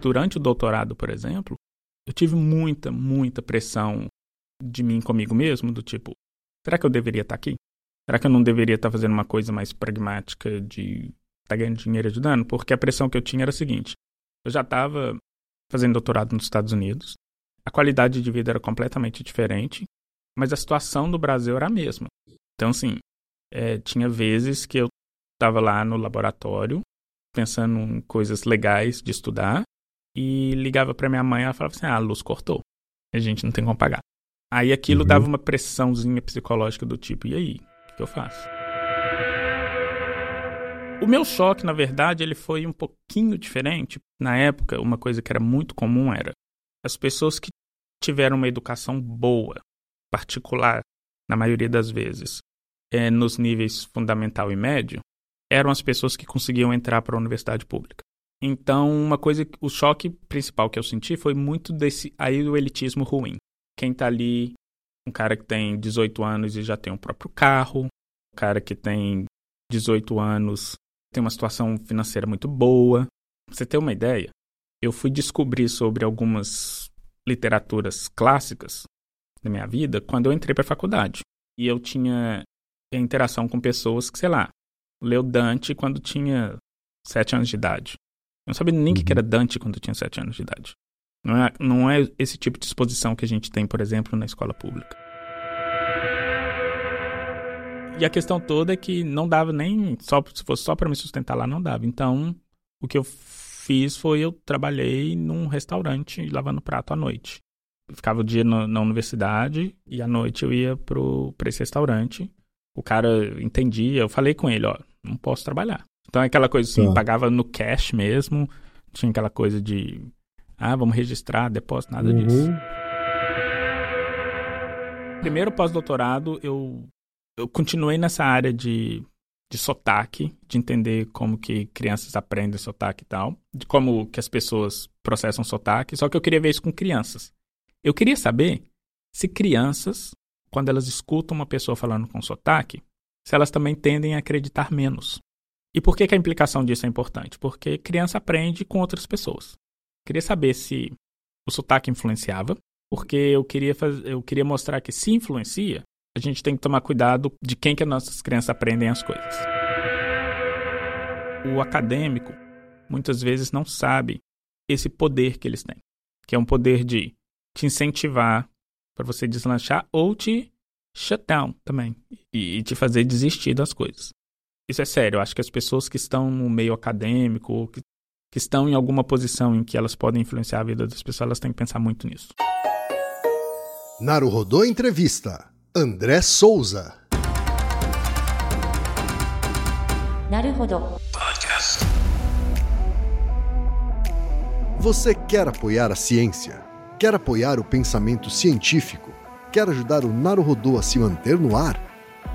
durante o doutorado, por exemplo, eu tive muita, muita pressão de mim comigo mesmo, do tipo, será que eu deveria estar aqui? Será que eu não deveria estar fazendo uma coisa mais pragmática de estar tá ganhando dinheiro ajudando? Porque a pressão que eu tinha era a seguinte: eu já estava fazendo doutorado nos Estados Unidos, a qualidade de vida era completamente diferente, mas a situação do Brasil era a mesma. Então, assim, é, tinha vezes que eu estava lá no laboratório, pensando em coisas legais de estudar, e ligava para minha mãe e ela falava assim: ah, a luz cortou, a gente não tem como pagar. Aí aquilo uhum. dava uma pressãozinha psicológica do tipo: e aí, o que eu faço? O meu choque, na verdade, ele foi um pouquinho diferente. Na época, uma coisa que era muito comum era as pessoas que tiveram uma educação boa, particular, na maioria das vezes, é, nos níveis fundamental e médio, eram as pessoas que conseguiam entrar para a universidade pública. Então, uma coisa, o choque principal que eu senti foi muito desse aí do elitismo ruim. Quem está ali, um cara que tem 18 anos e já tem um próprio carro, um cara que tem 18 anos tem uma situação financeira muito boa. Você ter uma ideia, eu fui descobrir sobre algumas literaturas clássicas da minha vida quando eu entrei para a faculdade. E eu tinha interação com pessoas que, sei lá, leu Dante quando tinha sete anos de idade. Eu não sabia nem o uhum. que era Dante quando tinha sete anos de idade. Não é, não é esse tipo de exposição que a gente tem, por exemplo, na escola pública. E a questão toda é que não dava nem. Só, se fosse só para me sustentar lá, não dava. Então, o que eu fiz foi eu trabalhei num restaurante lavando prato à noite. Eu ficava o dia no, na universidade e à noite eu ia pro, pra esse restaurante. O cara entendia, eu falei com ele, ó, não posso trabalhar. Então é aquela coisa assim, ah. pagava no cash mesmo, tinha aquela coisa de, ah, vamos registrar, depósito, nada uhum. disso. Primeiro pós-doutorado, eu eu continuei nessa área de, de sotaque, de entender como que crianças aprendem sotaque e tal, de como que as pessoas processam sotaque, só que eu queria ver isso com crianças. Eu queria saber se crianças, quando elas escutam uma pessoa falando com sotaque, se elas também tendem a acreditar menos. E por que, que a implicação disso é importante? Porque criança aprende com outras pessoas. Queria saber se o sotaque influenciava, porque eu queria, eu queria mostrar que se influencia, a gente tem que tomar cuidado de quem que as nossas crianças aprendem as coisas. O acadêmico muitas vezes não sabe esse poder que eles têm, que é um poder de te incentivar para você deslanchar ou te shut down também e, te fazer desistir das coisas. Isso é sério, eu acho que as pessoas que estão no meio acadêmico ou que, que estão em alguma posição em que elas podem influenciar a vida das pessoas, elas têm que pensar muito nisso. Naruhodô Entrevista André Souza. Podcast. Você quer apoiar a ciência? Quer apoiar o pensamento científico? Quer ajudar o Naruhodô a se manter no ar?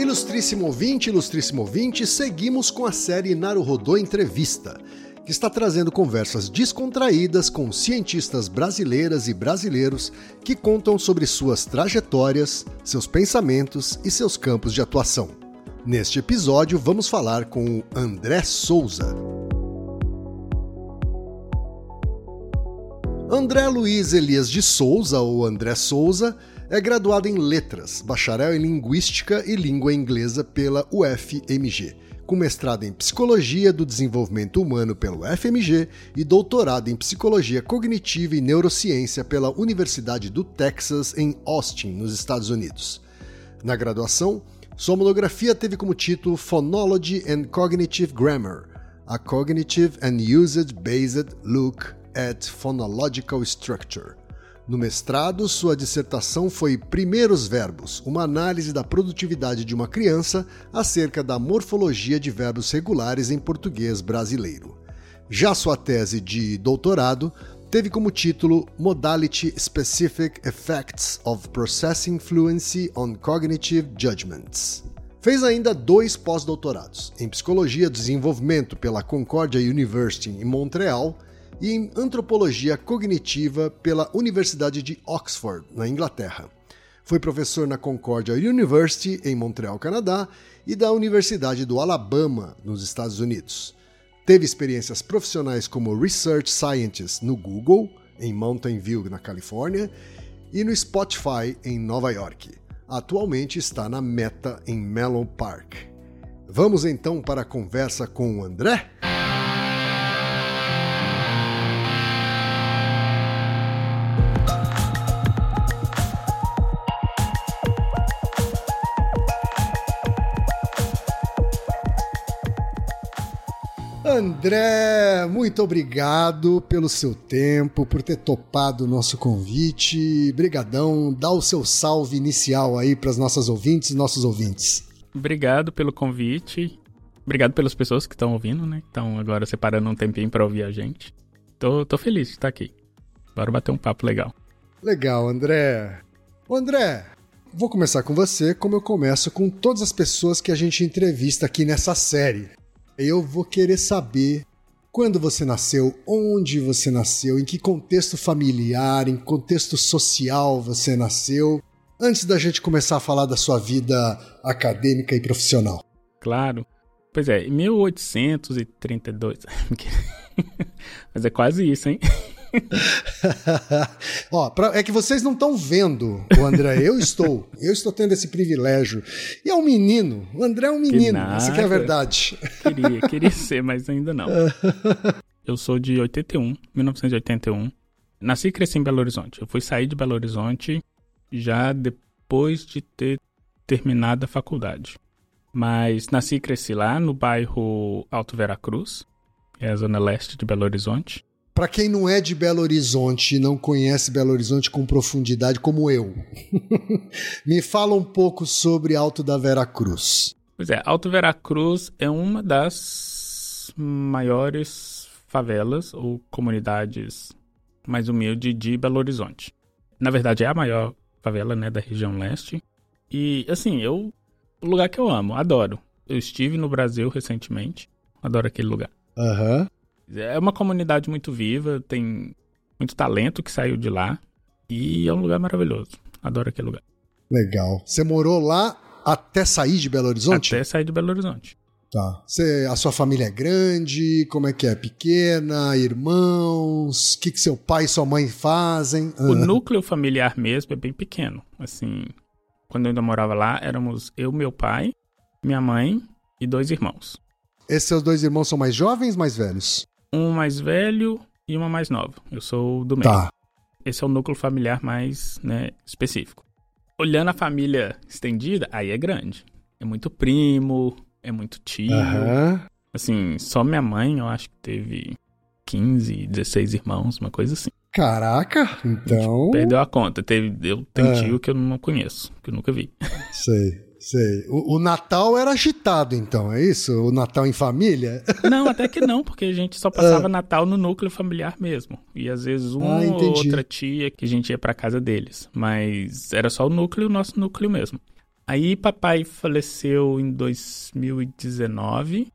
Ilustríssimo ouvinte, ilustríssimo ouvinte, seguimos com a série Naruhodô Entrevista que está trazendo conversas descontraídas com cientistas brasileiras e brasileiros que contam sobre suas trajetórias, seus pensamentos e seus campos de atuação. Neste episódio, vamos falar com o André Souza. André Luiz Elias de Souza, ou André Souza, é graduado em Letras, bacharel em Linguística e Língua Inglesa pela UFMG com mestrado em Psicologia do Desenvolvimento Humano pelo FMG e doutorado em Psicologia Cognitiva e Neurociência pela Universidade do Texas em Austin, nos Estados Unidos. Na graduação, sua monografia teve como título Phonology and Cognitive Grammar: A Cognitive and Usage-Based Look at Phonological Structure no mestrado, sua dissertação foi Primeiros Verbos, uma análise da produtividade de uma criança acerca da morfologia de verbos regulares em português brasileiro. Já sua tese de doutorado teve como título Modality Specific Effects of Processing Fluency on Cognitive Judgments. Fez ainda dois pós-doutorados, em Psicologia do Desenvolvimento pela Concordia University em Montreal e em Antropologia Cognitiva pela Universidade de Oxford, na Inglaterra. Foi professor na Concordia University, em Montreal, Canadá, e da Universidade do Alabama, nos Estados Unidos. Teve experiências profissionais como Research Scientist no Google, em Mountain View, na Califórnia, e no Spotify, em Nova York. Atualmente está na Meta, em Mellon Park. Vamos então para a conversa com o André? André, muito obrigado pelo seu tempo, por ter topado o nosso convite. Brigadão, dá o seu salve inicial aí para as nossas ouvintes e nossos ouvintes. Obrigado pelo convite. Obrigado pelas pessoas que estão ouvindo, né? Estão agora separando um tempinho para ouvir a gente. Tô, tô feliz de estar aqui. Bora bater um papo legal. Legal, André. Ô, André, vou começar com você, como eu começo com todas as pessoas que a gente entrevista aqui nessa série eu vou querer saber quando você nasceu, onde você nasceu, em que contexto familiar, em contexto social você nasceu, antes da gente começar a falar da sua vida acadêmica e profissional. Claro. Pois é, em 1832. Mas é quase isso, hein? Ó, pra, é que vocês não estão vendo o André. Eu estou. Eu estou tendo esse privilégio. E é um menino. O André é um menino. Essa que é a verdade. Queria, queria ser, mas ainda não. Eu sou de 81, 1981. Nasci e cresci em Belo Horizonte. Eu fui sair de Belo Horizonte já depois de ter terminado a faculdade. Mas nasci e cresci lá no bairro Alto Veracruz, é a zona leste de Belo Horizonte. Para quem não é de Belo Horizonte e não conhece Belo Horizonte com profundidade, como eu, me fala um pouco sobre Alto da Vera Cruz. Pois é, Alto Vera Cruz é uma das maiores favelas ou comunidades mais humildes de Belo Horizonte. Na verdade, é a maior favela né, da região leste. E, assim, eu. O lugar que eu amo, adoro. Eu estive no Brasil recentemente, adoro aquele lugar. Aham. Uhum. É uma comunidade muito viva, tem muito talento que saiu de lá e é um lugar maravilhoso. Adoro aquele lugar. Legal. Você morou lá até sair de Belo Horizonte? Até sair de Belo Horizonte. Tá. Você, a sua família é grande? Como é que é? Pequena? Irmãos? O que, que seu pai e sua mãe fazem? O núcleo familiar mesmo é bem pequeno. Assim, quando eu ainda morava lá, éramos eu, meu pai, minha mãe e dois irmãos. Esses seus dois irmãos são mais jovens, mais velhos? Um mais velho e uma mais nova. Eu sou do meio. Tá. Esse é o núcleo familiar mais né, específico. Olhando a família estendida, aí é grande. É muito primo, é muito tio. Uhum. Assim, só minha mãe, eu acho que teve 15, 16 irmãos, uma coisa assim. Caraca, então. Perdeu a conta. Teve, eu tenho é. tio que eu não conheço, que eu nunca vi. Sei. Sei. O, o, Natal era agitado, então, é isso? O Natal em família? Não, até que não, porque a gente só passava ah. Natal no núcleo familiar mesmo. E às vezes uma ah, ou outra tia que a gente ia pra casa deles. Mas era só o núcleo, o nosso núcleo mesmo. Aí papai faleceu em 2019.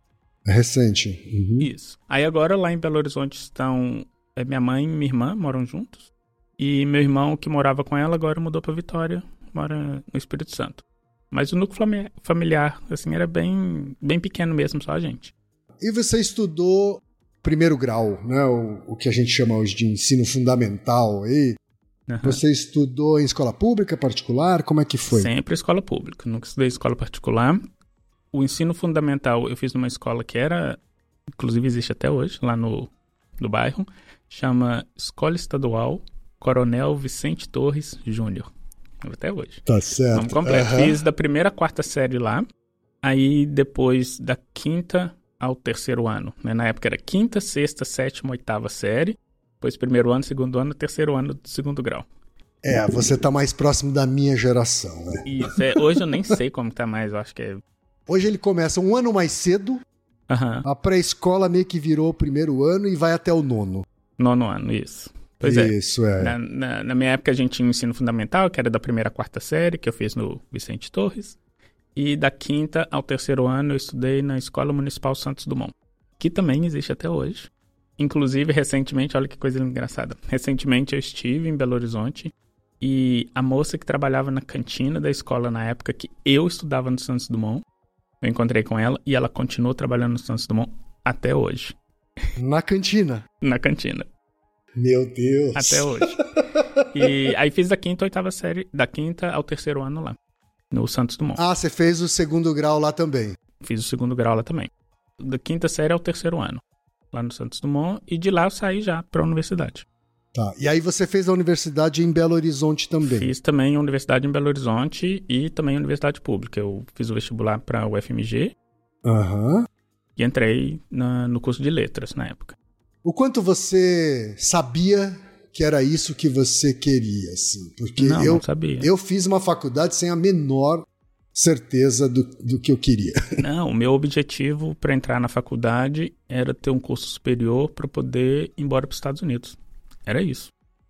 É recente. Uhum. Isso. Aí agora lá em Belo Horizonte estão é, minha mãe e minha irmã moram juntos. E meu irmão que morava com ela agora mudou para Vitória, mora no Espírito Santo. Mas o núcleo familiar, assim, era bem, bem pequeno mesmo, só a gente. E você estudou primeiro grau, né? O, o que a gente chama hoje de ensino fundamental. E uhum. Você estudou em escola pública, particular? Como é que foi? Sempre escola pública, nunca estudei escola particular. O ensino fundamental eu fiz numa escola que era, inclusive existe até hoje, lá no, no bairro, chama Escola Estadual Coronel Vicente Torres Júnior até hoje. Tá certo. Vamos completo. Uhum. Fiz da primeira à quarta série lá. Aí depois da quinta ao terceiro ano. Né? Na época era quinta, sexta, sétima, oitava série. Depois primeiro ano, segundo ano, terceiro ano do segundo grau. É, você tá mais próximo da minha geração, né? Isso, é, hoje eu nem sei como tá mais, eu acho que é... Hoje ele começa um ano mais cedo, uhum. a pré-escola meio que virou o primeiro ano e vai até o nono. Nono ano, isso. Pois é. Isso, é. Na, na, na, minha época a gente tinha um ensino fundamental, que era da primeira à quarta série, que eu fiz no Vicente Torres. E da quinta ao terceiro ano eu estudei na Escola Municipal Santos Dumont, que também existe até hoje. Inclusive, recentemente, olha que coisa engraçada. Recentemente eu estive em Belo Horizonte e a moça que trabalhava na cantina da escola na época que eu estudava no Santos Dumont, eu encontrei com ela e ela continuou trabalhando no Santos Dumont até hoje. Na cantina? na cantina. Meu Deus. Até hoje. E aí fiz da quinta oitava série, da quinta ao terceiro ano lá, no Santos Dumont. Ah, você fez o segundo grau lá também? Fiz o segundo grau lá também. Da quinta série ao terceiro ano, lá no Santos Dumont, e de lá eu saí já para a universidade. Tá. E aí você fez a universidade em Belo Horizonte também? Fiz também a universidade em Belo Horizonte e também a universidade pública. Eu fiz o vestibular para o FMG. Aham. Uhum. E entrei na, no curso de letras na época. O quanto você sabia que era isso que você queria, assim? Porque não, eu, não sabia. eu fiz uma faculdade sem a menor certeza do, do que eu queria. Não, o meu objetivo para entrar na faculdade era ter um curso superior para poder ir embora para os Estados Unidos. Era isso.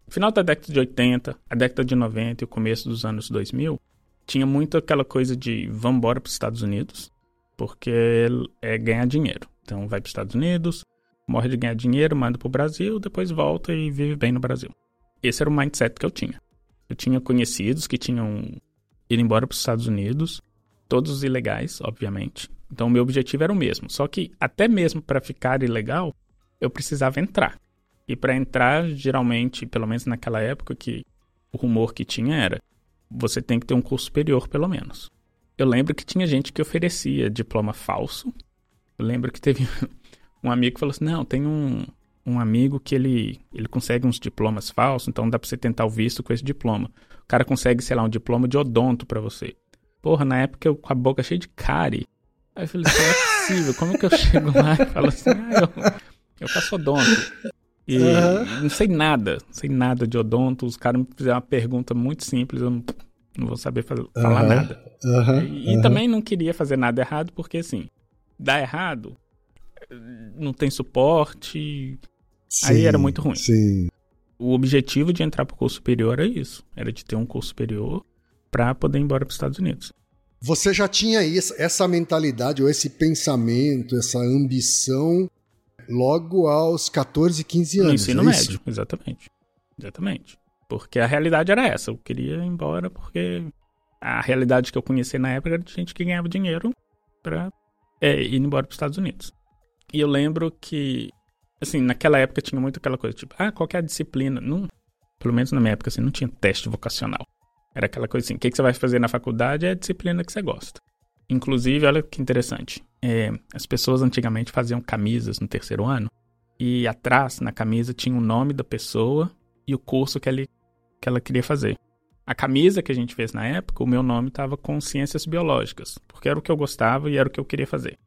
No final da década de 80, a década de 90 e o começo dos anos 2000, tinha muito aquela coisa de vamos embora para os Estados Unidos, porque é ganhar dinheiro. Então vai para os Estados Unidos, morre de ganhar dinheiro, manda pro Brasil, depois volta e vive bem no Brasil. Esse era o mindset que eu tinha. Eu tinha conhecidos que tinham ido embora para os Estados Unidos, todos ilegais, obviamente. Então, o meu objetivo era o mesmo. Só que, até mesmo para ficar ilegal, eu precisava entrar. E para entrar, geralmente, pelo menos naquela época, que o rumor que tinha era: você tem que ter um curso superior, pelo menos. Eu lembro que tinha gente que oferecia diploma falso. Eu lembro que teve um amigo falou assim: não, tem um, um amigo que ele, ele consegue uns diplomas falsos, então dá pra você tentar o visto com esse diploma. O cara consegue, sei lá, um diploma de odonto para você. Porra, na época eu com a boca cheia de cárie. Aí eu falei, assim, não é possível, como que eu chego lá e falo assim, ah, eu, eu faço odonto. E uhum. não sei nada, não sei nada de odonto. Os caras me fizeram uma pergunta muito simples, eu não, não vou saber fazer, falar uhum. nada. Uhum. E, e também não queria fazer nada errado, porque assim, dá errado, não tem suporte. Sim, aí era muito ruim. Sim. O objetivo de entrar para o curso superior era isso, era de ter um curso superior para poder ir embora para os Estados Unidos. Você já tinha essa mentalidade ou esse pensamento, essa ambição logo aos 14, 15 anos. No ensino é médio, exatamente. Exatamente. Porque a realidade era essa. Eu queria ir embora porque a realidade que eu conhecia na época era de gente que ganhava dinheiro para é, ir embora para os Estados Unidos. E eu lembro que, assim, naquela época tinha muito aquela coisa, tipo, ah, qual é a disciplina? Não, pelo menos na minha época, assim, não tinha teste vocacional. Era aquela coisa assim, o que, que você vai fazer na faculdade é a disciplina que você gosta. Inclusive, olha que interessante, é, as pessoas antigamente faziam camisas no terceiro ano e atrás, na camisa, tinha o nome da pessoa e o curso que, ele, que ela queria fazer. A camisa que a gente fez na época, o meu nome estava com ciências biológicas, porque era o que eu gostava e era o que eu queria fazer.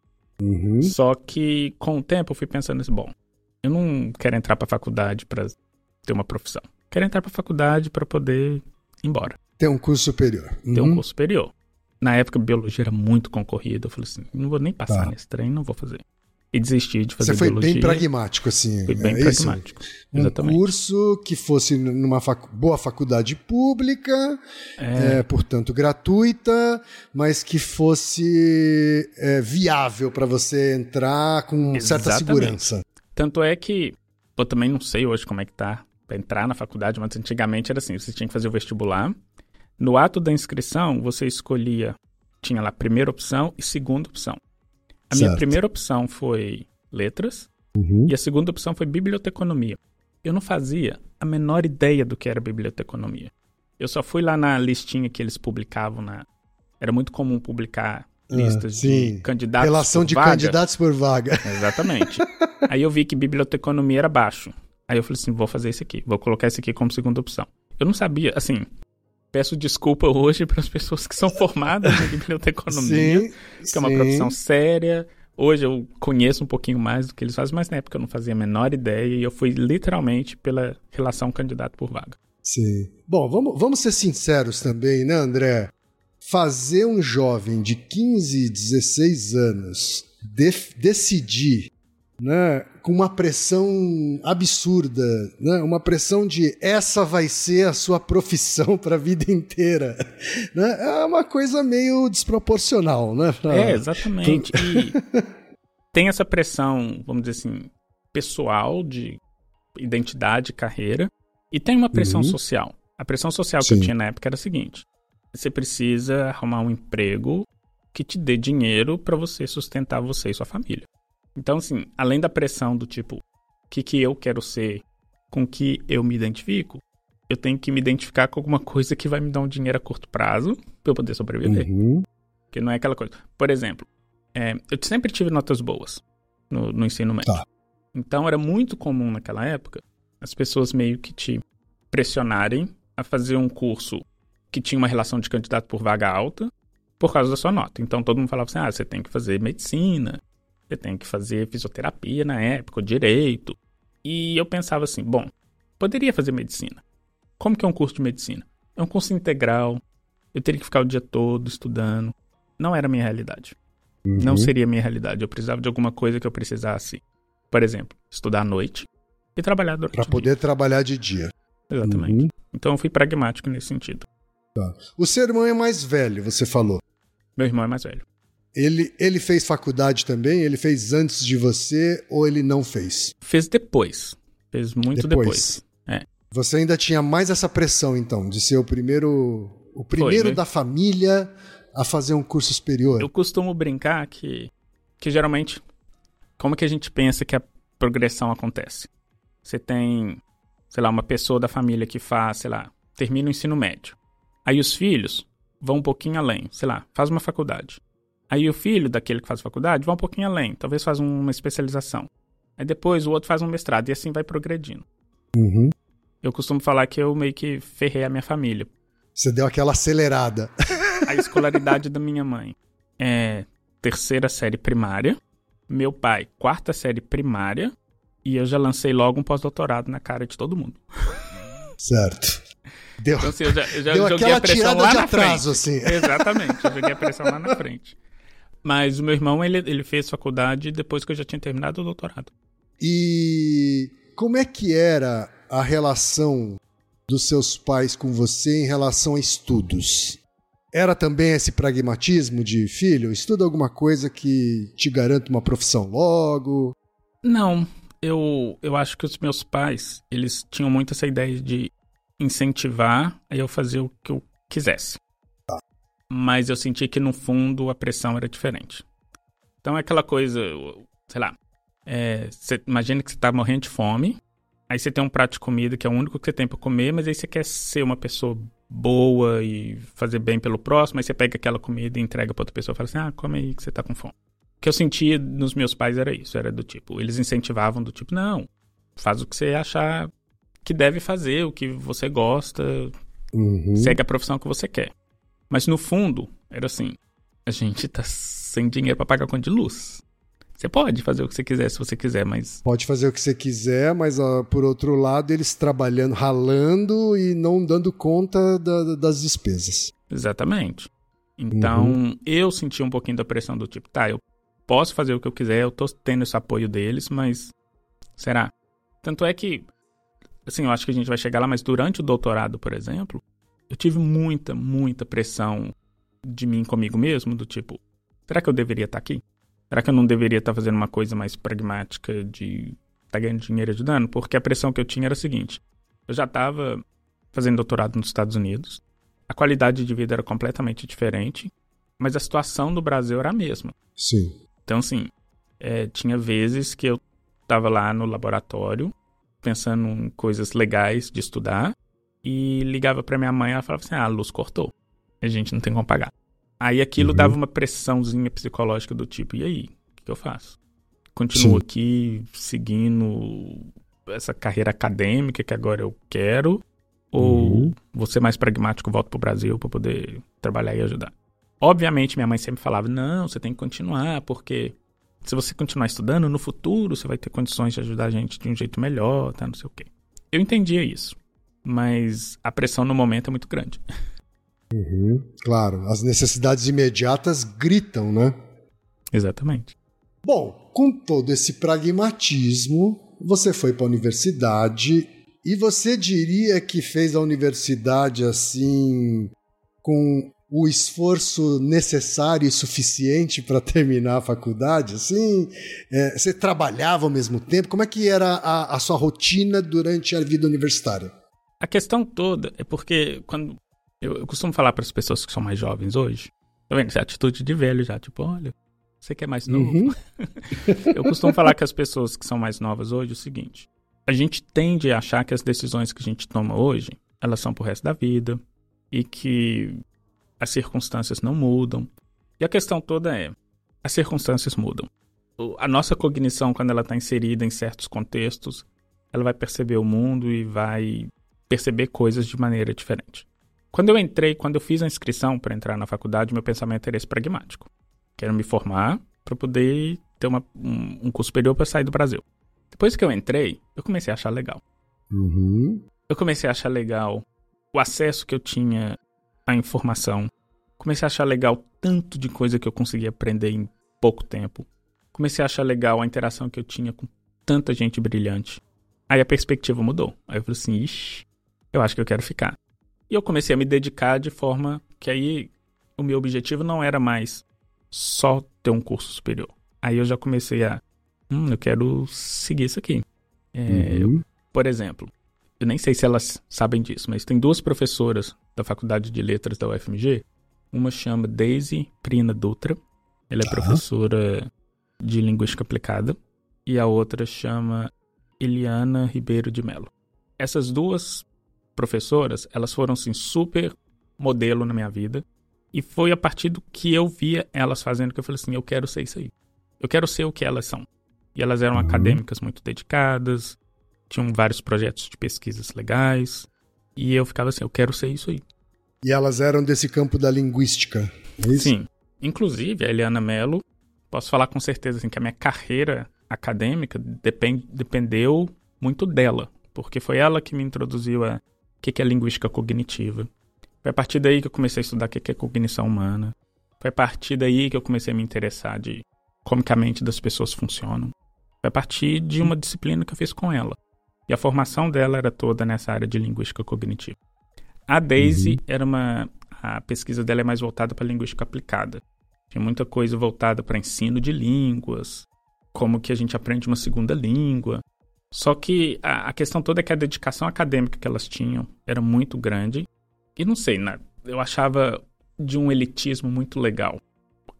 Uhum. Só que com o tempo eu fui pensando assim, bom, eu não quero entrar para faculdade para ter uma profissão. Quero entrar para a faculdade para poder ir embora. Ter um curso superior. Ter um curso superior. Na época, biologia era muito concorrida. Eu falei assim, não vou nem passar tá. nesse trem, não vou fazer e desisti de fazer Você foi biologia. bem pragmático, assim. Foi bem é pragmático. Isso? Um exatamente. curso que fosse numa facu boa faculdade pública, é... É, portanto gratuita, mas que fosse é, viável para você entrar com exatamente. certa segurança. Tanto é que eu também não sei hoje como é que tá para entrar na faculdade, mas antigamente era assim, você tinha que fazer o vestibular. No ato da inscrição, você escolhia, tinha lá primeira opção e segunda opção. A certo. minha primeira opção foi letras uhum. e a segunda opção foi biblioteconomia. Eu não fazia a menor ideia do que era biblioteconomia. Eu só fui lá na listinha que eles publicavam na. Era muito comum publicar ah, listas ah, de candidatos Relação por de vaga. candidatos por vaga. Exatamente. Aí eu vi que biblioteconomia era baixo. Aí eu falei assim, vou fazer isso aqui, vou colocar isso aqui como segunda opção. Eu não sabia, assim, peço desculpa hoje para as pessoas que são formadas em biblioteconomia, sim, que é uma profissão séria. Hoje eu conheço um pouquinho mais do que eles fazem, mas na época eu não fazia a menor ideia e eu fui literalmente pela relação candidato por vaga. Sim. Bom, vamos, vamos ser sinceros também, né, André? Fazer um jovem de 15, 16 anos de decidir né, com uma pressão absurda, né, uma pressão de essa vai ser a sua profissão para a vida inteira. Né, é uma coisa meio desproporcional, né? Pra... É, exatamente. E tem essa pressão, vamos dizer assim, pessoal de identidade, carreira, e tem uma pressão uhum. social. A pressão social Sim. que eu tinha na época era a seguinte: você precisa arrumar um emprego que te dê dinheiro para você sustentar você e sua família. Então, assim, além da pressão do tipo, o que, que eu quero ser, com que eu me identifico, eu tenho que me identificar com alguma coisa que vai me dar um dinheiro a curto prazo para eu poder sobreviver. Uhum. Porque não é aquela coisa. Por exemplo, é, eu sempre tive notas boas no, no ensino médio. Tá. Então era muito comum naquela época as pessoas meio que te pressionarem a fazer um curso que tinha uma relação de candidato por vaga alta por causa da sua nota. Então todo mundo falava assim: ah, você tem que fazer medicina, você tem que fazer fisioterapia na época, direito. E eu pensava assim, bom, poderia fazer medicina. Como que é um curso de medicina? É um curso integral. Eu teria que ficar o dia todo estudando. Não era a minha realidade. Uhum. Não seria a minha realidade. Eu precisava de alguma coisa que eu precisasse. Por exemplo, estudar à noite e trabalhar durante Para poder dia. trabalhar de dia. Exatamente. Uhum. Então eu fui pragmático nesse sentido. Tá. O seu irmão é mais velho, você falou. Meu irmão é mais velho. Ele, ele fez faculdade também? Ele fez antes de você ou ele não fez? Fez depois. Fez muito depois. depois. É. Você ainda tinha mais essa pressão, então, de ser o primeiro, o primeiro Foi, né? da família a fazer um curso superior? Eu costumo brincar que, que geralmente, como que a gente pensa que a progressão acontece? Você tem, sei lá, uma pessoa da família que faz, sei lá, termina o ensino médio. Aí os filhos vão um pouquinho além, sei lá, faz uma faculdade. Aí o filho daquele que faz faculdade vai um pouquinho além, talvez faz uma especialização. Aí depois o outro faz um mestrado e assim vai progredindo. Uhum. Eu costumo falar que eu meio que ferrei a minha família. Você deu aquela acelerada. A escolaridade da minha mãe é terceira série primária, meu pai quarta série primária e eu já lancei logo um pós-doutorado na cara de todo mundo. Certo. Deu, então, assim, eu já, eu já deu joguei a pressão lá na atraso, frente. Assim. Exatamente, eu joguei a pressão lá na frente. Mas o meu irmão, ele, ele fez faculdade depois que eu já tinha terminado o doutorado. E como é que era a relação dos seus pais com você em relação a estudos? Era também esse pragmatismo de filho, estuda alguma coisa que te garanta uma profissão logo? Não, eu, eu acho que os meus pais, eles tinham muito essa ideia de incentivar a eu fazer o que eu quisesse mas eu senti que no fundo a pressão era diferente. Então é aquela coisa, sei lá, é, você imagina que você tá morrendo de fome, aí você tem um prato de comida que é o único que você tem para comer, mas aí você quer ser uma pessoa boa e fazer bem pelo próximo, aí você pega aquela comida e entrega para outra pessoa e fala assim: "Ah, come aí que você tá com fome". O que eu sentia nos meus pais era isso, era do tipo, eles incentivavam do tipo: "Não, faz o que você achar que deve fazer, o que você gosta, uhum. segue a profissão que você quer". Mas no fundo, era assim: a gente tá sem dinheiro para pagar a conta de luz. Você pode fazer o que você quiser se você quiser, mas. Pode fazer o que você quiser, mas uh, por outro lado, eles trabalhando, ralando e não dando conta da, das despesas. Exatamente. Então, uhum. eu senti um pouquinho da pressão do tipo, tá, eu posso fazer o que eu quiser, eu tô tendo esse apoio deles, mas será? Tanto é que, assim, eu acho que a gente vai chegar lá, mas durante o doutorado, por exemplo, eu tive muita, muita pressão de mim comigo mesmo, do tipo, será que eu deveria estar tá aqui? Será que eu não deveria estar tá fazendo uma coisa mais pragmática de estar tá ganhando dinheiro ajudando? Porque a pressão que eu tinha era a seguinte: eu já estava fazendo doutorado nos Estados Unidos, a qualidade de vida era completamente diferente, mas a situação no Brasil era a mesma. Sim. Então, assim, é, tinha vezes que eu estava lá no laboratório, pensando em coisas legais de estudar, e ligava para minha mãe e ela falava assim: ah, a luz cortou, a gente não tem como pagar. Aí aquilo uhum. dava uma pressãozinha psicológica do tipo: e aí, o que eu faço? Continuo Sim. aqui seguindo essa carreira acadêmica que agora eu quero, ou uhum. vou ser mais pragmático, volto pro Brasil para poder trabalhar e ajudar. Obviamente, minha mãe sempre falava: não, você tem que continuar, porque se você continuar estudando, no futuro você vai ter condições de ajudar a gente de um jeito melhor, tá? Não sei o quê. Eu entendia isso, mas a pressão no momento é muito grande. Uhum, claro, as necessidades imediatas gritam, né? Exatamente. Bom, com todo esse pragmatismo, você foi para a universidade e você diria que fez a universidade assim com o esforço necessário e suficiente para terminar a faculdade? Assim, é, você trabalhava ao mesmo tempo? Como é que era a, a, sua rotina durante a vida universitária? A questão toda é porque quando eu, eu costumo falar para as pessoas que são mais jovens hoje, tá vendo? Essa é atitude de velho já, tipo, olha, você que é mais novo. Uhum. eu costumo falar com as pessoas que são mais novas hoje o seguinte: a gente tende a achar que as decisões que a gente toma hoje, elas são pro resto da vida e que as circunstâncias não mudam. E a questão toda é: as circunstâncias mudam. A nossa cognição, quando ela está inserida em certos contextos, ela vai perceber o mundo e vai perceber coisas de maneira diferente. Quando eu entrei, quando eu fiz a inscrição para entrar na faculdade, meu pensamento era esse pragmático. Quero me formar para poder ter uma, um, um curso superior para sair do Brasil. Depois que eu entrei, eu comecei a achar legal. Uhum. Eu comecei a achar legal o acesso que eu tinha à informação. Comecei a achar legal tanto de coisa que eu conseguia aprender em pouco tempo. Comecei a achar legal a interação que eu tinha com tanta gente brilhante. Aí a perspectiva mudou. Aí eu falei assim, ixi, eu acho que eu quero ficar. E eu comecei a me dedicar de forma que aí o meu objetivo não era mais só ter um curso superior. Aí eu já comecei a, hum, eu quero seguir isso aqui. É, uhum. eu, por exemplo, eu nem sei se elas sabem disso, mas tem duas professoras da Faculdade de Letras da UFMG. Uma chama Daisy Prina Dutra. Ela é tá. professora de Linguística Aplicada. E a outra chama Eliana Ribeiro de Mello. Essas duas professoras, elas foram assim super modelo na minha vida. E foi a partir do que eu via elas fazendo que eu falei assim, eu quero ser isso aí. Eu quero ser o que elas são. E elas eram uhum. acadêmicas muito dedicadas, tinham vários projetos de pesquisas legais, e eu ficava assim, eu quero ser isso aí. E elas eram desse campo da linguística, é isso? Sim. Inclusive, a Eliana Mello, posso falar com certeza assim, que a minha carreira acadêmica depend, dependeu muito dela, porque foi ela que me introduziu a o que é linguística cognitiva. Foi a partir daí que eu comecei a estudar o que é cognição humana. Foi a partir daí que eu comecei a me interessar de como a mente das pessoas funcionam. Foi a partir de uma disciplina que eu fiz com ela. E a formação dela era toda nessa área de linguística cognitiva. A Daisy uhum. era uma. A pesquisa dela é mais voltada para linguística aplicada. Tinha muita coisa voltada para ensino de línguas, como que a gente aprende uma segunda língua, só que a, a, questão toda é que a dedicação acadêmica que elas tinham era muito grande. E não sei, né? eu achava de um elitismo muito legal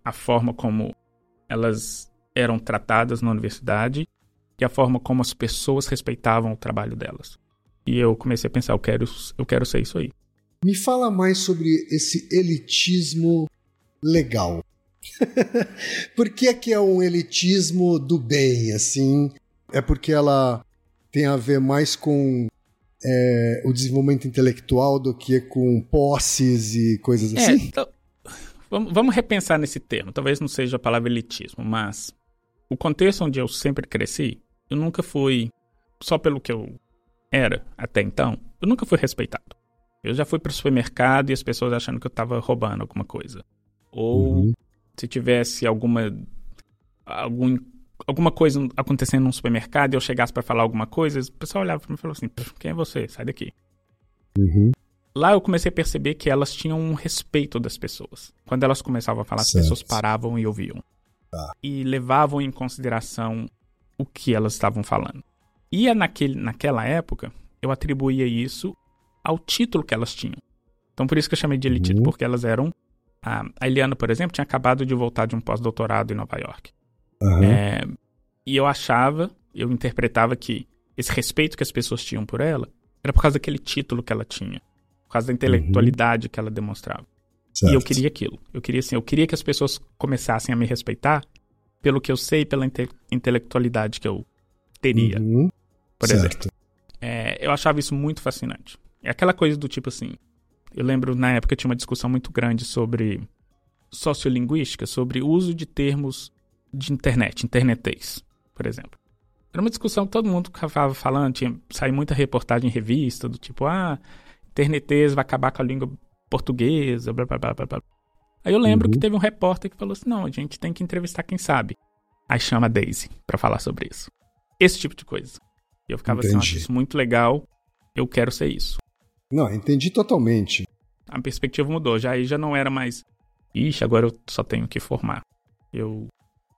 a forma como elas eram tratadas na universidade e a forma como as pessoas respeitavam o trabalho delas. E eu comecei a pensar, eu quero, eu quero ser isso aí. Me fala mais sobre esse elitismo legal. Por que é que é um elitismo do bem, assim? É porque ela tem a ver mais com é, o desenvolvimento intelectual do que com posses e coisas assim? É, então, vamos, vamos repensar nesse termo. Talvez não seja a palavra elitismo, mas o contexto onde eu sempre cresci, eu nunca fui, só pelo que eu era até então, eu nunca fui respeitado. Eu já fui para o supermercado e as pessoas achando que eu estava roubando alguma coisa. Ou uhum. se tivesse alguma algum, alguma coisa acontecendo num supermercado e eu chegasse para falar alguma coisa, o pessoal olhava para mim e falava assim: quem é você? Sai daqui. Uhum. Lá eu comecei a perceber que elas tinham um respeito das pessoas. Quando elas começavam a falar, certo. as pessoas paravam e ouviam. Tá. E levavam em consideração o que elas estavam falando. E naquele, naquela época, eu atribuía isso ao título que elas tinham. Então por isso que eu chamei de elite, uhum. porque elas eram. A, a Eliana, por exemplo, tinha acabado de voltar de um pós-doutorado em Nova York. Uhum. É, e eu achava, eu interpretava que esse respeito que as pessoas tinham por ela era por causa daquele título que ela tinha, por causa da intelectualidade uhum. que ela demonstrava. Certo. E eu queria aquilo. Eu queria assim, eu queria que as pessoas começassem a me respeitar pelo que eu sei, pela inte intelectualidade que eu teria. Uhum. Por certo. exemplo. É, eu achava isso muito fascinante. É aquela coisa do tipo assim. Eu lembro na época tinha uma discussão muito grande sobre sociolinguística, sobre o uso de termos de internet, internetês, por exemplo. Era uma discussão que todo mundo estava falando, tinha saiu muita reportagem em revista, do tipo, ah, internetês vai acabar com a língua portuguesa, blá blá blá blá. blá. Aí eu lembro uhum. que teve um repórter que falou assim: não, a gente tem que entrevistar quem sabe. Aí chama a Daisy para falar sobre isso. Esse tipo de coisa. E eu ficava Entendi. assim, isso muito legal, eu quero ser isso. Não, entendi totalmente. A perspectiva mudou, já aí já não era mais, ixi, agora eu só tenho que formar. Eu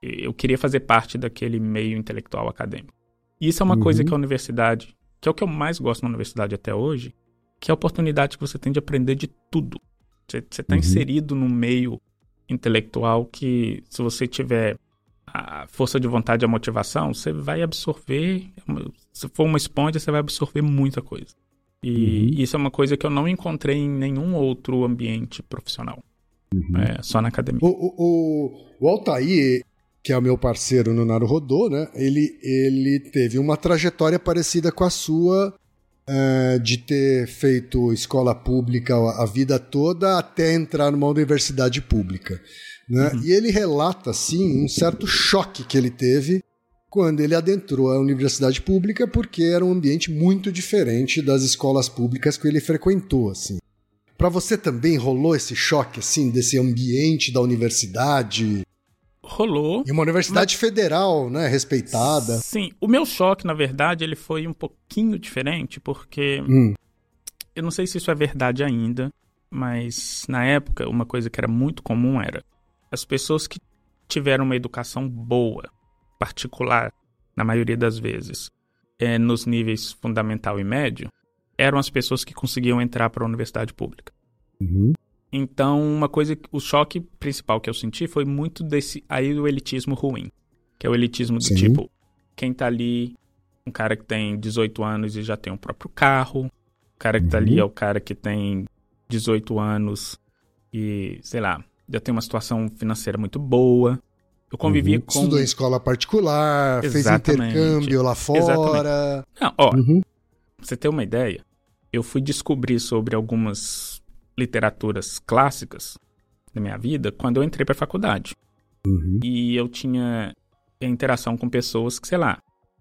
eu queria fazer parte daquele meio intelectual acadêmico. E isso é uma uhum. coisa que a universidade, que é o que eu mais gosto na universidade até hoje, que é a oportunidade que você tem de aprender de tudo. Você está uhum. inserido num meio intelectual que, se você tiver a força de vontade e a motivação, você vai absorver. Se for uma esponja, você vai absorver muita coisa. E uhum. isso é uma coisa que eu não encontrei em nenhum outro ambiente profissional. Uhum. É, só na academia. O, o, o Altair, que é o meu parceiro no Naruhodô, né? Ele, ele teve uma trajetória parecida com a sua, uh, de ter feito escola pública a vida toda até entrar numa universidade pública. Né? Uhum. E ele relata, sim, um certo choque que ele teve quando ele adentrou a universidade pública, porque era um ambiente muito diferente das escolas públicas que ele frequentou, assim. Para você também rolou esse choque, assim, desse ambiente da universidade? Rolou. E uma universidade mas... federal, né, respeitada. Sim, o meu choque, na verdade, ele foi um pouquinho diferente, porque hum. eu não sei se isso é verdade ainda, mas na época uma coisa que era muito comum era as pessoas que tiveram uma educação boa, particular, na maioria das vezes, é, nos níveis fundamental e médio, eram as pessoas que conseguiam entrar para a universidade pública. Uhum. Então, uma coisa, o choque principal que eu senti foi muito desse aí do elitismo ruim, que é o elitismo do Sim. tipo, quem tá ali, um cara que tem 18 anos e já tem um próprio carro, o cara que uhum. tá ali uhum. é o cara que tem 18 anos e, sei lá, já tem uma situação financeira muito boa. Eu convivia uhum. com. Estudou em escola particular, Exatamente. fez intercâmbio lá fora. Exatamente. Não, ó, uhum. pra você ter uma ideia, eu fui descobrir sobre algumas literaturas clássicas da minha vida quando eu entrei para a faculdade. Uhum. E eu tinha interação com pessoas que, sei lá,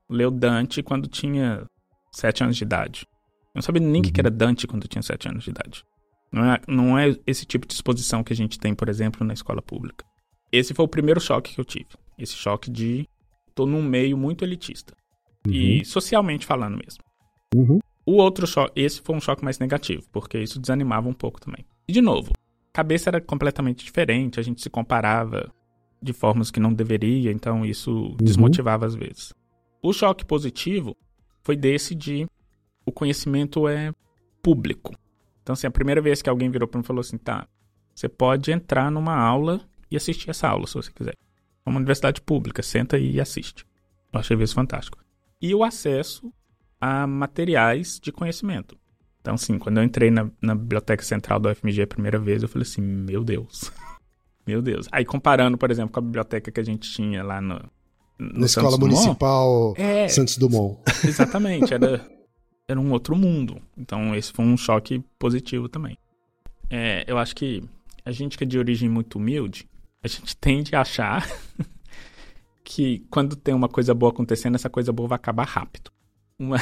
leu Dante quando tinha sete anos de idade. Eu não sabia nem o uhum. que era Dante quando tinha sete anos de idade. Não é, não é esse tipo de exposição que a gente tem, por exemplo, na escola pública. Esse foi o primeiro choque que eu tive. Esse choque de tô num meio muito elitista. Uhum. E socialmente falando mesmo. Uhum. O outro choque, esse foi um choque mais negativo, porque isso desanimava um pouco também. E de novo, a cabeça era completamente diferente, a gente se comparava de formas que não deveria, então isso uhum. desmotivava às vezes. O choque positivo foi desse de o conhecimento é público. Então, assim, a primeira vez que alguém virou para mim e falou assim, tá, você pode entrar numa aula e assistir essa aula, se você quiser. É uma universidade pública, senta e assiste. Eu achei isso fantástico. E o acesso a materiais de conhecimento. Então, assim, quando eu entrei na, na biblioteca central da UFMG a primeira vez, eu falei assim, meu Deus. meu Deus. Aí, comparando, por exemplo, com a biblioteca que a gente tinha lá no, no na Escola Dumont, Municipal é, Santos Dumont. Exatamente, era, era um outro mundo. Então, esse foi um choque positivo também. É, eu acho que a gente que é de origem muito humilde, a gente tende a achar que quando tem uma coisa boa acontecendo, essa coisa boa vai acabar rápido. Uma,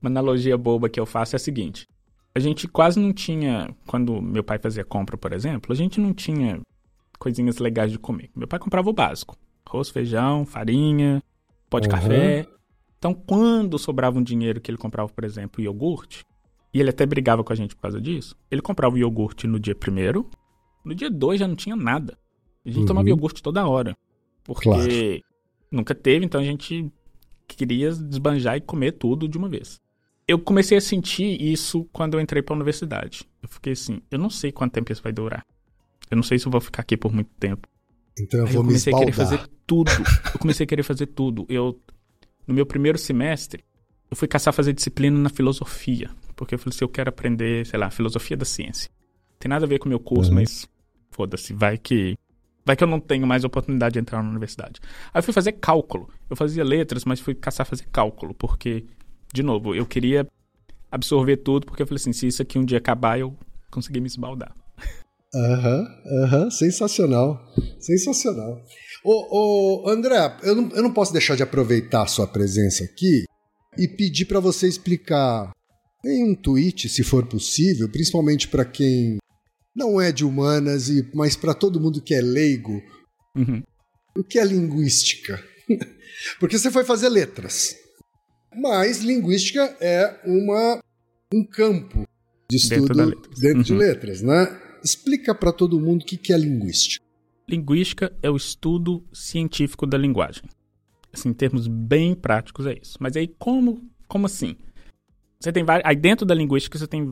uma analogia boba que eu faço é a seguinte: a gente quase não tinha, quando meu pai fazia compra, por exemplo, a gente não tinha coisinhas legais de comer. Meu pai comprava o básico: arroz, feijão, farinha, pó de uhum. café. Então, quando sobrava um dinheiro que ele comprava, por exemplo, iogurte, e ele até brigava com a gente por causa disso, ele comprava o iogurte no dia primeiro, no dia dois já não tinha nada. A gente uhum. tomava iogurte toda hora. Porque claro. nunca teve, então a gente queria desbanjar e comer tudo de uma vez. Eu comecei a sentir isso quando eu entrei para a universidade. Eu fiquei assim, eu não sei quanto tempo isso vai durar. Eu não sei se eu vou ficar aqui por muito tempo. Então eu Aí vou eu comecei a querer fazer tudo. Eu comecei a querer fazer tudo. Eu no meu primeiro semestre, eu fui caçar fazer disciplina na filosofia, porque eu falei assim, eu quero aprender, sei lá, filosofia da ciência. Tem nada a ver com o meu curso, uhum. mas foda-se, vai que vai que eu não tenho mais oportunidade de entrar na universidade. Aí eu fui fazer cálculo. Eu fazia letras, mas fui caçar fazer cálculo, porque de novo, eu queria absorver tudo, porque eu falei assim, se isso aqui um dia acabar, eu consegui me esbaldar. Aham, uhum, aham, sensacional. Sensacional. Ô, ô, André, eu não, eu não posso deixar de aproveitar a sua presença aqui e pedir para você explicar em um tweet, se for possível, principalmente para quem não é de humanas, e mas para todo mundo que é leigo, uhum. o que é linguística? Porque você foi fazer letras, mas linguística é uma, um campo de estudo dentro, dentro uhum. de letras, né? Explica para todo mundo o que é linguística. Linguística é o estudo científico da linguagem. Assim, em termos bem práticos é isso. Mas aí como, como assim? Você tem aí dentro da linguística você tem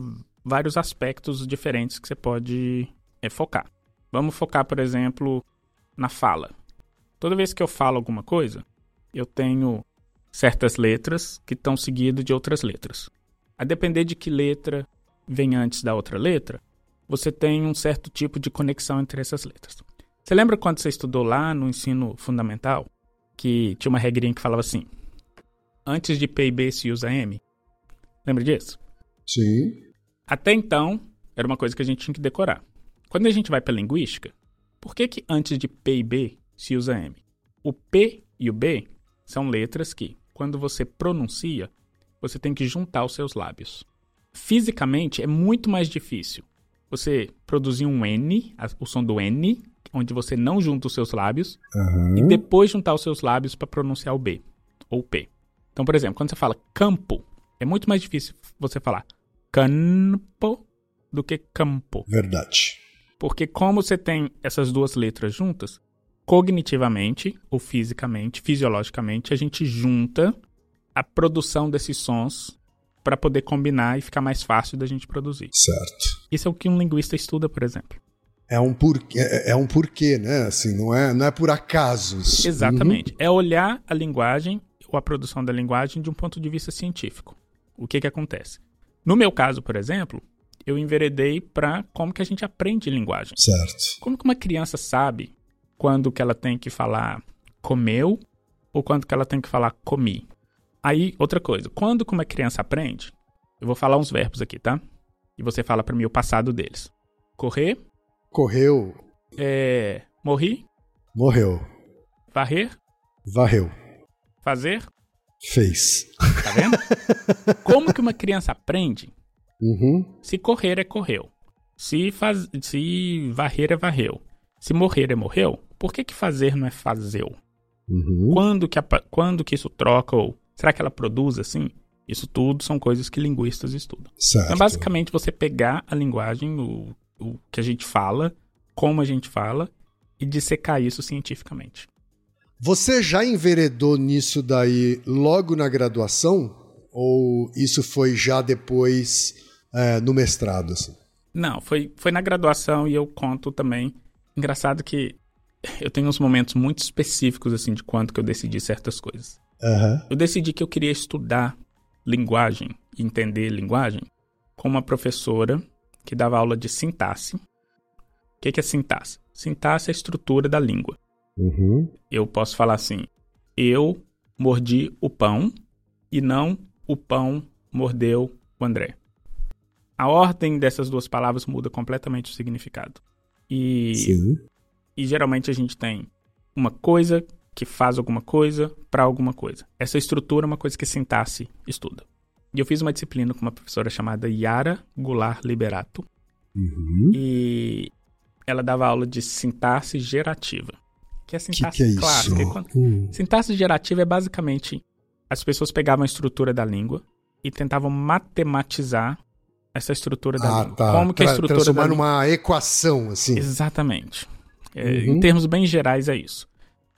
vários aspectos diferentes que você pode é, focar. Vamos focar, por exemplo, na fala. Toda vez que eu falo alguma coisa, eu tenho certas letras que estão seguidas de outras letras. A depender de que letra vem antes da outra letra, você tem um certo tipo de conexão entre essas letras. Você lembra quando você estudou lá no ensino fundamental que tinha uma regrinha que falava assim: antes de P e B se usa M? Lembra disso? Sim. Até então, era uma coisa que a gente tinha que decorar. Quando a gente vai para linguística, por que, que antes de P e B se usa M? O P e o B são letras que, quando você pronuncia, você tem que juntar os seus lábios. Fisicamente, é muito mais difícil você produzir um N, o som do N, onde você não junta os seus lábios, uhum. e depois juntar os seus lábios para pronunciar o B ou P. Então, por exemplo, quando você fala campo, é muito mais difícil você falar campo do que campo. Verdade. Porque como você tem essas duas letras juntas, cognitivamente ou fisicamente, fisiologicamente, a gente junta a produção desses sons para poder combinar e ficar mais fácil da gente produzir. Certo. Isso é o que um linguista estuda, por exemplo. É um porquê, é, é um porquê, né? Assim, não é, não é por acaso. Isso. Exatamente. Uhum. É olhar a linguagem ou a produção da linguagem de um ponto de vista científico. O que que acontece? No meu caso, por exemplo, eu enveredei para como que a gente aprende linguagem. Certo. Como que uma criança sabe quando que ela tem que falar comeu ou quando que ela tem que falar comi? Aí, outra coisa, quando que uma criança aprende, eu vou falar uns verbos aqui, tá? E você fala para mim o passado deles. Correr. Correu. É, morri. Morreu. Varrer. Varreu. Fazer. Fez. Tá vendo? Como que uma criança aprende? Uhum. Se correr é correu. Se, faz... se varrer é varreu. Se morrer é morreu. Por que, que fazer não é fazeu? Uhum. Quando, que a... Quando que isso troca ou Será que ela produz assim? Isso tudo são coisas que linguistas estudam. Certo. Então, basicamente, você pegar a linguagem, o, o que a gente fala, como a gente fala, e dissecar isso cientificamente. Você já enveredou nisso daí logo na graduação? Ou isso foi já depois é, no mestrado? Assim? Não, foi, foi na graduação e eu conto também. Engraçado que eu tenho uns momentos muito específicos assim de quanto que eu decidi certas coisas. Uhum. Eu decidi que eu queria estudar linguagem, entender linguagem, com uma professora que dava aula de sintaxe. O que, que é sintaxe? Sintaxe é a estrutura da língua. Uhum. Eu posso falar assim: eu mordi o pão e não o pão mordeu o André. A ordem dessas duas palavras muda completamente o significado. E, Sim. e geralmente a gente tem uma coisa que faz alguma coisa para alguma coisa. Essa estrutura é uma coisa que sintaxe estuda. E eu fiz uma disciplina com uma professora chamada Yara Goulart Liberato. Uhum. E ela dava aula de sintaxe gerativa. Que é a sintaxe que que é clássica. isso? Quando- Hum. Sintaxe gerativa é basicamente as pessoas pegavam a estrutura da língua e tentavam matematizar essa estrutura da Ah, língua. tá. Como que a estrutura da transformar língua... numa equação, assim. Exatamente. É, Uhum. Em termos bem gerais, é isso.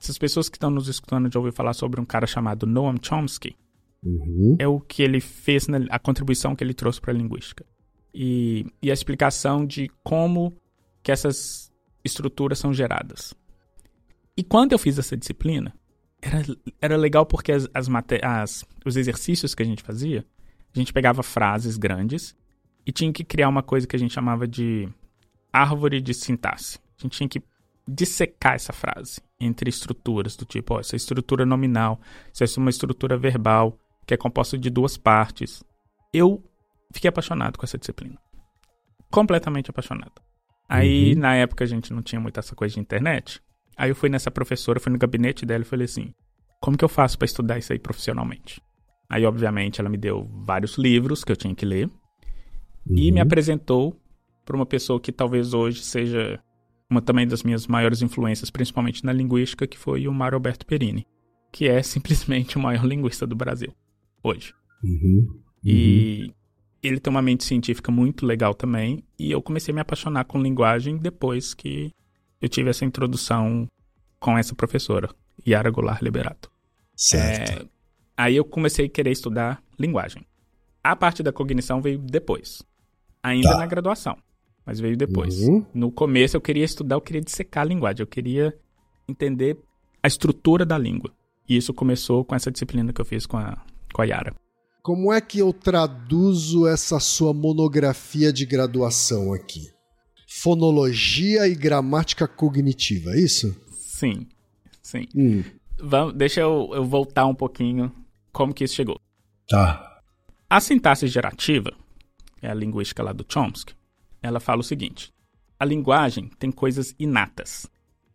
Essas pessoas que estão nos escutando já ouviram falar sobre um cara chamado Noam Chomsky. Uhum. É o que ele fez, na, a contribuição que ele trouxe para a linguística. E, e a explicação de como que essas estruturas são geradas. E quando eu fiz essa disciplina, era, era legal porque as, as, as- os exercícios que a gente fazia, a gente pegava frases grandes e tinha que criar uma coisa que a gente chamava de árvore de sintaxe. A gente tinha que dissecar essa frase entre estruturas, do tipo, ó, essa estrutura nominal, se essa é uma estrutura verbal, que é composta de duas partes. Eu fiquei apaixonado com essa disciplina. Completamente apaixonado. Aí, Uhum. na época, a gente não tinha muito essa coisa de internet. Aí eu fui nessa professora, fui no gabinete dela e falei assim: como que eu faço para estudar isso aí profissionalmente? Aí, obviamente, ela me deu vários livros que eu tinha que ler e Uhum. me apresentou para uma pessoa que talvez hoje seja uma também das minhas maiores influências, principalmente na linguística, que foi o Mário Alberto Perini, que é simplesmente o maior linguista do Brasil hoje. Uhum. E ele tem uma mente científica muito legal também, e eu comecei a me apaixonar com linguagem depois que eu tive essa introdução com essa professora, Yara Goulart Liberato. Certo. É, aí eu comecei a querer estudar linguagem. A parte da cognição veio depois. Ainda Tá. na graduação, mas veio depois. Uhum. No começo eu queria estudar, eu queria dissecar a linguagem, eu queria entender a estrutura da língua. E isso começou com essa disciplina que eu fiz com a, com a Yara. Como é que eu traduzo essa sua monografia de graduação aqui? Fonologia e gramática cognitiva, é isso? Sim, sim. Hum, Vamos, deixa eu, eu voltar um pouquinho como que isso chegou. tá. A sintaxe gerativa, é a linguística lá do Chomsky, ela fala o seguinte: a linguagem tem coisas inatas.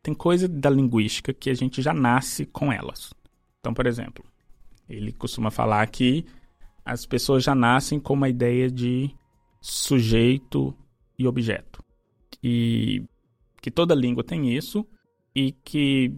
Tem coisa da linguística que a gente já nasce com elas. Então, por exemplo, ele costuma falar que as pessoas já nascem com uma ideia de sujeito e objeto. E que toda língua tem isso e que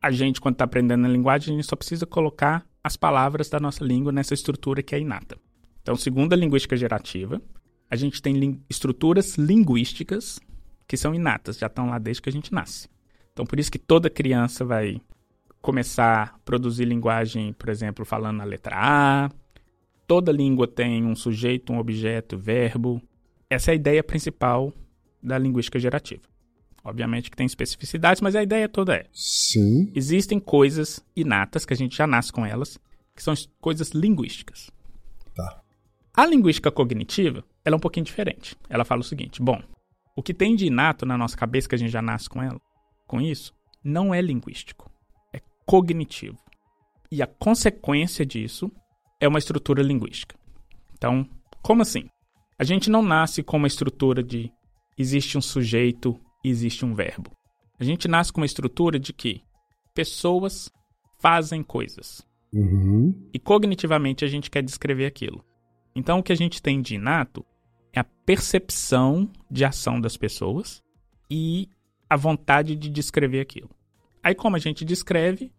a gente, quando está aprendendo a linguagem, a gente só precisa colocar as palavras da nossa língua nessa estrutura que é inata. Então, segundo a linguística gerativa, a gente tem estruturas linguísticas que são inatas, já estão lá desde que a gente nasce. Então, por isso que toda criança vai começar a produzir linguagem, por exemplo, falando a letra A. Toda língua tem um sujeito, um objeto, verbo. Essa é a ideia principal da linguística gerativa. Obviamente que tem especificidades, mas a ideia toda é: Sim. existem coisas inatas que a gente já nasce com elas, que são as coisas linguísticas. Tá. A linguística cognitiva, ela é um pouquinho diferente. Ela fala o seguinte: bom, o que tem de inato na nossa cabeça que a gente já nasce com ela, com isso, não é linguístico, é cognitivo. E a consequência disso é uma estrutura linguística. Então, como assim? A gente não nasce com uma estrutura de existe um sujeito e existe um verbo. A gente nasce com uma estrutura de que pessoas fazem coisas. Uhum. E cognitivamente a gente quer descrever aquilo. Então o que a gente tem de inato é a percepção de ação das pessoas e a vontade de descrever aquilo. Aí como a gente descreve,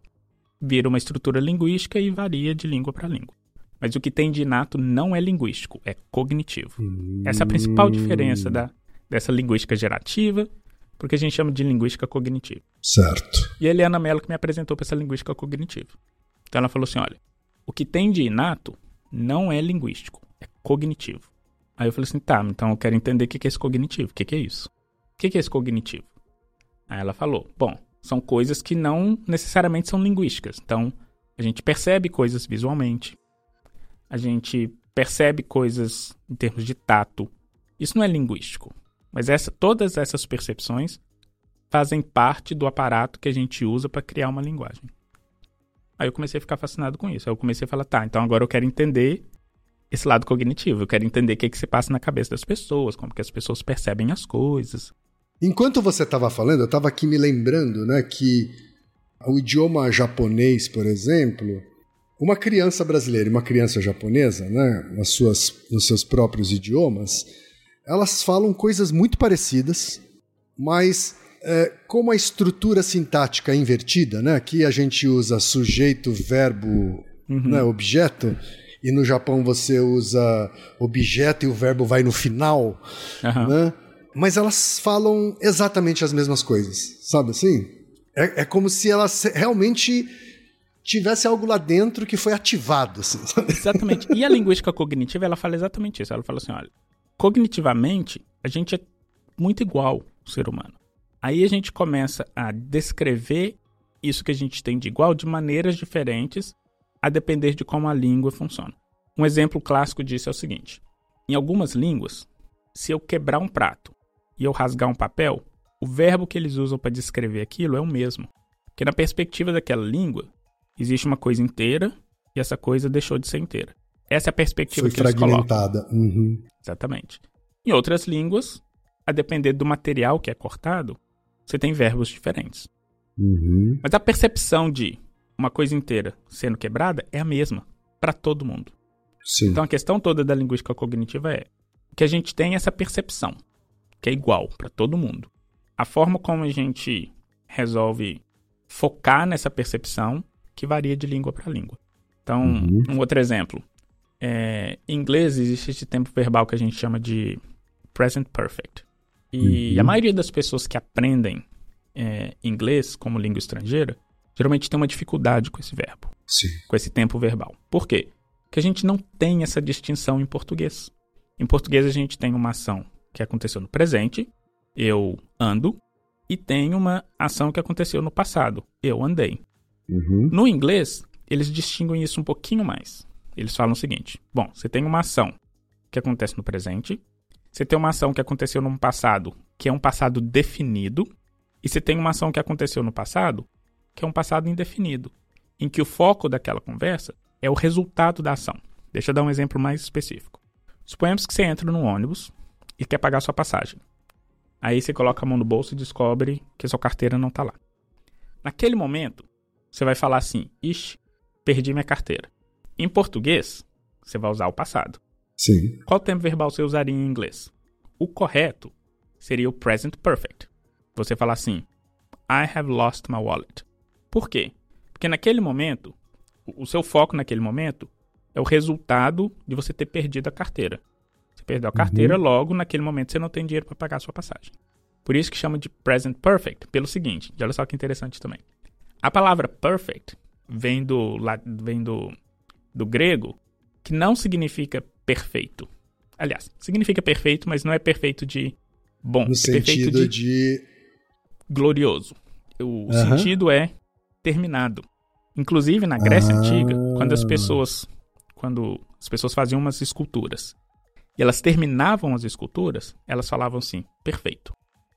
vira uma estrutura linguística e varia de língua para língua. Mas o que tem de inato não é linguístico, é cognitivo. Essa é a principal diferença da, dessa linguística gerativa, porque a gente chama de linguística cognitiva. Certo. E a Eliana Mello que me apresentou para essa linguística cognitiva. Então ela falou assim: olha, o que tem de inato não é linguístico, é cognitivo. Aí eu falei assim: tá, então eu quero entender o que é esse cognitivo, o que é isso? O que é esse cognitivo? Aí ela falou: bom, são coisas que não necessariamente são linguísticas. Então a gente percebe coisas visualmente, a gente percebe coisas em termos de tato. Isso não é linguístico. Mas essa, todas essas percepções fazem parte do aparato que a gente usa para criar uma linguagem. Aí eu comecei a ficar fascinado com isso. Aí eu comecei a falar, tá, então agora eu quero entender esse lado cognitivo. Eu quero entender o que, que se passa na cabeça das pessoas, como que as pessoas percebem as coisas. Enquanto você estava falando, eu estava aqui me lembrando, né, que O idioma japonês, por exemplo, uma criança brasileira e uma criança japonesa, né, nas suas, nos seus próprios idiomas, elas falam coisas muito parecidas, mas é, como a estrutura sintática é invertida, né, aqui a gente usa sujeito, verbo, uhum. né, objeto, e no Japão você usa objeto e o verbo vai no final, uhum. né? Mas elas falam exatamente as mesmas coisas, sabe assim? É, é como se elas realmente tivesse algo lá dentro que foi ativado. Assim, exatamente. E a linguística cognitiva, ela fala exatamente isso. Ela fala assim, olha, cognitivamente, a gente é muito igual o ser humano. Aí a gente começa a descrever isso que a gente tem de igual de maneiras diferentes, a depender de como a língua funciona. Um exemplo clássico disso é o seguinte: em algumas línguas, se eu quebrar um prato e eu rasgar um papel, o verbo que eles usam para descrever aquilo é o mesmo. Porque na perspectiva daquela língua, existe uma coisa inteira e essa coisa deixou de ser inteira. Essa é a perspectiva Foi que eles colocam. Uhum. Exatamente. Em outras línguas, a depender do material que é cortado, você tem verbos diferentes. Uhum. Mas a percepção de uma coisa inteira sendo quebrada é a mesma para todo mundo. Sim. Então a questão toda da linguística cognitiva é que a gente tem essa percepção, que é igual para todo mundo. A forma como a gente resolve focar nessa percepção que varia de língua para língua. Então, uhum. um outro exemplo. É, em inglês existe esse tempo verbal que a gente chama de present perfect. E uhum. a maioria das pessoas que aprendem é, inglês como língua estrangeira geralmente tem uma dificuldade com esse verbo, Sim. com esse tempo verbal. Por quê? Porque a gente não tem essa distinção em português. Em português a gente tem uma ação que aconteceu no presente, eu ando, e tem uma ação que aconteceu no passado, eu andei. Uhum. No inglês, eles distinguem isso um pouquinho mais. Eles falam o seguinte: bom, você tem uma ação que acontece no presente, você tem uma ação que aconteceu no passado, que é um passado definido, e você tem uma ação que aconteceu no passado, que é um passado indefinido, em que o foco daquela conversa é o resultado da ação. Deixa eu dar um exemplo mais específico. Suponhamos que você entra num ônibus e quer pagar sua passagem. Aí você coloca a mão no bolso e descobre que sua carteira não está lá. Naquele momento, você vai falar assim: Ixi, perdi minha carteira. Em português, você vai usar o passado. Sim. Qual tempo verbal você usaria em inglês? O correto seria o present perfect. Você fala assim: I have lost my wallet. Por quê? Porque naquele momento, o seu foco naquele momento é o resultado de você ter perdido a carteira. Você perdeu a carteira, uhum. logo naquele momento você não tem dinheiro para pagar a sua passagem. Por isso que chama de present perfect, pelo seguinte, olha só que interessante também. A palavra perfect vem do, vem do, do grego, que não significa perfeito. Aliás, significa perfeito, mas não é perfeito de bom. No é sentido de, de, glorioso. O sentido é terminado. Inclusive na Grécia ah. Antiga, quando as pessoas quando as pessoas faziam umas esculturas e elas terminavam as esculturas, elas falavam assim: perfeito.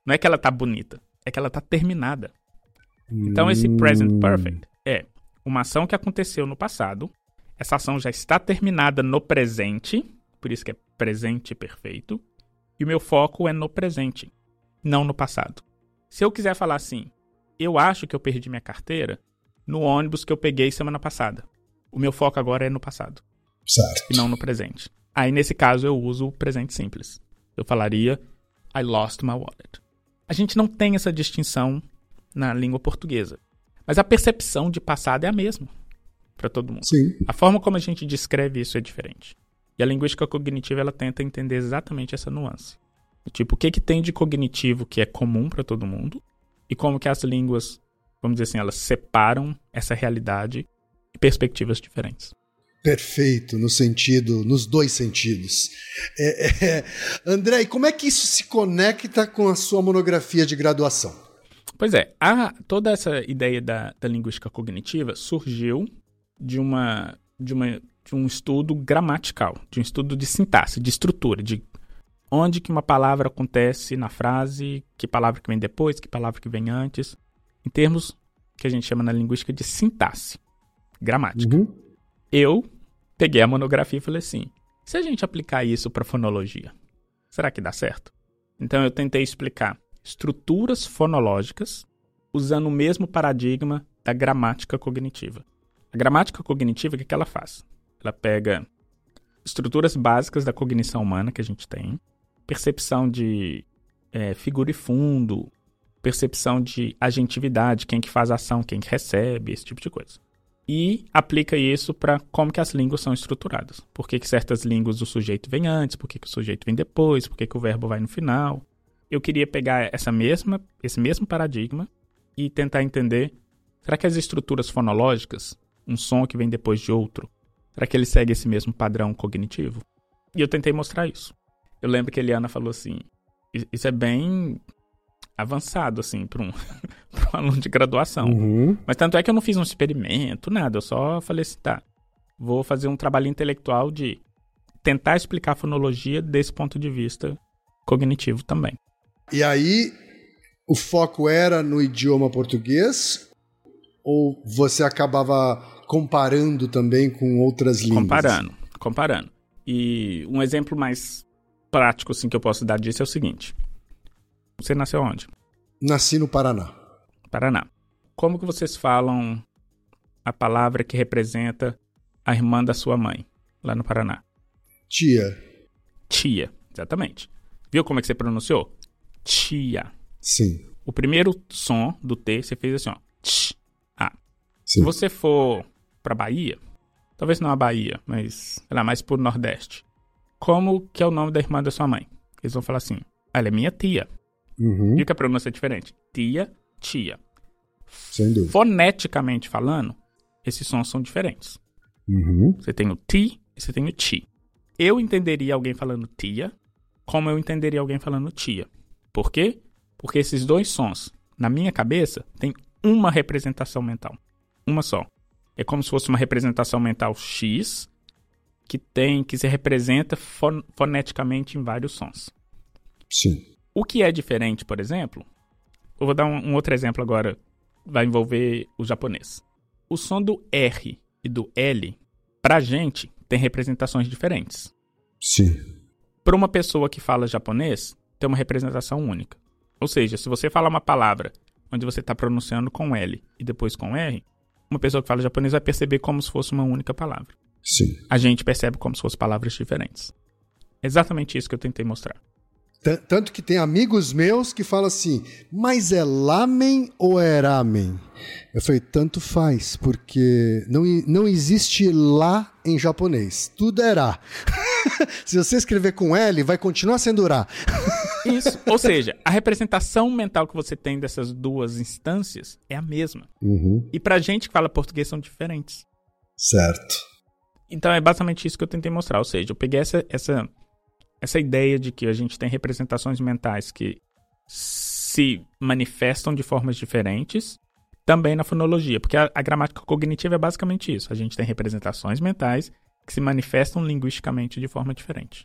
Não é que ela tá bonita, é que ela tá terminada. Então, esse present hum. perfect é uma ação que aconteceu no passado, essa ação já está terminada no presente, por isso que é presente perfeito, e o meu foco é no presente, não no passado. Se eu quiser falar assim, eu acho que eu perdi minha carteira no ônibus que eu peguei semana passada. O meu foco agora é no passado. Certo. E não no presente. Aí, nesse caso, eu uso o presente simples. Eu falaria, I lost my wallet. A gente não tem essa distinção na língua portuguesa. Mas a percepção de passado é a mesma para todo mundo. Sim. A forma como a gente descreve isso é diferente. E a linguística cognitiva ela tenta entender exatamente essa nuance. Tipo, o que, que tem de cognitivo que é comum para todo mundo e como que as línguas, vamos dizer assim, elas separam essa realidade e perspectivas diferentes. Perfeito, no sentido, nos dois sentidos. É, é, André, e como é que isso se conecta com a sua monografia de graduação? Pois é, a, toda essa ideia da, da linguística cognitiva surgiu de uma, de uma de um estudo gramatical, de um estudo de sintaxe, de estrutura, de onde que uma palavra acontece na frase, que palavra que vem depois, que palavra que vem antes, em termos que a gente chama na linguística de sintaxe, gramática. Uhum. Eu peguei a monografia e falei assim: se a gente aplicar isso para fonologia, será que dá certo? Então eu tentei explicar estruturas fonológicas usando o mesmo paradigma da gramática cognitiva. A gramática cognitiva, o que, que ela faz? Ela pega estruturas básicas da cognição humana que a gente tem, percepção de é, figura e fundo, percepção de agentividade, quem que faz ação, quem que recebe, esse tipo de coisa. E aplica isso para como que as línguas são estruturadas. Por que, que certas línguas o sujeito vem antes, por que, que o sujeito vem depois, por que, que o verbo vai no final. Eu queria pegar essa mesma, esse mesmo paradigma e tentar entender, será que as estruturas fonológicas, um som que vem depois de outro, será que ele segue esse mesmo padrão cognitivo? E eu tentei mostrar isso. Eu lembro que a Eliana falou assim, isso é bem avançado, assim, para um, um aluno de graduação. Uhum. Mas tanto é que eu não fiz um experimento, nada. Eu só falei assim, tá, vou fazer um trabalho intelectual de tentar explicar a fonologia desse ponto de vista cognitivo também. E aí, o foco era no idioma português? Ou você acabava comparando também com outras línguas? Comparando, comparando. E um exemplo mais prático assim, que eu posso dar disso é o seguinte. Você nasceu onde? Nasci no Paraná. Paraná. Como que vocês falam a palavra que representa a irmã da sua mãe, lá no Paraná? Tia. Tia, exatamente. Viu como é que você pronunciou? Tia. Sim. O primeiro som do T você fez assim, ó. Tch, a. Se você for pra Bahia, talvez não a Bahia, mas, sei lá, mais pro Nordeste. Como que é o nome da irmã da sua mãe? Eles vão falar assim, ela é minha tia. Uhum. Viu que a pronúncia é diferente? Tia, tia. Sem dúvida. Foneticamente falando, esses sons são diferentes. Uhum. Você tem o ti e você tem o ti. Eu entenderia alguém falando tia, como eu entenderia alguém falando tia. Por quê? Porque esses dois sons, na minha cabeça, tem uma representação mental. Uma só. É como se fosse uma representação mental X que tem que se representa fon foneticamente em vários sons. Sim. O que é diferente, por exemplo, eu vou dar um, um outro exemplo agora, vai envolver o japonês. O som do R e do L, pra gente, tem representações diferentes. Sim. Para uma pessoa que fala japonês, tem uma representação única. Ou seja, se você falar uma palavra onde você está pronunciando com L e depois com R, uma pessoa que fala japonês vai perceber como se fosse uma única palavra. Sim. A gente percebe como se fossem palavras diferentes. Exatamente isso que eu tentei mostrar. Tanto que tem amigos meus que falam assim, mas é lamen ou é ramen? Eu falei, tanto faz, porque não, não existe lá em japonês. Tudo é ra. Se você escrever com L, vai continuar sendo ra. Isso. Ou seja, a representação mental que você tem dessas duas instâncias é a mesma. Uhum. E pra gente que fala português são diferentes. Certo. Então é basicamente isso que eu tentei mostrar. Ou seja, eu peguei essa, essa, essa ideia de que a gente tem representações mentais que se manifestam de formas diferentes também na fonologia. Porque a, a gramática cognitiva é basicamente isso. A gente tem representações mentais que se manifestam linguisticamente de forma diferente.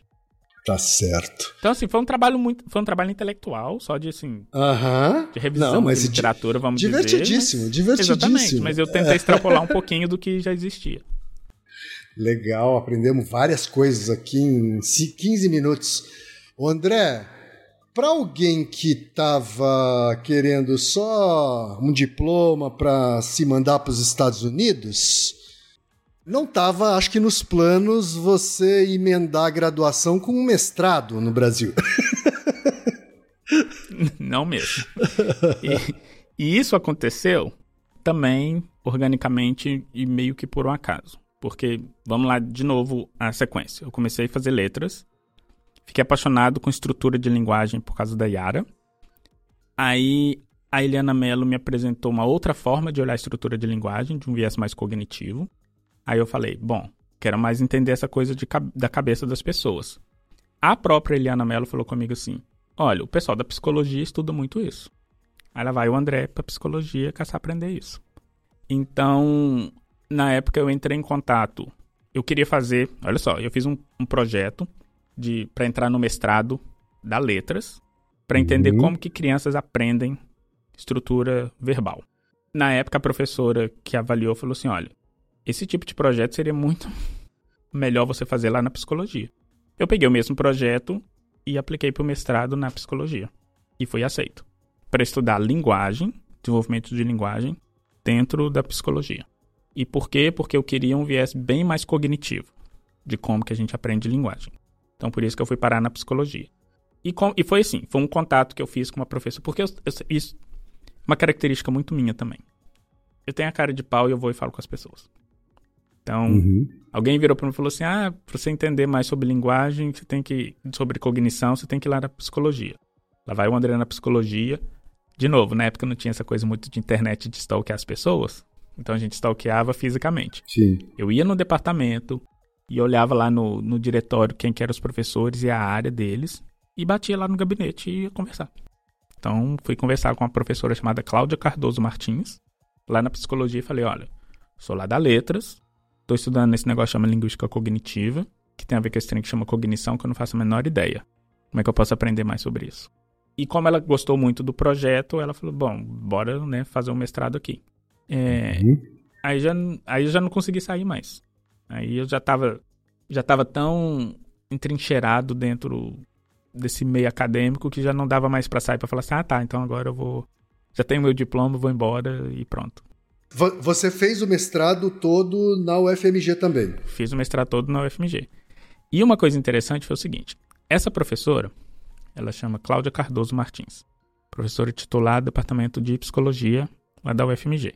Tá certo. Então, assim, foi um trabalho muito. Foi um trabalho intelectual, só de assim, Aham. de revisão Não, mas de di- literatura, vamos divertidíssimo, dizer. divertidíssimo. Exatamente, mas eu tentei extrapolar um pouquinho do que já existia. Legal, aprendemos várias coisas aqui em ci- 15 minutos. Ô André, para alguém que estava querendo só um diploma para se mandar para os Estados Unidos, não estava, acho que nos planos, você emendar a graduação com um mestrado no Brasil. Não mesmo. E, e isso aconteceu também organicamente e meio que por um acaso. Porque, vamos lá de novo a sequência. Eu comecei a fazer letras, fiquei apaixonado com estrutura de linguagem por causa da Yara. Aí a Eliana Mello me apresentou uma outra forma de olhar a estrutura de linguagem, de um viés mais cognitivo. Aí eu falei, bom, quero mais entender essa coisa de, da cabeça das pessoas. A própria Eliana Mello falou comigo assim: olha, o pessoal da psicologia estuda muito isso. Aí lá vai o André pra psicologia caçar aprender isso. Então, na época eu entrei em contato. Eu queria fazer, olha só, eu fiz um, um projeto de para entrar no mestrado da letras, para entender Uhum. como que crianças aprendem estrutura verbal. Na época a professora que avaliou falou assim, olha, esse tipo de projeto seria muito melhor você fazer lá na psicologia. Eu peguei o mesmo projeto e apliquei para o mestrado na psicologia. E fui aceito. Para estudar linguagem, desenvolvimento de linguagem, dentro da psicologia. E por quê? Porque eu queria um viés bem mais cognitivo de como que a gente aprende linguagem. Então, por isso que eu fui parar na psicologia. E, com, e foi assim, foi um contato que eu fiz com uma professora, porque eu, eu, isso é uma característica muito minha também. Eu tenho a cara de pau e eu vou e falo com as pessoas. Então, uhum. alguém virou para mim e falou assim: ah, para você entender mais sobre linguagem, você tem que. sobre cognição, você tem que ir lá na psicologia. Lá vai o André na psicologia. De novo, na época não tinha essa coisa muito de internet de stalkear as pessoas. Então a gente stalkeava fisicamente. Sim. Eu ia no departamento e olhava lá no, no diretório quem que eram os professores e a área deles. E batia lá no gabinete e ia conversar. Então fui conversar com uma professora chamada Cláudia Cardoso Martins, lá na psicologia, e falei: olha, sou lá da Letras, Estou estudando esse negócio que chama linguística cognitiva, que tem a ver com esse trem que chama cognição, que eu não faço a menor ideia. Como é que eu posso aprender mais sobre isso? E como ela gostou muito do projeto, ela falou: bom, bora né, fazer um mestrado aqui. É, uhum. aí, já, aí eu já não consegui sair mais. Aí eu já estava já tava tão entrincheirado dentro desse meio acadêmico que já não dava mais para sair para falar assim: ah, tá, então agora eu vou. Já tenho meu diploma, vou embora e pronto. Você fez o mestrado todo na UFMG também? Fiz o mestrado todo na UFMG. E uma coisa interessante foi o seguinte: essa professora, ela chama Cláudia Cardoso Martins, professora titular do Departamento de Psicologia lá da UFMG.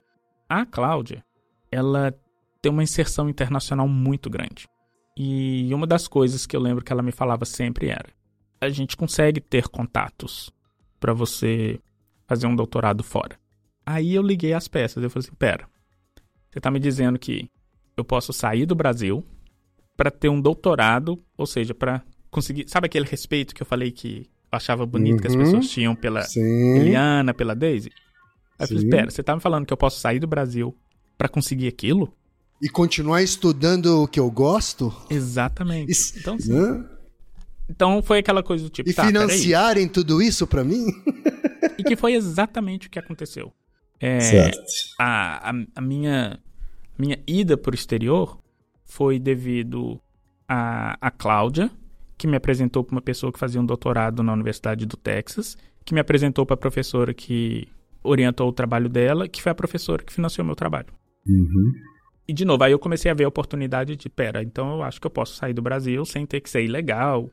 A Cláudia, ela tem uma inserção internacional muito grande. E uma das coisas que eu lembro que ela me falava sempre era: a gente consegue ter contatos para você fazer um doutorado fora. Aí eu liguei as peças. Eu falei assim: pera, você tá me dizendo que eu posso sair do Brasil para ter um doutorado, ou seja, para conseguir. Sabe aquele respeito que eu falei que eu achava bonito uhum, que as uhum. pessoas tinham pela sim. Eliana, pela Daisy? Aí eu falei: pera, você tá me falando que eu posso sair do Brasil para conseguir aquilo? E continuar estudando o que eu gosto? Exatamente. Isso, então, sim. Então foi aquela coisa do tipo. E tá, financiarem tudo isso para mim? e que foi exatamente o que aconteceu. É, a, a, a, minha, minha ida para o exterior foi devido a, a Cláudia, que me apresentou para uma pessoa que fazia um doutorado na Universidade do Texas, que me apresentou para a professora que orientou o trabalho dela, que foi a professora que financiou meu trabalho. Uhum. E de novo, aí eu comecei a ver a oportunidade de, pera, então eu acho que eu posso sair do Brasil sem ter que ser ilegal,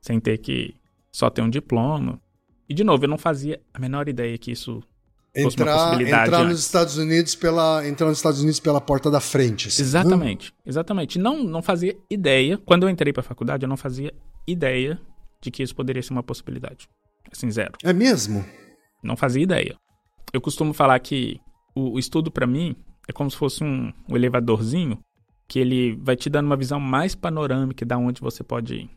sem ter que só ter um diploma. E de novo, eu não fazia a menor ideia que isso entrar, entrar nos Estados Unidos pela entrar nos Estados Unidos pela porta da frente. Assim. Exatamente, hum. exatamente. Não não fazia ideia. Quando eu entrei para a faculdade, eu não fazia ideia de que isso poderia ser uma possibilidade. Assim, zero. É mesmo? Não fazia ideia. Eu costumo falar que o, o estudo para mim é como se fosse um, um, elevadorzinho que ele vai te dando uma visão mais panorâmica de onde você pode ir.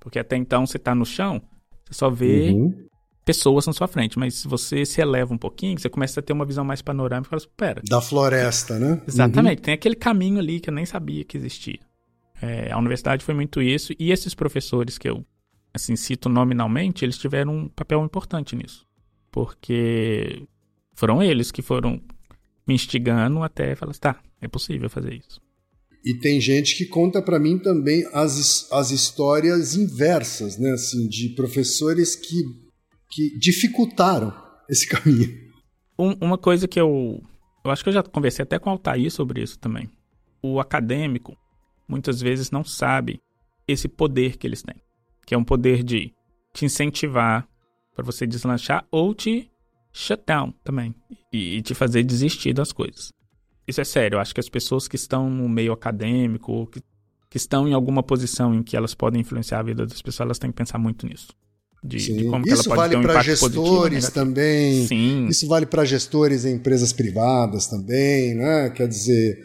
Porque até então você tá no chão, você só vê uhum pessoas na sua frente, mas se você se eleva um pouquinho, você começa a ter uma visão mais panorâmica, e fala, pera. Da floresta, né? Exatamente, uhum. tem aquele caminho ali que eu nem sabia que existia. É, a universidade foi muito isso, e esses professores que eu assim cito nominalmente, eles tiveram um papel importante nisso. Porque foram eles que foram me instigando até falar assim, tá, é possível fazer isso. E tem gente que conta para mim também as, as histórias inversas, né? Assim, de professores que que dificultaram esse caminho. Um, uma coisa que eu. Eu acho que eu já conversei até com o Altair sobre isso também. O acadêmico muitas vezes não sabe esse poder que eles têm. Que é um poder de te incentivar para você deslanchar ou te shut down também. E, te fazer desistir das coisas. Isso é sério. Eu acho que as pessoas que estão no meio acadêmico que, que estão em alguma posição em que elas podem influenciar a vida das pessoas, elas têm que pensar muito nisso. De, de como Isso vale um para gestores também. Sim. Isso vale para gestores em empresas privadas também, né? Quer dizer,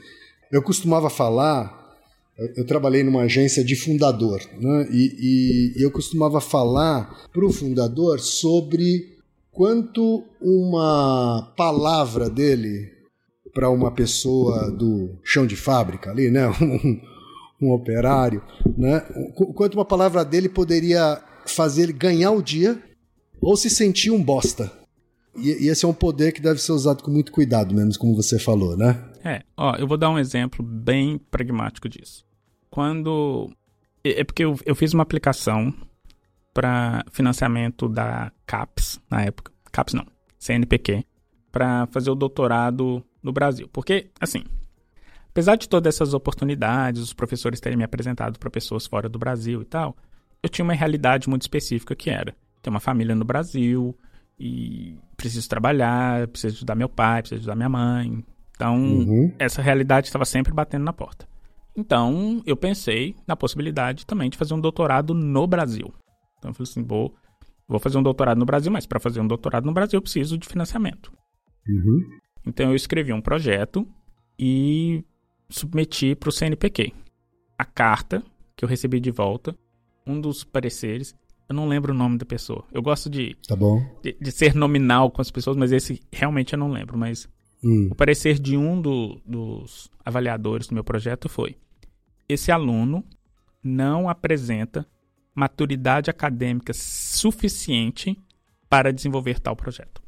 eu costumava falar, eu, eu trabalhei numa agência de fundador, né? E, e eu costumava falar para o fundador sobre quanto uma palavra dele para uma pessoa do chão de fábrica ali, né? Um, um operário, né? Quanto uma palavra dele poderia fazer ele ganhar o dia ou se sentir um bosta. E, e, esse é um poder que deve ser usado com muito cuidado, mesmo como você falou, né? É, ó, eu vou dar um exemplo bem pragmático disso. Quando. É, é porque eu, eu fiz uma aplicação para financiamento da CAPES na época. CAPES não, CNPq, para fazer o doutorado no Brasil. Porque, assim, apesar de todas essas oportunidades, os professores terem me apresentado para pessoas fora do Brasil e tal, eu tinha uma realidade muito específica que era ter uma família no Brasil e preciso trabalhar, preciso ajudar meu pai, preciso ajudar minha mãe. Então, uhum. essa realidade estava sempre batendo na porta. Então, eu pensei na possibilidade também de fazer um doutorado no Brasil. Então, eu falei assim, vou, vou fazer um doutorado no Brasil, mas para fazer um doutorado no Brasil eu preciso de financiamento. Uhum. Então, eu escrevi um projeto e submeti para o CNPq. A carta que eu recebi de volta, um dos pareceres, eu não lembro o nome da pessoa. Eu gosto de, tá bom. de, de ser nominal com as pessoas, mas esse realmente eu não lembro. Mas hum. o parecer de um do, dos avaliadores do meu projeto foi: esse aluno não apresenta maturidade acadêmica suficiente para desenvolver tal projeto.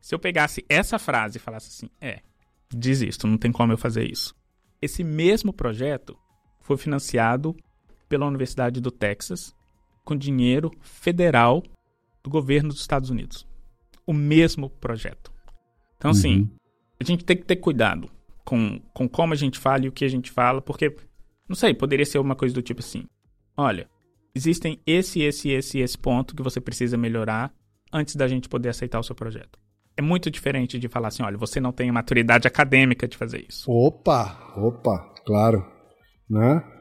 Se eu pegasse essa frase e falasse assim, é, desisto, não tem como eu fazer isso. Esse mesmo projeto foi financiado pela Universidade do Texas com dinheiro federal do governo dos Estados Unidos. O mesmo projeto. Então, assim, uhum. a gente tem que ter cuidado com, com como a gente fala e o que a gente fala, porque, não sei, poderia ser uma coisa do tipo assim: olha, existem esse, esse, esse esse ponto que você precisa melhorar antes da gente poder aceitar o seu projeto. É muito diferente de falar assim: olha, você não tem a maturidade acadêmica de fazer isso. Opa, opa, claro. Né?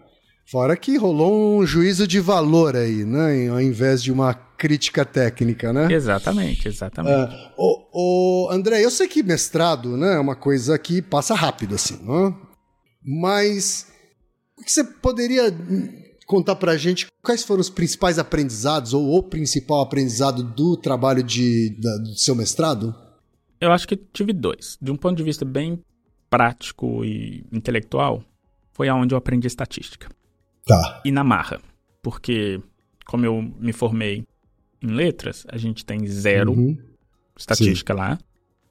Fora que rolou um juízo de valor aí, né? Ao invés de uma crítica técnica, né? Exatamente, exatamente. Uh, o, o André, eu sei que mestrado, né, é uma coisa que passa rápido, assim, né? Mas o que você poderia contar pra gente quais foram os principais aprendizados ou o principal aprendizado do trabalho de, da, do seu mestrado? Eu acho que tive dois. De um ponto de vista bem prático e intelectual, foi aonde eu aprendi estatística. Tá. E na marra. Porque, como eu me formei em letras, a gente tem zero uhum. estatística Sim. lá.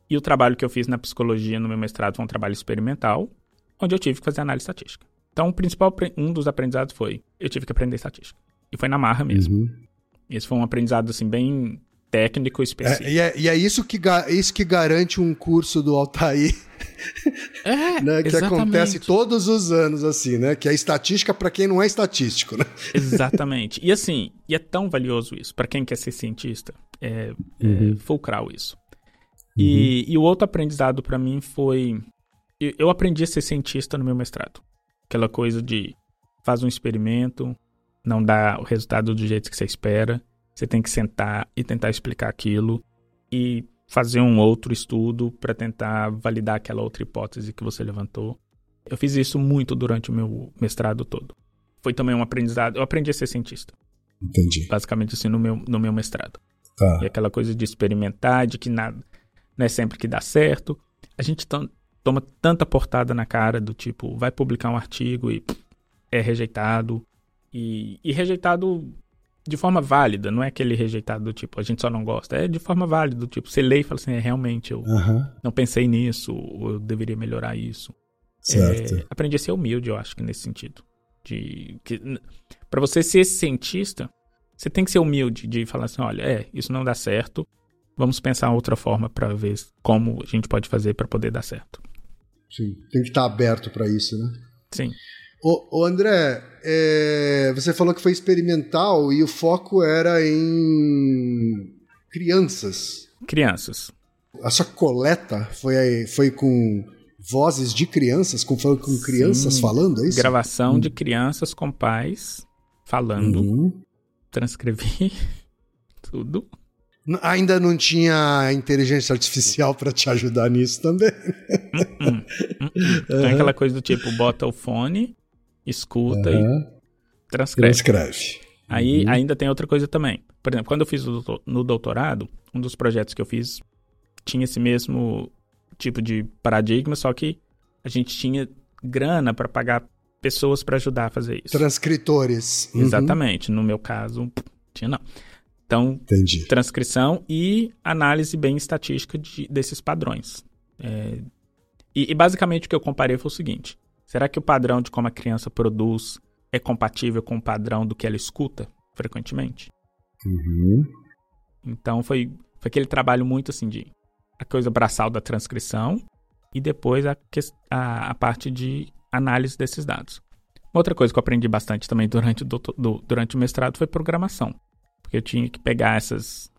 E o trabalho que eu fiz na psicologia no meu mestrado foi um trabalho experimental, onde eu tive que fazer análise estatística. Então, o principal, um dos aprendizados foi, eu tive que aprender estatística. E foi na marra mesmo. Uhum. Esse foi um aprendizado, assim, bem técnico específico. É, e, é, e é isso que, isso que garante um curso do Altair. É, né, que exatamente. acontece todos os anos, assim, né? Que é estatística para quem não é estatístico, né? Exatamente. E assim, e é tão valioso isso, para quem quer ser cientista, é, é uhum. é fulcral isso. E, uhum. e o outro aprendizado para mim foi. Eu aprendi a ser cientista no meu mestrado. Aquela coisa de faz um experimento, não dá o resultado do jeito que você espera você tem que sentar e tentar explicar aquilo e fazer um outro estudo para tentar validar aquela outra hipótese que você levantou. Eu fiz isso muito durante o meu mestrado todo. Foi também um aprendizado. Eu aprendi a ser cientista. Entendi. Basicamente assim no meu, no meu mestrado. Tá. E aquela coisa de experimentar, de que nada, não é sempre que dá certo. A gente toma tanta portada na cara do tipo, vai publicar um artigo e é rejeitado. E, e rejeitado de forma válida, não é aquele rejeitado do tipo, a gente só não gosta. É de forma válida, do tipo, você lê e fala assim, é, realmente, eu uhum. não pensei nisso, ou eu deveria melhorar isso. Certo. É, aprendi a ser humilde, eu acho que nesse sentido. De que para você ser cientista, você tem que ser humilde de falar assim, olha, é, isso não dá certo. Vamos pensar outra forma para ver como a gente pode fazer para poder dar certo. Sim, tem que estar aberto para isso, né? Sim. Ô, ô André, é, você falou que foi experimental e o foco era em crianças. Crianças. A sua coleta foi, foi com vozes de crianças, com, com crianças Sim. falando, é isso? Gravação hum. de crianças com pais falando. Uhum. Transcrevi tudo. Ainda não tinha inteligência artificial para te ajudar nisso também. Uh -uh, uh Tem aquela coisa do tipo, bota o fone, escuta uhum. e transcreve. Transcreve. Aí uhum. ainda tem outra coisa também. Por exemplo, quando eu fiz no doutorado, um dos projetos que eu fiz tinha esse mesmo tipo de paradigma, só que a gente tinha grana para pagar pessoas para ajudar a fazer isso. Transcritores. Uhum. Exatamente. No meu caso, tinha não. Então, Entendi. transcrição e análise bem estatística de, desses padrões. É, e, e, basicamente o que eu comparei foi o seguinte: Será que o padrão de como a criança produz é compatível com o padrão do que ela escuta frequentemente? Uhum. Então foi, foi aquele trabalho muito assim de a coisa braçal da transcrição e depois a, a, a parte de análise desses dados. Outra coisa que eu aprendi bastante também durante o, do, durante o mestrado foi programação. Porque eu tinha que pegar essas,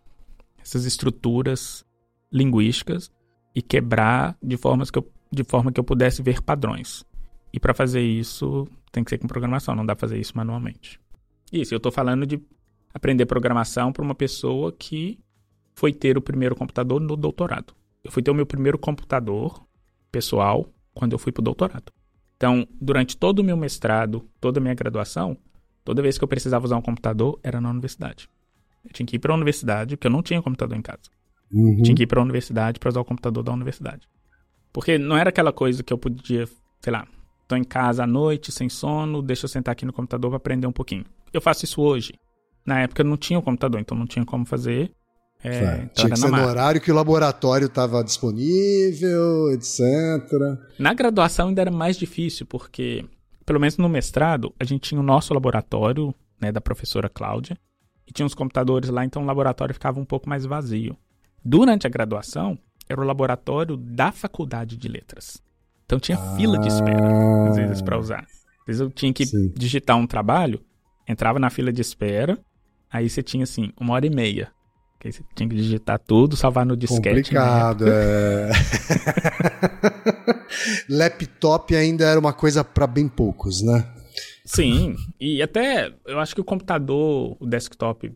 essas estruturas linguísticas e quebrar de, formas que eu, de forma que eu pudesse ver padrões. E para fazer isso, tem que ser com programação, não dá pra fazer isso manualmente. Isso, eu estou falando de aprender programação para uma pessoa que foi ter o primeiro computador no doutorado. Eu fui ter o meu primeiro computador pessoal quando eu fui para o doutorado. Então, durante todo o meu mestrado, toda a minha graduação, toda vez que eu precisava usar um computador, era na universidade. Eu tinha que ir para a universidade, porque eu não tinha computador em casa. Uhum. Tinha que ir para a universidade para usar o computador da universidade. Porque não era aquela coisa que eu podia, sei lá, tô em casa à noite, sem sono, deixa eu sentar aqui no computador para aprender um pouquinho. Eu faço isso hoje. Na época eu não tinha o computador, então não tinha como fazer. É, Tinha que ser no horário que o laboratório estava disponível, etc. Na graduação ainda era mais difícil, porque, pelo menos no mestrado, a gente tinha o nosso laboratório, né, da professora Cláudia, e tinha uns computadores lá, então o laboratório ficava um pouco mais vazio. Durante a graduação, era o laboratório da faculdade de letras. Então tinha ah, fila de espera, às vezes, para usar. Às vezes eu tinha que sim. digitar um trabalho, entrava na fila de espera, aí você tinha, assim, uma hora e meia que aí você tinha que digitar tudo, salvar no disquete. Complicado, é. Laptop ainda era uma coisa para bem poucos, né? Sim, e até eu acho que o computador, o desktop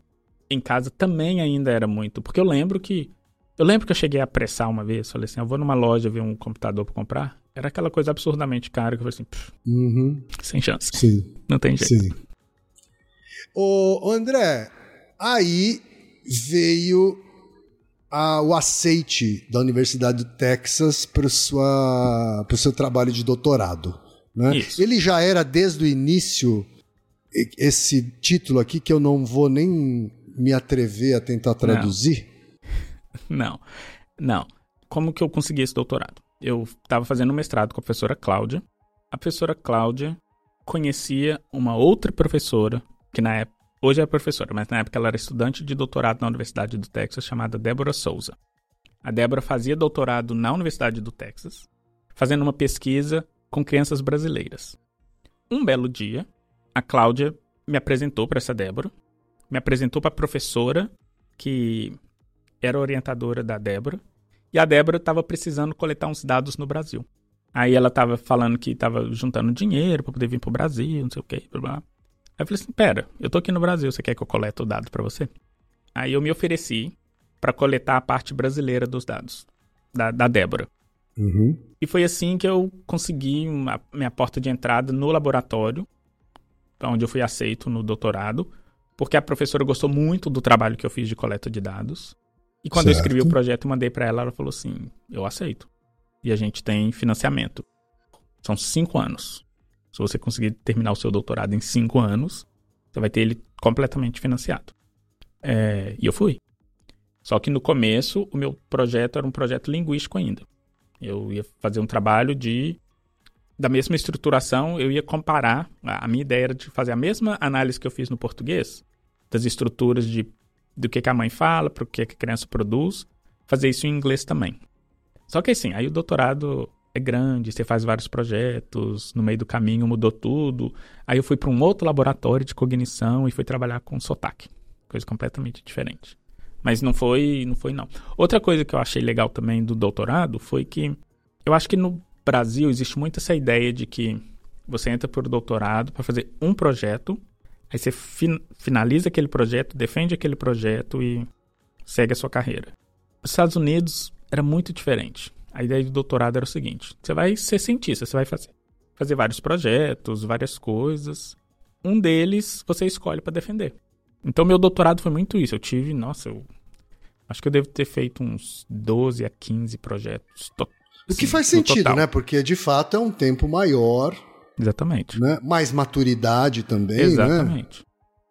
em casa também ainda era muito, porque eu lembro que eu lembro que eu cheguei a apressar uma vez, falei assim, eu vou numa loja ver um computador para comprar, era aquela coisa absurdamente cara que eu falei assim, uhum. sem chance. Sim. Não tem jeito. Sim. Ô, André, aí veio a, o aceite da Universidade do Texas para o seu trabalho de doutorado. Né? Ele já era desde o início esse título aqui que eu não vou nem me atrever a tentar traduzir? Não, não. Como que eu consegui esse doutorado? Eu estava fazendo um mestrado com a professora Cláudia. A professora Cláudia conhecia uma outra professora que na época Hoje é professora, mas na época ela era estudante de doutorado na Universidade do Texas, chamada Débora Souza. A Débora fazia doutorado na Universidade do Texas, fazendo uma pesquisa com crianças brasileiras. Um belo dia, a Cláudia me apresentou para essa Débora, me apresentou para a professora que era orientadora da Débora, e a Débora estava precisando coletar uns dados no Brasil. Aí ela estava falando que estava juntando dinheiro para poder vir para o Brasil, não sei o que, blá blá. Aí eu falei assim: pera, eu tô aqui no Brasil, você quer que eu colete o dado para você? Aí eu me ofereci para coletar a parte brasileira dos dados, da, da Débora. Uhum. E foi assim que eu consegui uma, minha porta de entrada no laboratório, onde eu fui aceito no doutorado, porque a professora gostou muito do trabalho que eu fiz de coleta de dados. E quando certo. eu escrevi o projeto e mandei para ela, ela falou assim: eu aceito. E a gente tem financiamento. São cinco anos. Se você conseguir terminar o seu doutorado em cinco anos, você vai ter ele completamente financiado. É, e eu fui. Só que no começo, o meu projeto era um projeto linguístico ainda. Eu ia fazer um trabalho de. Da mesma estruturação, eu ia comparar. A minha ideia era de fazer a mesma análise que eu fiz no português, das estruturas de do que, que a mãe fala, para o que, que a criança produz, fazer isso em inglês também. Só que assim, aí o doutorado é grande, você faz vários projetos, no meio do caminho mudou tudo. Aí eu fui para um outro laboratório de cognição e fui trabalhar com sotaque, coisa completamente diferente. Mas não foi, não foi não. Outra coisa que eu achei legal também do doutorado foi que eu acho que no Brasil existe muito essa ideia de que você entra por doutorado para fazer um projeto, aí você fin finaliza aquele projeto, defende aquele projeto e segue a sua carreira. Nos Estados Unidos era muito diferente a ideia do doutorado era o seguinte: você vai ser cientista, você vai fazer, fazer vários projetos, várias coisas. Um deles você escolhe para defender. Então, meu doutorado foi muito isso. Eu tive, nossa, eu acho que eu devo ter feito uns 12 a 15 projetos. O que faz sentido, né? Porque de fato é um tempo maior. Exatamente. Né? Mais maturidade também, né? Exatamente. Né?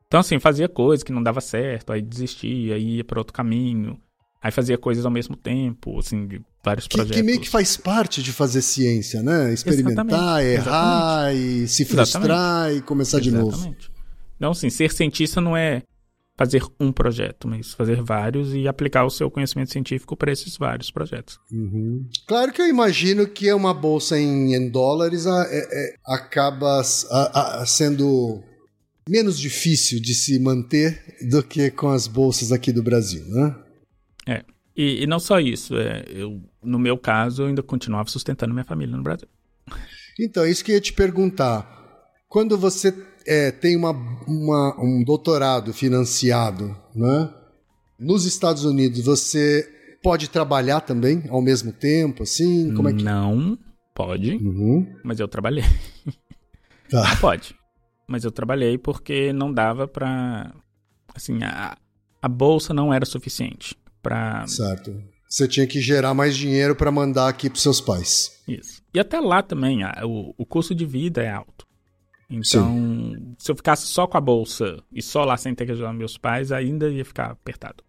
Então, assim, fazia coisas que não dava certo, aí desistia, ia para outro caminho. Aí fazia coisas ao mesmo tempo, assim, de vários que, projetos. Que meio que faz parte de fazer ciência, né? Experimentar, exatamente, errar exatamente. e se frustrar exatamente. e começar de novo. Então, assim, ser cientista não é fazer um projeto, mas fazer vários e aplicar o seu conhecimento científico para esses vários projetos. Uhum. Claro que eu imagino que uma bolsa em, em dólares a, é, é, acaba a, a, sendo menos difícil de se manter do que com as bolsas aqui do Brasil, né? É. E, e não só isso, é, eu, no meu caso, eu ainda continuava sustentando minha família no Brasil. Então, isso que eu ia te perguntar. Quando você é, tem uma, uma, um doutorado financiado né, nos Estados Unidos, você pode trabalhar também ao mesmo tempo, assim? Como é que... Não, pode, uhum. mas eu trabalhei. Tá. Pode, mas eu trabalhei porque não dava para assim, a, a bolsa não era suficiente para Certo. Você tinha que gerar mais dinheiro para mandar aqui para seus pais. Isso. E até lá também, a, o, o custo de vida é alto. Então, Sim. se eu ficasse só com a bolsa e só lá sem ter que ajudar meus pais, ainda ia ficar apertado.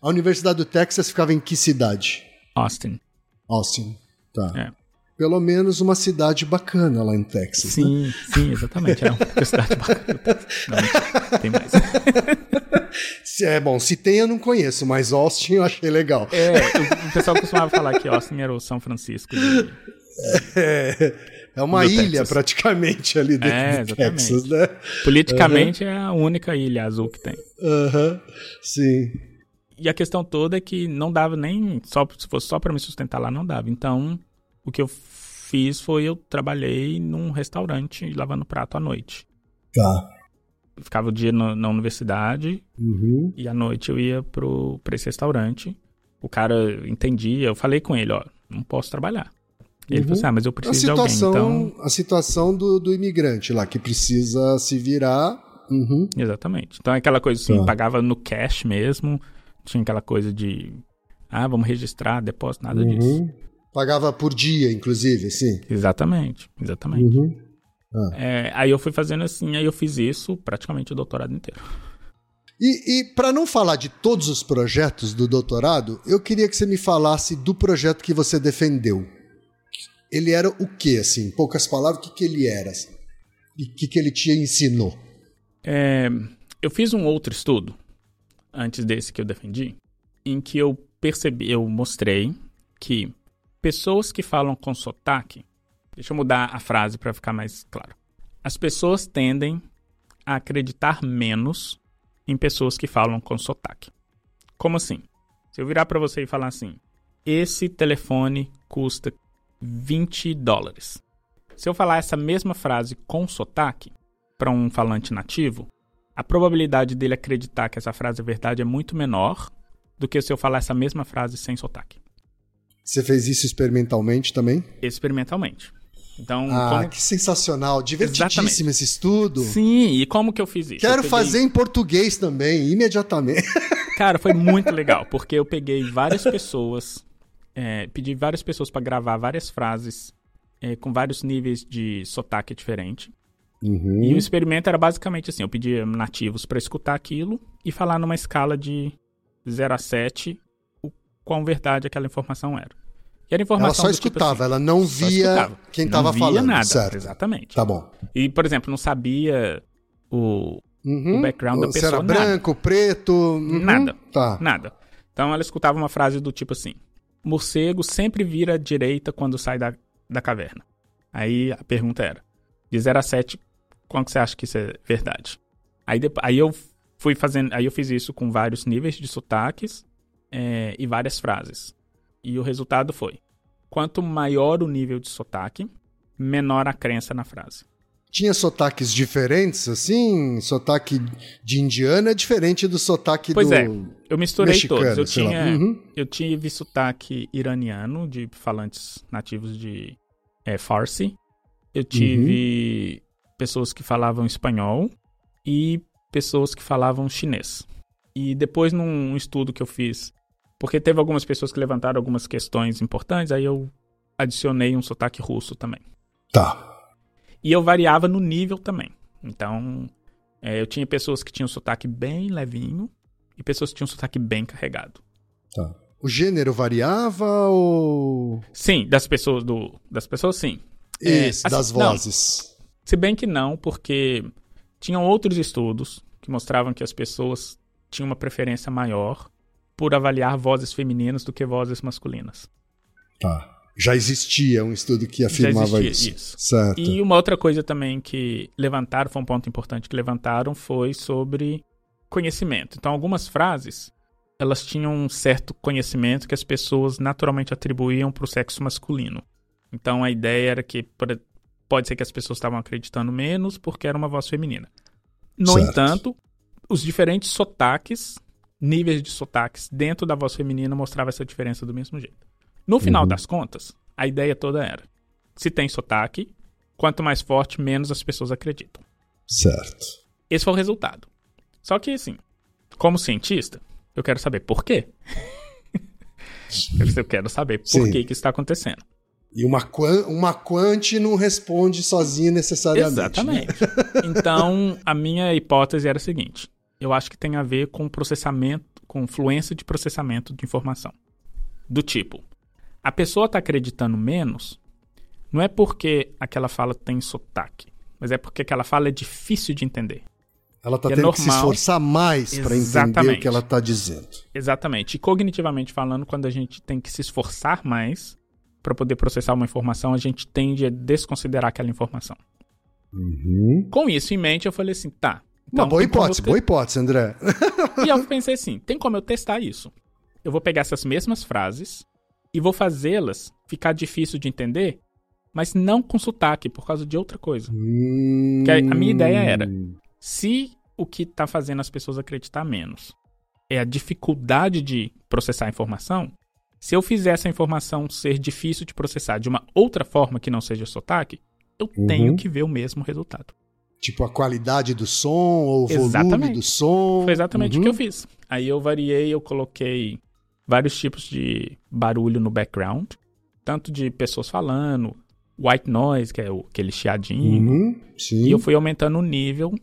A Universidade do Texas ficava em que cidade? Austin. Austin, tá. É. Pelo menos uma cidade bacana lá em Texas. Sim, né? sim, exatamente. É uma cidade bacana. Não, tem mais. é bom, se tem eu não conheço, mas Austin eu achei legal. É, o, o pessoal costumava falar que Austin era o São Francisco de... É. É uma ilha Texas. praticamente ali dentro é, do Texas, né? Politicamente uhum. é a única ilha azul que tem. Uhum. Sim. E a questão toda é que não dava nem só se fosse só para me sustentar lá não dava. Então, o que eu fiz foi eu trabalhei num restaurante lavando prato à noite. Tá. Eu ficava o dia no, na universidade uhum. e à noite eu ia pro, pra esse restaurante. O cara entendia, eu falei com ele, ó, não posso trabalhar. Ele uhum. falou assim: ah, mas eu preciso situação, de alguém. Então... A situação do, do imigrante lá, que precisa se virar. Uhum. Exatamente. Então é aquela coisa assim, tá. pagava no cash mesmo, tinha aquela coisa de. Ah, vamos registrar, depósito, nada uhum. disso. Pagava por dia, inclusive, sim. Exatamente, exatamente. Uhum. Ah. É, aí eu fui fazendo assim, aí eu fiz isso praticamente o doutorado inteiro. E, e para não falar de todos os projetos do doutorado, eu queria que você me falasse do projeto que você defendeu ele era o que, assim? Em poucas palavras, o que, que ele era? Assim? E o que, que ele te ensinou? É, eu fiz um outro estudo, antes desse que eu defendi, em que eu percebi, eu mostrei que pessoas que falam com sotaque, deixa eu mudar a frase para ficar mais claro. As pessoas tendem a acreditar menos em pessoas que falam com sotaque. Como assim? Se eu virar para você e falar assim: esse telefone custa 20 dólares. Se eu falar essa mesma frase com sotaque para um falante nativo, a probabilidade dele acreditar que essa frase é verdade é muito menor do que se eu falar essa mesma frase sem sotaque. Você fez isso experimentalmente também? Experimentalmente. Então, ah, como... que sensacional. Divertidíssimo Exatamente. esse estudo. Sim, e como que eu fiz isso? Quero peguei... fazer em português também, imediatamente. Cara, foi muito legal, porque eu peguei várias pessoas é, pedi várias pessoas para gravar várias frases é, com vários níveis de sotaque diferente. Uhum. E o experimento era basicamente assim: eu pedia nativos para escutar aquilo e falar numa escala de 0 a 7 o quão verdade aquela informação era. E era informação ela só tipo escutava, tipo assim, ela não via quem estava falando. Não via nada, certo. exatamente. Tá bom. E, por exemplo, não sabia o, uhum. o background da pessoa. Se era branco, nada. preto. Uhum. Nada. Tá. Nada. Então ela escutava uma frase do tipo assim: morcego sempre vira à direita quando sai da, da caverna. Aí a pergunta era: de 0 a 7, quanto você acha que isso é verdade? Aí, aí eu fui fazendo. Aí eu fiz isso com vários níveis de sotaques é, e várias frases. E o resultado foi: quanto maior o nível de sotaque, menor a crença na frase. Tinha sotaques diferentes, assim? Sotaque de indiano é diferente do sotaque pois do. Pois é, eu misturei mexicano, todos. Eu tinha, uhum. eu tive sotaque iraniano, de falantes nativos de é, Farsi. Eu tive uhum. pessoas que falavam espanhol e pessoas que falavam chinês. E depois, num estudo que eu fiz, porque teve algumas pessoas que levantaram algumas questões importantes, aí eu adicionei um sotaque russo também. Tá. E eu variava no nível também. Então, é, eu tinha pessoas que tinham sotaque bem levinho e pessoas que tinham sotaque bem carregado. Tá. O gênero variava ou. Sim, das pessoas do. Das pessoas, sim. Isso, é, das assim, vozes. Não. Se bem que não, porque tinham outros estudos que mostravam que as pessoas tinha uma preferência maior por avaliar vozes femininas do que vozes masculinas. Tá. Já existia um estudo que afirmava isso. isso. Certo. E uma outra coisa também que levantaram, foi um ponto importante que levantaram, foi sobre conhecimento. Então, algumas frases, elas tinham um certo conhecimento que as pessoas naturalmente atribuíam para o sexo masculino. Então, a ideia era que pode ser que as pessoas estavam acreditando menos porque era uma voz feminina. No certo. entanto, os diferentes sotaques, níveis de sotaques dentro da voz feminina mostrava essa diferença do mesmo jeito. No final uhum. das contas, a ideia toda era: se tem sotaque, quanto mais forte, menos as pessoas acreditam. Certo. Esse foi o resultado. Só que, assim, como cientista, eu quero saber por quê. eu quero saber por Sim. que, que está acontecendo. E uma, uma quant não responde sozinha necessariamente. Né? Exatamente. Né? então, a minha hipótese era a seguinte: eu acho que tem a ver com processamento, com fluência de processamento de informação. Do tipo, a pessoa está acreditando menos, não é porque aquela fala tem sotaque, mas é porque aquela fala é difícil de entender. Ela está é tendo normal. que se esforçar mais para entender o que ela está dizendo. Exatamente. E cognitivamente falando, quando a gente tem que se esforçar mais para poder processar uma informação, a gente tende a desconsiderar aquela informação. Uhum. Com isso em mente, eu falei assim, tá. Então, uma boa hipótese, te... boa hipótese, André. e eu pensei assim, tem como eu testar isso? Eu vou pegar essas mesmas frases e vou fazê-las ficar difícil de entender, mas não com sotaque, por causa de outra coisa. Hum... a minha ideia era, se o que está fazendo as pessoas acreditar menos é a dificuldade de processar a informação, se eu fizer essa informação ser difícil de processar de uma outra forma que não seja sotaque, eu uhum. tenho que ver o mesmo resultado. Tipo a qualidade do som ou o exatamente. volume do som. Foi exatamente uhum. o que eu uhum. fiz. Aí eu variei, eu coloquei vários tipos de barulho no background, tanto de pessoas falando, white noise, que é aquele chiadinho. Uhum, e eu fui aumentando o nível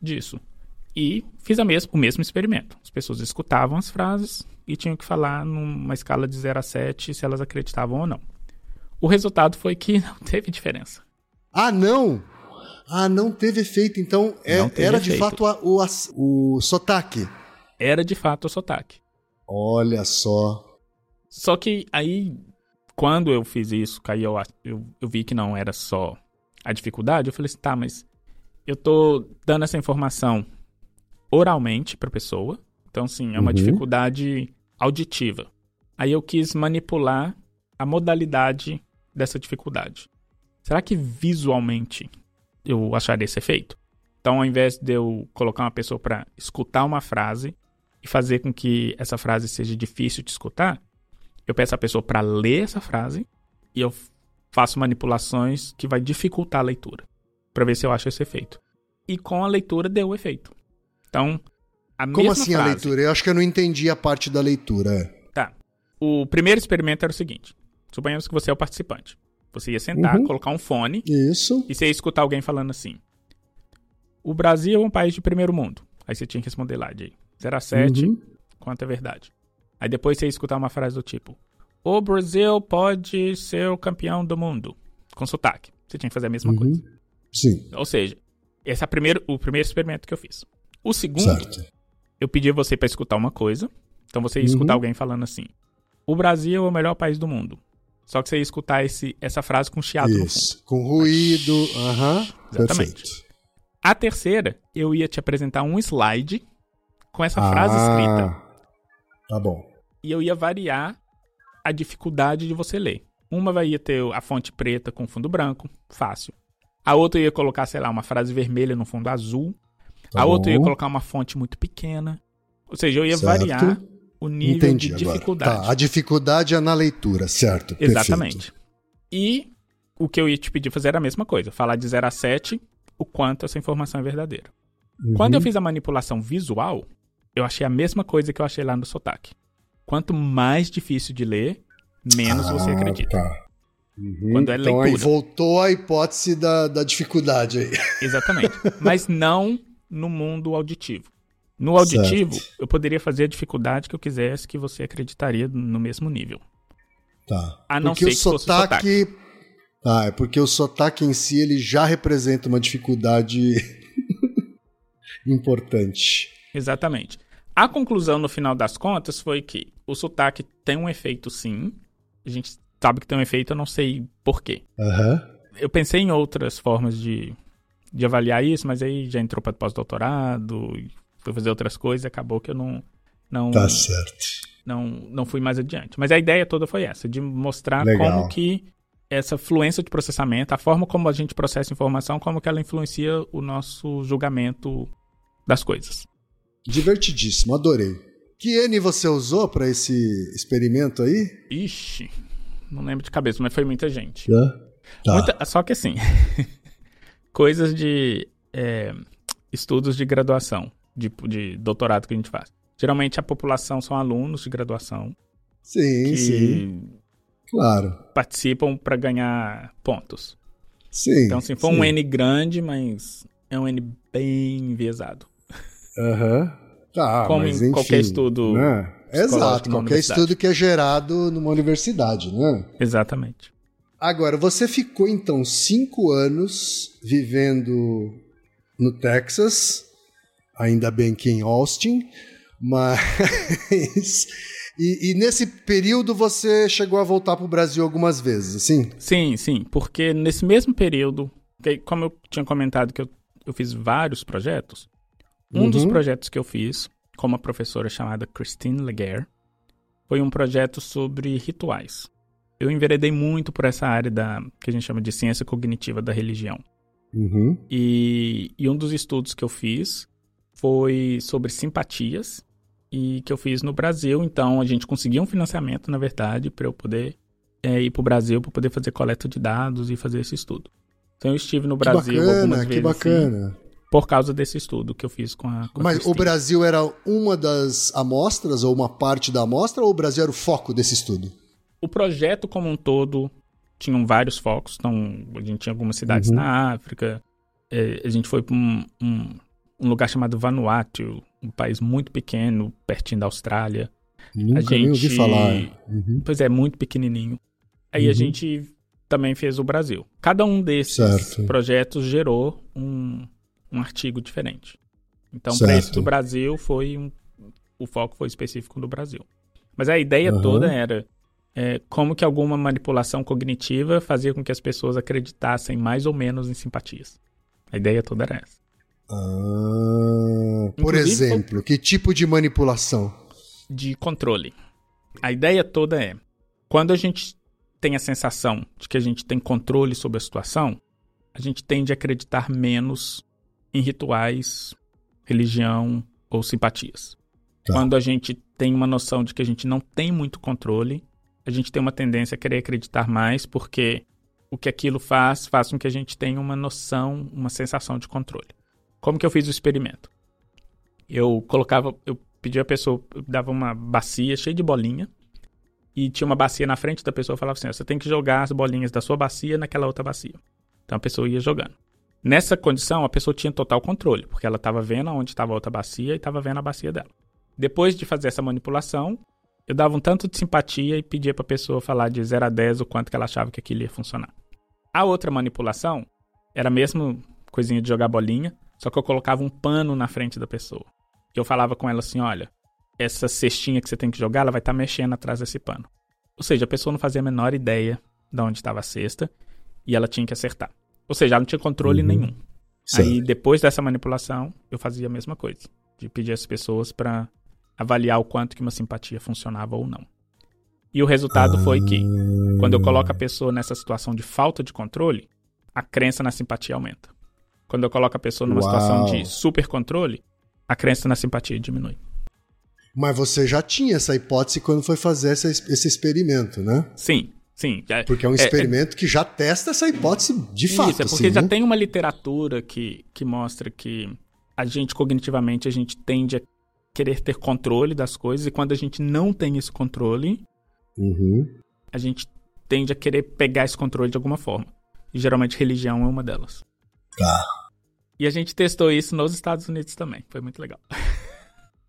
disso. E fiz o mesmo experimento. As pessoas escutavam as frases e tinham que falar numa escala de 0 a 7 se elas acreditavam ou não. O resultado foi que não teve diferença. Ah, não? Ah, não teve efeito. Então é, era efeito. de fato a, o, a, o sotaque. Era de fato o sotaque. Olha só. Só que aí, quando eu fiz isso, aí eu, eu, eu vi que não era só a dificuldade, eu falei assim, tá, mas eu tô dando essa informação oralmente pra pessoa. Então, sim, é uma uhum. dificuldade auditiva. Aí eu quis manipular a modalidade dessa dificuldade. Será que visualmente eu acharia esse efeito? Então, ao invés de eu colocar uma pessoa para escutar uma frase, e fazer com que essa frase seja difícil de escutar, eu peço a pessoa para ler essa frase e eu faço manipulações que vai dificultar a leitura, para ver se eu acho esse efeito. E com a leitura deu o efeito. Então, a Como assim frase, a leitura? Eu acho que eu não entendi a parte da leitura. Tá. O primeiro experimento era o seguinte: suponhamos que você é o participante. Você ia sentar, uhum. colocar um fone. Isso. E você ia escutar alguém falando assim: O Brasil é um país de primeiro mundo. Aí você tinha que responder lá, Jay. 0 a 7, uhum. quanto é verdade. Aí depois você escutar uma frase do tipo: O Brasil pode ser o campeão do mundo. Com sotaque. Você tinha que fazer a mesma uhum. coisa. Sim. Ou seja, esse é primeiro, o primeiro experimento que eu fiz. O segundo, certo. eu pedi você para escutar uma coisa. Então você ia uhum. escutar alguém falando assim: O Brasil é o melhor país do mundo. Só que você ia escutar esse, essa frase com chiado Isso, no fundo. Com ruído. Aham. Uhum. Exatamente. Perfeito. A terceira, eu ia te apresentar um slide com essa ah, frase escrita. Tá bom. E eu ia variar a dificuldade de você ler. Uma vai ter a fonte preta com fundo branco, fácil. A outra ia colocar, sei lá, uma frase vermelha no fundo azul. Tá a bom. outra ia colocar uma fonte muito pequena. Ou seja, eu ia certo. variar o nível Entendi de dificuldade. Tá, a dificuldade é na leitura, certo? Exatamente. Perfeito. E o que eu ia te pedir fazer era a mesma coisa, falar de 0 a 7 o quanto essa informação é verdadeira. Uhum. Quando eu fiz a manipulação visual, eu achei a mesma coisa que eu achei lá no sotaque. Quanto mais difícil de ler, menos ah, você acredita. Tá. Uhum. Quando é então leitura. aí voltou a hipótese da, da dificuldade aí. Exatamente. Mas não no mundo auditivo. No auditivo, certo. eu poderia fazer a dificuldade que eu quisesse que você acreditaria no mesmo nível. Tá. A não porque ser que sotaque... fosse sotaque. Ah, é porque o sotaque em si ele já representa uma dificuldade importante. Exatamente. A conclusão, no final das contas, foi que o sotaque tem um efeito, sim. A gente sabe que tem um efeito, eu não sei porquê. Uhum. Eu pensei em outras formas de, de avaliar isso, mas aí já entrou para pós-doutorado, fui fazer outras coisas e acabou que eu não. não tá certo. Não, não fui mais adiante. Mas a ideia toda foi essa, de mostrar Legal. como que essa fluência de processamento, a forma como a gente processa informação, como que ela influencia o nosso julgamento das coisas. Divertidíssimo, adorei. Que N você usou para esse experimento aí? Ixi, não lembro de cabeça, mas foi muita gente. Tá. Muita- só que assim, coisas de é, estudos de graduação, de, de doutorado que a gente faz. Geralmente a população são alunos de graduação Sim, que sim, claro. participam para ganhar pontos. Sim. Então, assim, foi sim. um N grande, mas é um N bem enviesado. Aham. Tá, Como mas em enfim, qualquer estudo né? Exato, qualquer estudo que é gerado numa universidade, né? Exatamente. Agora, você ficou então cinco anos vivendo no Texas, ainda bem que em Austin, mas. E, e nesse período você chegou a voltar para o Brasil algumas vezes, assim? Sim, sim, porque nesse mesmo período, como eu tinha comentado que eu, eu fiz vários projetos, um Uhum. dos projetos que eu fiz com uma professora chamada Christine Leguer foi um projeto sobre rituais. Eu enveredei muito por essa área da que a gente chama de ciência cognitiva da religião. Uhum. E, e um dos estudos que eu fiz foi sobre simpatias e que eu fiz no Brasil. Então a gente conseguiu um financiamento, na verdade, para eu poder é, ir para o Brasil para poder fazer coleta de dados e fazer esse estudo. Então eu estive no Que Brasil algumas bacana, vezes que bacana. Por causa desse estudo que eu fiz com a. Com a Mas o Christine. Brasil era uma das amostras ou uma parte da amostra ou o Brasil era o foco desse estudo? O projeto como um todo tinham vários focos. Então, a gente tinha algumas cidades Uhum. na África. é, a gente foi para um, um, um lugar chamado Vanuatu, um país muito pequeno, pertinho da Austrália. Nunca nem ouvi gente- falar. Uhum. Pois é, muito pequenininho. Aí a Uhum. gente também fez o Brasil. Cada um desses Certo. projetos gerou um, um artigo diferente. Então, para Certo. do Brasil, foi um, o foco foi específico do Brasil. Mas a ideia Aham. toda era é, como que alguma manipulação cognitiva fazia com que as pessoas acreditassem mais ou menos em simpatias. A ideia toda era essa. Ah, por Inclusive, exemplo, que tipo de manipulação? de controle. A ideia toda é, quando a gente tem a sensação de que a gente tem controle sobre a situação, a gente tende a acreditar menos em rituais, religião ou simpatias. Tá. Quando a gente tem uma noção de que a gente não tem muito controle, a gente tem uma tendência a querer acreditar mais porque o que aquilo faz faz com que a gente tenha uma noção, uma sensação de controle. Como que eu fiz o experimento? Eu colocava, eu pedia a pessoa, eu dava uma bacia cheia de bolinha e tinha uma bacia na frente da pessoa e falava assim: você tem que jogar as bolinhas da sua bacia naquela outra bacia. Então a pessoa ia jogando. Nessa condição, a pessoa tinha total controle, porque ela estava vendo onde estava a outra bacia e estava vendo a bacia dela. Depois de fazer essa manipulação, eu dava um tanto de simpatia e pedia para a pessoa falar de 0 a 10 o quanto que ela achava que aquilo ia funcionar. A outra manipulação era mesmo coisinha de jogar bolinha, só que eu colocava um pano na frente da pessoa. Eu falava com ela assim: olha, essa cestinha que você tem que jogar, ela vai estar mexendo atrás desse pano. Ou seja, a pessoa não fazia a menor ideia de onde estava a cesta e ela tinha que acertar. Ou seja, ela não tinha controle Uhum. nenhum. Certo. Aí, depois dessa manipulação, eu fazia a mesma coisa. De pedir às pessoas para avaliar o quanto que uma simpatia funcionava ou não. E o resultado foi que, quando eu coloco a pessoa nessa situação de falta de controle, a crença na simpatia aumenta. Quando eu coloco a pessoa numa Uau. situação de super controle, a crença na simpatia diminui. Mas você já tinha essa hipótese quando foi fazer essa- esse experimento, né? Sim, sim. já- Porque é um experimento que já testa essa hipótese de fato. Isso, é porque assim, já né? tem uma literatura que, que mostra que a gente, cognitivamente, a gente tende a querer ter controle das coisas, e quando a gente não tem esse controle, Uhum. a gente tende a querer pegar esse controle de alguma forma. E geralmente religião é uma delas. Tá. E a gente testou isso nos Estados Unidos também. Foi muito legal.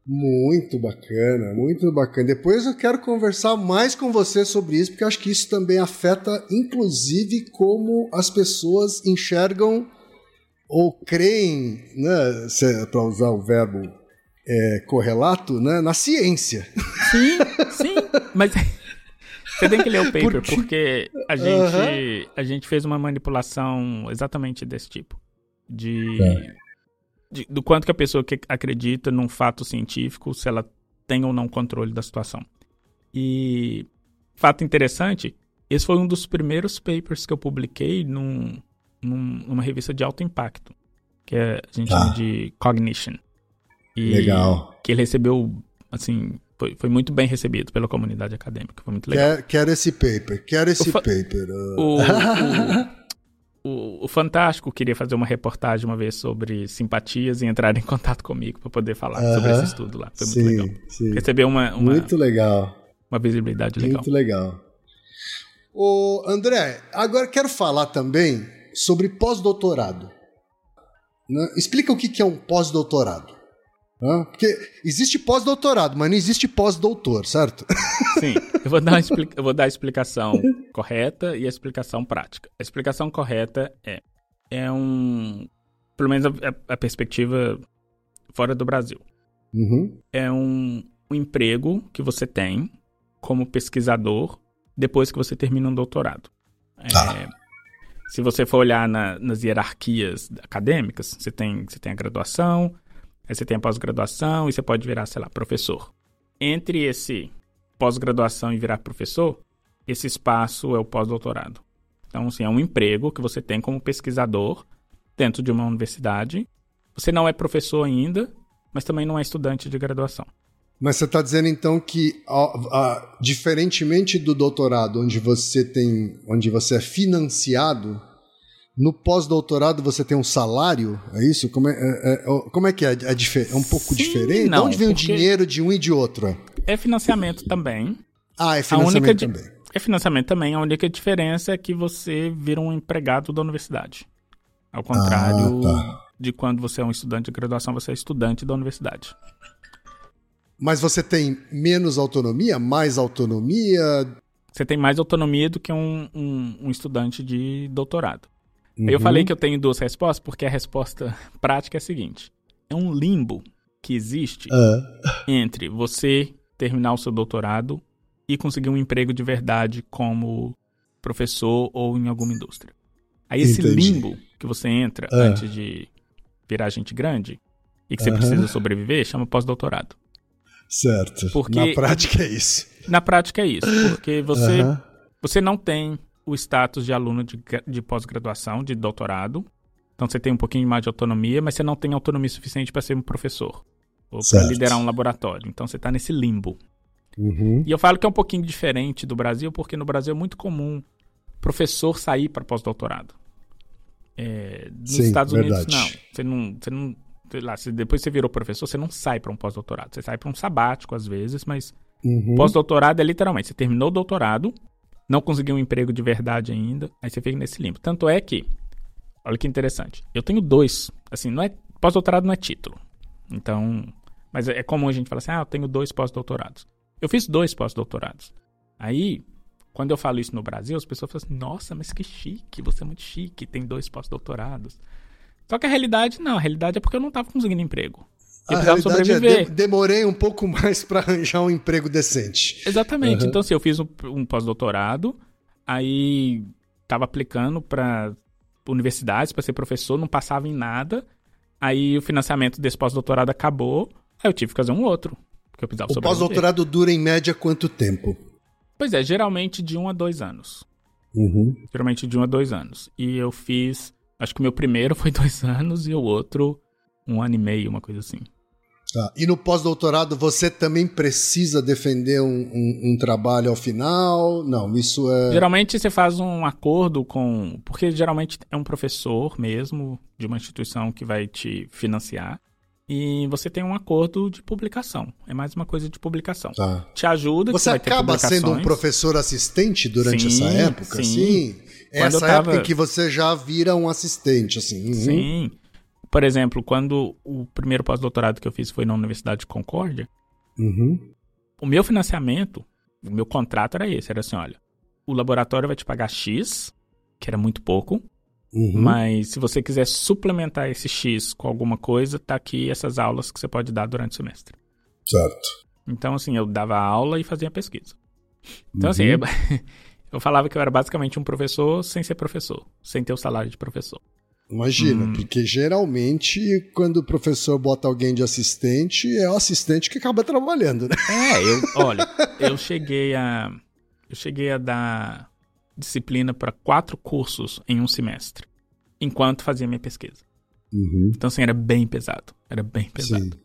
Muito bacana, muito bacana. Depois eu quero conversar mais com você sobre isso, porque acho que isso também afeta, inclusive, como as pessoas enxergam ou creem, né, para usar o verbo é, correlato né, na ciência. Sim, sim. Mas você tem que ler o paper, porque, porque a, gente, a gente fez uma manipulação exatamente desse tipo. De, é. De, do quanto que a pessoa que acredita num fato científico, se ela tem ou não controle da situação. E fato interessante, esse foi um dos primeiros papers que eu publiquei num, num, numa revista de alto impacto, que é, a gente ah. chama de Cognition. E Legal. Que ele recebeu, assim, foi, foi muito bem recebido pela comunidade acadêmica. Foi muito legal. Quero, quero esse paper, quero esse paper. O, o, o, o, Fantástico queria fazer uma reportagem uma vez sobre simpatias e entrar em contato comigo para poder falar uh -huh. sobre esse estudo lá. Foi sim, muito legal. Sim. Recebeu uma, uma, Muito legal. Uma visibilidade legal. Muito legal. O André, agora quero falar também sobre pós-doutorado. Né? Explica o que é um pós-doutorado. Porque existe pós-doutorado, mas não existe pós-doutor, certo? Sim, eu vou, dar uma eu vou dar a explicação correta e a explicação prática. A explicação correta é, é um, pelo menos a, a perspectiva fora do Brasil. Uhum. É um, um emprego que você tem como pesquisador depois que você termina um doutorado. É, se você for olhar na, nas hierarquias acadêmicas, você tem, você tem a graduação, Aí você tem a pós-graduação e você pode virar, sei lá, professor. Entre esse pós-graduação e virar professor, esse espaço é o pós-doutorado. Então, assim, é um emprego que você tem como pesquisador dentro de uma universidade. Você não é professor ainda, mas também não é estudante de graduação. Mas você está dizendo então que, diferentemente do doutorado, onde você tem, onde você é financiado no pós-doutorado você tem um salário, é isso? Como é, é, é como é que é? É, é um pouco Sim, diferente? Não, de onde vem o dinheiro de um e de outro? É financiamento também. Ah, é financiamento também. É financiamento também. A única diferença é que você vira um empregado da universidade. Ao contrário ah, tá. de quando você é um estudante de graduação, você é estudante da universidade. Mas você tem menos autonomia, mais autonomia? Você tem mais autonomia do que um, um, um estudante de doutorado. Uhum. Eu falei que eu tenho duas respostas, porque a resposta prática é a seguinte: é um limbo que existe uh. entre você terminar o seu doutorado e conseguir um emprego de verdade como professor ou em alguma indústria. Aí esse Entendi. limbo que você entra uh. antes de virar gente grande e que você precisa sobreviver chama pós-doutorado. Certo. Porque, na prática é isso. Na prática é isso, porque você, você não tem o status de aluno de, de pós-graduação, de doutorado. Então você tem um pouquinho mais de autonomia, mas você não tem autonomia suficiente para ser um professor ou para liderar um laboratório. Então você está nesse limbo. Uhum. E eu falo que é um pouquinho diferente do Brasil, porque no Brasil é muito comum professor sair para pós-doutorado. É, nos Sim, Estados Unidos, verdade. não. Você não. Você não lá, depois você virou professor, você não sai para um pós-doutorado. Você sai para um sabático às vezes, mas uhum. pós-doutorado é literalmente: você terminou o doutorado, não conseguiu um emprego de verdade ainda, aí você fica nesse limbo. Tanto é que, olha que interessante, eu tenho dois, assim, não é pós-doutorado não é título. Então, mas é, é comum a gente falar assim, ah, eu tenho dois pós-doutorados. Eu fiz dois pós-doutorados. Aí, quando eu falo isso no Brasil, as pessoas falam assim, nossa, mas que chique, você é muito chique, tem dois pós-doutorados. Só que a realidade não, a realidade é porque eu não estava conseguindo emprego. Eu precisava é, sobreviver. É, de, demorei um pouco mais para arranjar um emprego decente. Exatamente. Uhum. Então, assim, eu fiz um, um pós-doutorado, aí estava aplicando para universidades para ser professor, não passava em nada. Aí o financiamento desse pós-doutorado acabou, aí eu tive que fazer um outro. Porque eu precisava o pós-doutorado dura em média quanto tempo? Pois é, geralmente de um a dois anos. Uhum. Geralmente de um a dois anos. E eu fiz. Acho que o meu primeiro foi dois anos e o outro um ano e meio, uma coisa assim. Tá. E no pós-doutorado você também precisa defender um, um, um, trabalho ao final? Não, isso é. Geralmente você faz um acordo com. Porque geralmente é um professor mesmo de uma instituição que vai te financiar. E você tem um acordo de publicação. É mais uma coisa de publicação. Tá. Te ajuda. Você acaba sendo um professor assistente durante sim, essa época? Sim. sim. Essa tava... época em que você já vira um assistente, assim. Uhum. Sim. Por exemplo, quando o primeiro pós-doutorado que eu fiz foi na Universidade de Concórdia, uhum. o meu financiamento, o meu contrato era esse, era assim, olha, o laboratório vai te pagar X, que era muito pouco, Uhum. Mas se você quiser suplementar esse X com alguma coisa, tá aqui essas aulas que você pode dar durante o semestre. Certo. Então, assim, eu dava aula e fazia pesquisa. Então, assim, uhum. assim, eu, eu falava que eu era basicamente um professor sem ser professor, sem ter o salário de professor. Imagina, hum. porque geralmente quando o professor bota alguém de assistente, é o assistente que acaba trabalhando, né? É, eu, olha, eu cheguei a eu cheguei a dar disciplina para quatro cursos em um semestre, enquanto fazia minha pesquisa. Uhum. Então, assim, era bem pesado. Era bem pesado. Sim.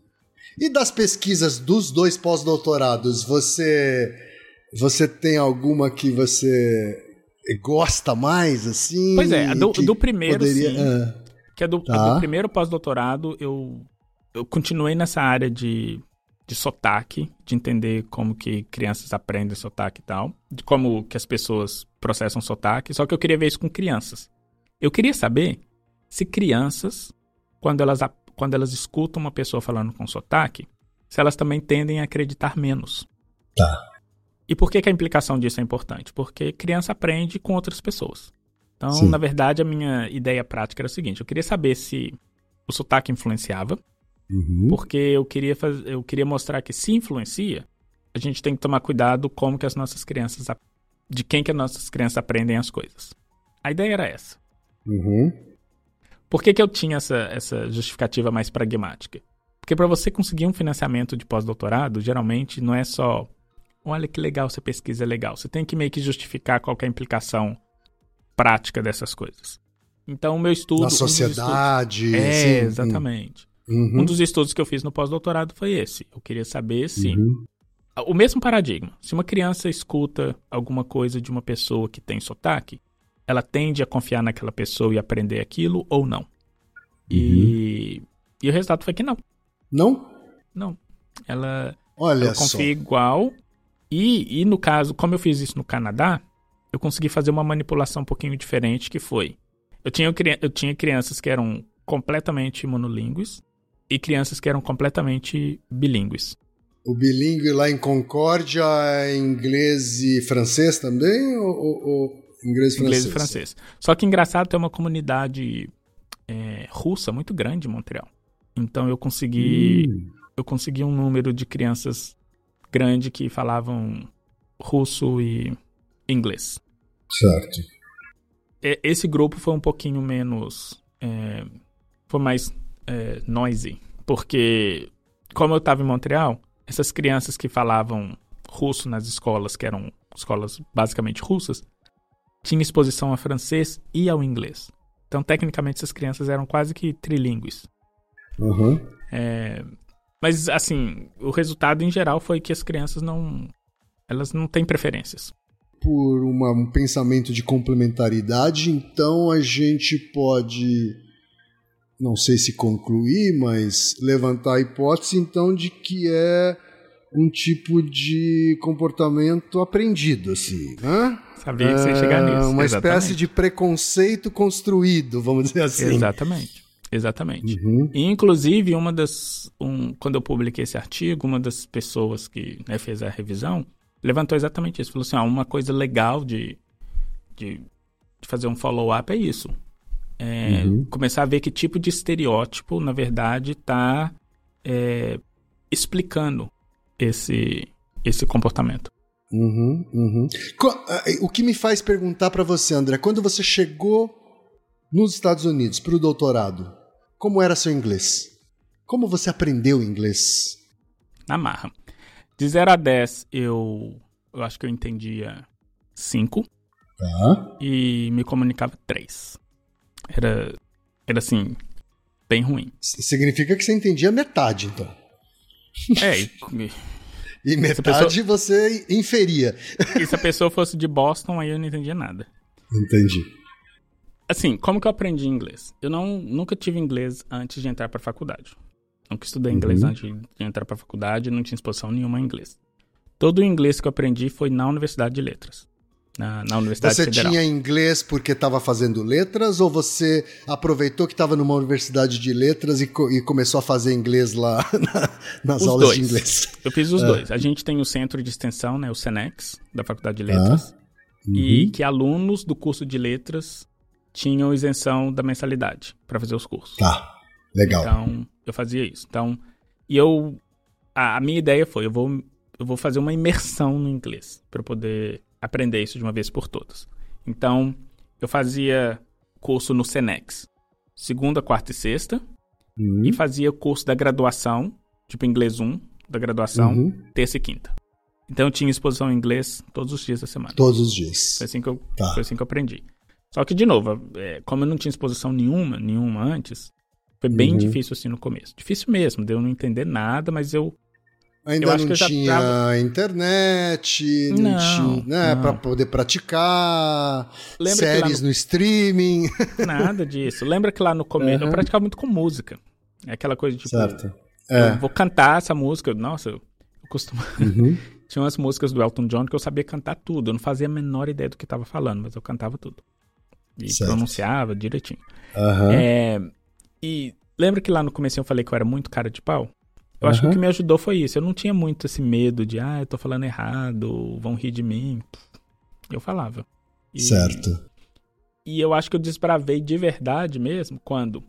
E das pesquisas dos dois pós-doutorados, você você tem alguma que você gosta mais, assim? Pois é, do, do primeiro, poderia... sim. Ah. Que é do, tá. do primeiro pós-doutorado, eu, eu continuei nessa área de, de sotaque, de entender como que crianças aprendem sotaque e tal, de como que as pessoas processam sotaque, só que eu queria ver isso com crianças. Eu queria saber se crianças, quando elas, quando elas escutam uma pessoa falando com sotaque, se elas também tendem a acreditar menos. Tá. E por que, que a implicação disso é importante? Porque criança aprende com outras pessoas. Então, Sim. na verdade, a minha ideia prática era o seguinte: eu queria saber se o sotaque influenciava, uhum. porque eu queria, faz... eu queria mostrar que se influencia, a gente tem que tomar cuidado como que as nossas crianças, de quem que as nossas crianças aprendem as coisas. A ideia era essa. Uhum. Por que, que eu tinha essa, essa justificativa mais pragmática? Porque para você conseguir um financiamento de pós-doutorado, geralmente não é só olha que legal essa pesquisa é legal. Você tem que meio que justificar qual que é implicação prática dessas coisas. Então, o meu estudo. Na sociedade. Um é, sim. exatamente. Uhum. Um dos estudos que eu fiz no pós-doutorado foi esse. Eu queria saber se. Uhum. O mesmo paradigma. Se uma criança escuta alguma coisa de uma pessoa que tem sotaque, ela tende a confiar naquela pessoa e aprender aquilo ou não? Uhum. E, e o resultado foi que não. Não? Não. Ela, Olha ela confia só. igual e, e no caso, como eu fiz isso no Canadá, eu consegui fazer uma manipulação um pouquinho diferente, que foi... Eu tinha, eu tinha crianças que eram completamente monolíngues e crianças que eram completamente bilíngues. O bilíngue lá em Concórdia é inglês e francês também? Ou, ou, ou inglês e francês? Inglês e francês. Só que engraçado, tem uma comunidade é, russa muito grande em Montreal. Então eu consegui, hum. eu consegui um número de crianças grande que falavam russo e inglês. Certo. Esse grupo foi um pouquinho menos. É, foi mais é, noisy. Porque, como eu estava em Montreal, essas crianças que falavam russo nas escolas, que eram escolas basicamente russas, tinham exposição a francês e ao inglês. Então, tecnicamente, essas crianças eram quase que trilingües. Uhum. É, mas, assim, o resultado em geral foi que as crianças não. Elas não têm preferências. Por uma, um pensamento de complementaridade, então a gente pode. Não sei se concluir, mas levantar a hipótese, então, de que é um tipo de comportamento aprendido, assim, né? Sabia que você ia chegar nisso. Uma Exatamente. espécie de preconceito construído, vamos dizer assim. Exatamente. Exatamente. Uhum. E, inclusive, uma das. Um, quando eu publiquei esse artigo, uma das pessoas que né, fez a revisão levantou exatamente isso. Falou assim: ah, uma coisa legal de, de, de fazer um follow-up é isso. É, uhum. Começar a ver que tipo de estereótipo, na verdade, está é, explicando esse, esse comportamento. Uhum, uhum. O que me faz perguntar para você, André, quando você chegou nos Estados Unidos para o doutorado, como era seu inglês? Como você aprendeu inglês? Na marra. De 0 a 10, eu, eu acho que eu entendia 5. Tá. E me comunicava 3. Era, era assim, bem ruim. Significa que você entendia metade, então. É, e, e metade pessoa, você inferia. E se a pessoa fosse de Boston, aí eu não entendia nada. Entendi. Assim, como que eu aprendi inglês? Eu não, nunca tive inglês antes de entrar para a faculdade. Nunca estudei inglês uhum. antes de entrar para a faculdade, não tinha exposição nenhuma em inglês. Todo o inglês que eu aprendi foi na Universidade de Letras. Na, na Universidade você Federal. tinha inglês porque estava fazendo letras ou você aproveitou que estava numa universidade de letras e, co e, começou a fazer inglês lá na, nas os aulas dois. de inglês? Eu fiz os é. dois. A gente tem o centro de extensão, né, o Senex, da Faculdade de Letras, ah. uhum. e que alunos do curso de letras tinham isenção da mensalidade para fazer os cursos. Tá, legal. Então, eu fazia isso. Então, e eu. A, a minha ideia foi: eu vou, eu vou fazer uma imersão no inglês para poder aprender isso de uma vez por todas. Então, eu fazia curso no Senex, segunda, quarta e sexta, Uhum. e fazia curso da graduação, tipo inglês 1, da graduação, Uhum. terça e quinta. Então, eu tinha exposição em inglês todos os dias da semana. Todos os dias. Foi assim que eu, Tá. foi assim que eu aprendi. Só que, de novo, é, como eu não tinha exposição nenhuma, nenhuma antes, foi bem Uhum. difícil assim no começo. Difícil mesmo, de eu não entender nada, mas eu. Ainda Eu acho não que eu tinha tava- internet, não, Não, tinha, né, não. para poder praticar, Lembra séries no... streaming. Nada disso. Lembra que lá no começo eu Uhum. praticava muito com música. É aquela coisa tipo. certo. Eu É. vou cantar essa música. Nossa, eu, eu costumo. Uhum. Tinha umas músicas do Elton John que eu sabia cantar tudo. Eu não fazia a menor ideia do que estava falando, mas eu cantava tudo. E Certo. pronunciava direitinho. Aham. É, e lembra que lá no começo eu falei que eu era muito cara de pau? Eu acho que o que me ajudou foi isso. Eu não tinha muito esse medo de, ah, eu tô falando errado, vão rir de mim. Eu falava. E- Certo. E eu acho que eu desbravei de verdade mesmo quando,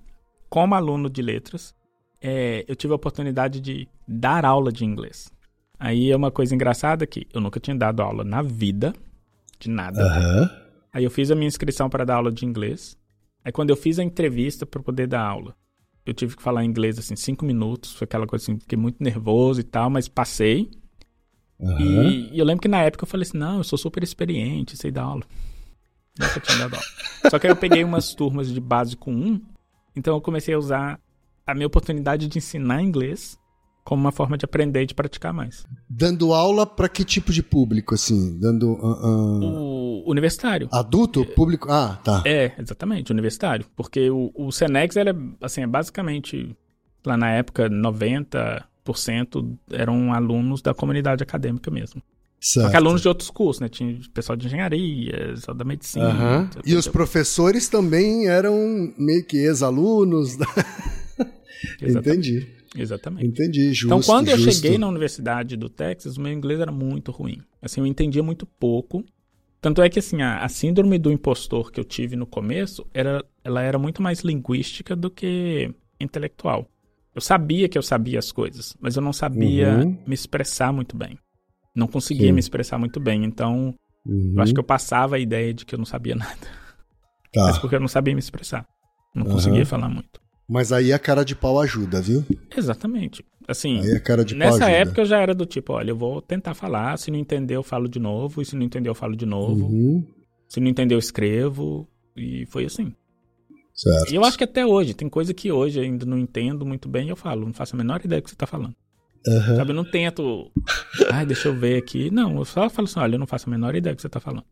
como aluno de letras, é, eu tive a oportunidade de dar aula de inglês. Aí é uma coisa engraçada que eu nunca tinha dado aula na vida, de nada. Aham. Aí eu fiz a minha inscrição para dar aula de inglês. Aí quando eu fiz a entrevista para poder dar aula, eu tive que falar inglês assim cinco minutos, foi aquela coisa assim, fiquei muito nervoso e tal, mas passei. Aham. E, e eu lembro que na época eu falei assim, não, eu sou super experiente, sei dar aula. Nunca tinha dado aula. Só que aí eu peguei umas turmas de básico 1, então eu comecei a usar a minha oportunidade de ensinar inglês como uma forma de aprender e de praticar mais. Dando aula para que tipo de público, assim? Dando. ah, ah, O universitário. Adulto? Público? Ah, tá. É, exatamente, universitário. Porque o, o Senex, ele é, assim, é basicamente, lá na época, 90% eram alunos da comunidade acadêmica mesmo. Só Certo. que alunos de outros cursos, né? Tinha pessoal de engenharia, pessoal da medicina. Aham. E os professores também eram meio que ex-alunos. da-. Entendi. Exatamente. Entendi. Justo. Então, quando eu justo. cheguei na Universidade do Texas, o meu inglês era muito ruim. Assim, eu entendia muito pouco. Tanto é que, assim, a, a síndrome do impostor que eu tive no começo, era, ela era muito mais linguística do que intelectual. Eu sabia que eu sabia as coisas, mas eu não sabia Uhum. me expressar muito bem. Não conseguia Sim. me expressar muito bem. Então, Uhum. eu acho que eu passava a ideia de que eu não sabia nada. Tá. Mas porque eu não sabia me expressar. Não Aham. conseguia falar muito. Mas aí a cara de pau ajuda, viu? Exatamente. Assim, Aí a cara de Nessa época eu já era do tipo, olha, eu vou tentar falar, se não entender eu falo de novo, e se não entender eu falo de novo, Uhum. se não entender eu escrevo, e foi assim. Certo. E eu acho que até hoje, tem coisa que hoje ainda não entendo muito bem, eu falo, não faço a menor ideia do que você tá falando. Aham. Sabe, eu não tento, ai, deixa eu ver aqui. Não, eu só falo assim, olha, eu não faço a menor ideia do que você tá falando.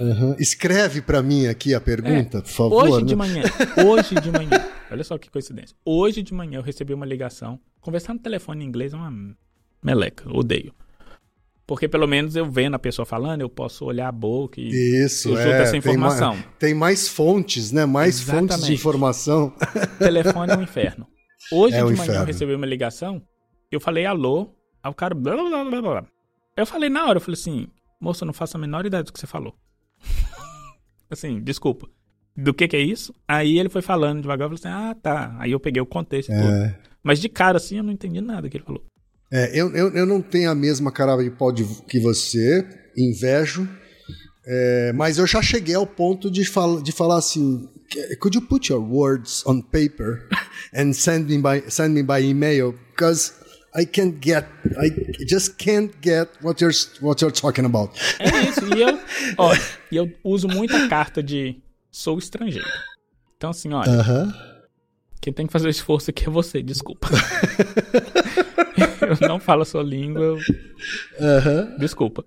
Aham. Escreve pra mim aqui a pergunta, por favor. É. Hoje né? de manhã, hoje de manhã, olha só que coincidência. Hoje de manhã eu recebi uma ligação. Conversar no telefone em inglês é uma meleca, odeio. Porque pelo menos eu vendo a pessoa falando, eu posso olhar a boca e Isso, eu é. essa tem informação. mais- Tem mais fontes, né? Mais fontes de Exatamente. informação. telefone é um inferno. Hoje É um de manhã eu inferno. recebi uma ligação, eu falei alô, aí o cara blá blá blá blá. Eu falei na hora, eu falei assim, moça, eu não faço a menor ideia do que você falou. assim, desculpa. Do que que é isso? Aí ele foi falando devagar, eu falei assim, ah, tá. Aí eu peguei o contexto todo. Mas de cara assim eu não entendi nada que ele falou. É, eu, eu, eu não tenho a mesma cara de pau de- que você, invejo, é, mas eu já cheguei ao ponto de, fal de falar assim: could you put your words on paper and send me by, send me by email? Because I can't get, I just can't get what you're, what you're talking about. É isso. E eu, ó, e eu uso muita carta de sou estrangeiro. Então assim, olha, Aham. Quem tem que fazer o esforço aqui é você, desculpa. eu não falo a sua língua, Aham. desculpa.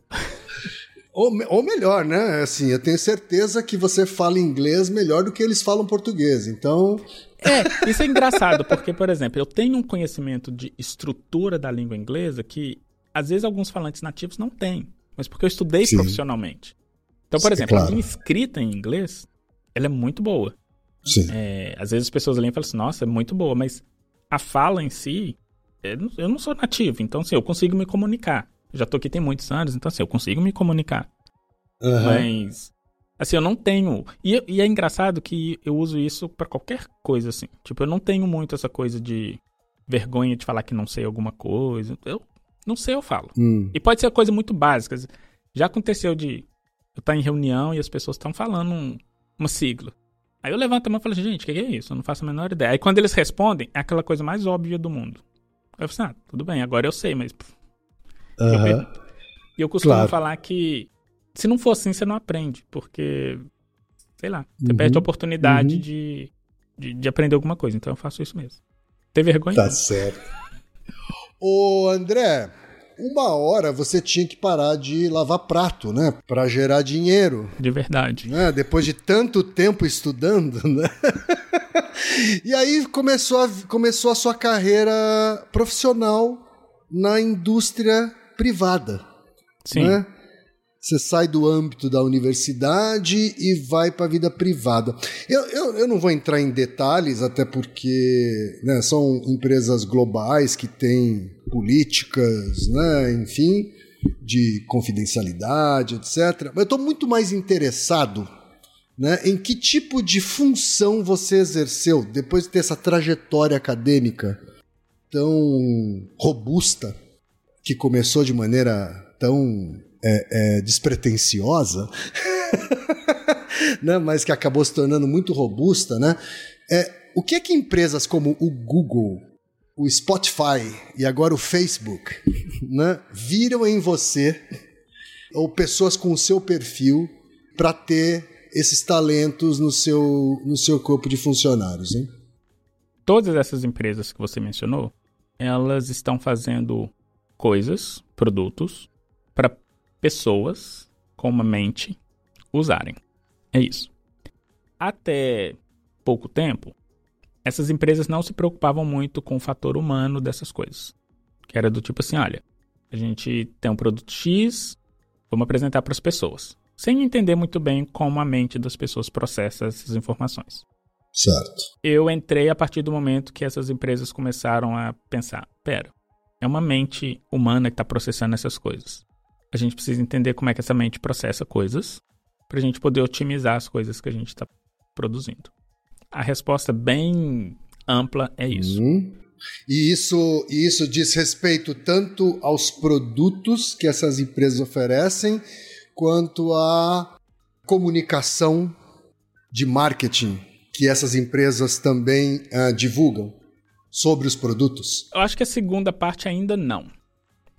Ou, ou melhor, né? Assim, eu tenho certeza que você fala inglês melhor do que eles falam português. Então, É, isso é engraçado, porque, por exemplo, eu tenho um conhecimento de estrutura da língua inglesa que às vezes alguns falantes nativos não têm, mas porque eu estudei Sim. profissionalmente. Então, por Sim, exemplo, a claro. minha escrita em inglês, ela é muito boa. Sim. É, às vezes as pessoas leem e falam assim, nossa, é muito boa, mas a fala em si, eu não- eu não sou nativo, então assim, eu consigo me comunicar. Eu já tô aqui tem muitos anos, então assim, eu consigo me comunicar. Aham. Mas Assim, eu não tenho. E, e é engraçado que eu uso isso para qualquer coisa, assim. Tipo, eu não tenho muito essa coisa de vergonha de falar que não sei alguma coisa. Eu não sei, eu falo. Hum. E pode ser coisa muito básica. Já aconteceu de eu estar em reunião e as pessoas estão falando um, uma sigla. Aí eu levanto a mão e falo, gente, o que, que é isso? Eu não faço a menor ideia. Aí quando eles respondem, é aquela coisa mais óbvia do mundo. Aí eu falo, ah, tudo bem, agora eu sei, mas. E eu, eu costumo claro. falar que se não for assim, você não aprende, porque, sei lá, você uhum. perde a oportunidade uhum. de, de, de, aprender alguma coisa. Então eu faço isso mesmo. Ter vergonha? Tá certo. Ô, André, uma hora você tinha que parar de lavar prato, né? Para gerar dinheiro. De verdade. Né? Depois de tanto tempo estudando, né? e aí começou a, começou a sua carreira profissional na indústria privada. Sim. Né? Você sai do âmbito da universidade e vai para a vida privada. Eu, eu, eu, não vou entrar em detalhes, até porque né, são empresas globais que têm políticas, né, enfim, de confidencialidade, etc. Mas eu estou muito mais interessado né, em que tipo de função você exerceu depois de ter essa trajetória acadêmica tão robusta, que começou de maneira tão é, é, despretensiosa, né, mas que acabou se tornando muito robusta, né? É, o que é que empresas como o Google, o Spotify e agora o Facebook, né, viram em você ou pessoas com o seu perfil para ter esses talentos no seu, no seu corpo de funcionários, hein? Todas essas empresas que você mencionou, elas estão fazendo coisas, produtos, para pessoas com uma mente usarem. É isso. Até pouco tempo, essas empresas não se preocupavam muito com o fator humano dessas coisas. Que era do tipo assim: olha, a gente tem um produto X, vamos apresentar para as pessoas. Sem entender muito bem como a mente das pessoas processa essas informações. Certo. Eu entrei a partir do momento que essas empresas começaram a pensar: pera, é uma mente humana que está processando essas coisas a gente precisa entender como é que essa mente processa coisas para a gente poder otimizar as coisas que a gente está produzindo. A resposta bem ampla é isso. Uhum. E isso, isso diz respeito tanto aos produtos que essas empresas oferecem, quanto à comunicação de marketing que essas empresas também uh, divulgam sobre os produtos? Eu acho que a segunda parte ainda não.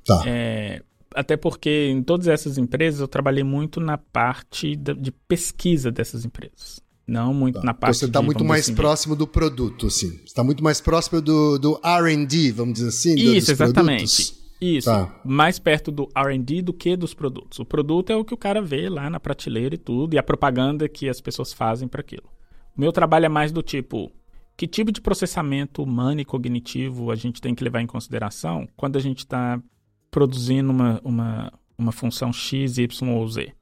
Tá. É, até porque em todas essas empresas eu trabalhei muito na parte de pesquisa dessas empresas. Não muito tá. na parte Você está muito mais assim, próximo do produto, assim. está muito mais próximo do, do R&D, vamos dizer assim, Isso, exatamente. Produtos. Isso, tá. mais perto do R&D do que dos produtos. O produto é o que o cara vê lá na prateleira e tudo, e a propaganda que as pessoas fazem para aquilo. O meu trabalho é mais do tipo, que tipo de processamento humano e cognitivo a gente tem que levar em consideração quando a gente está produzindo uma, uma, uma função X, Y ou Z.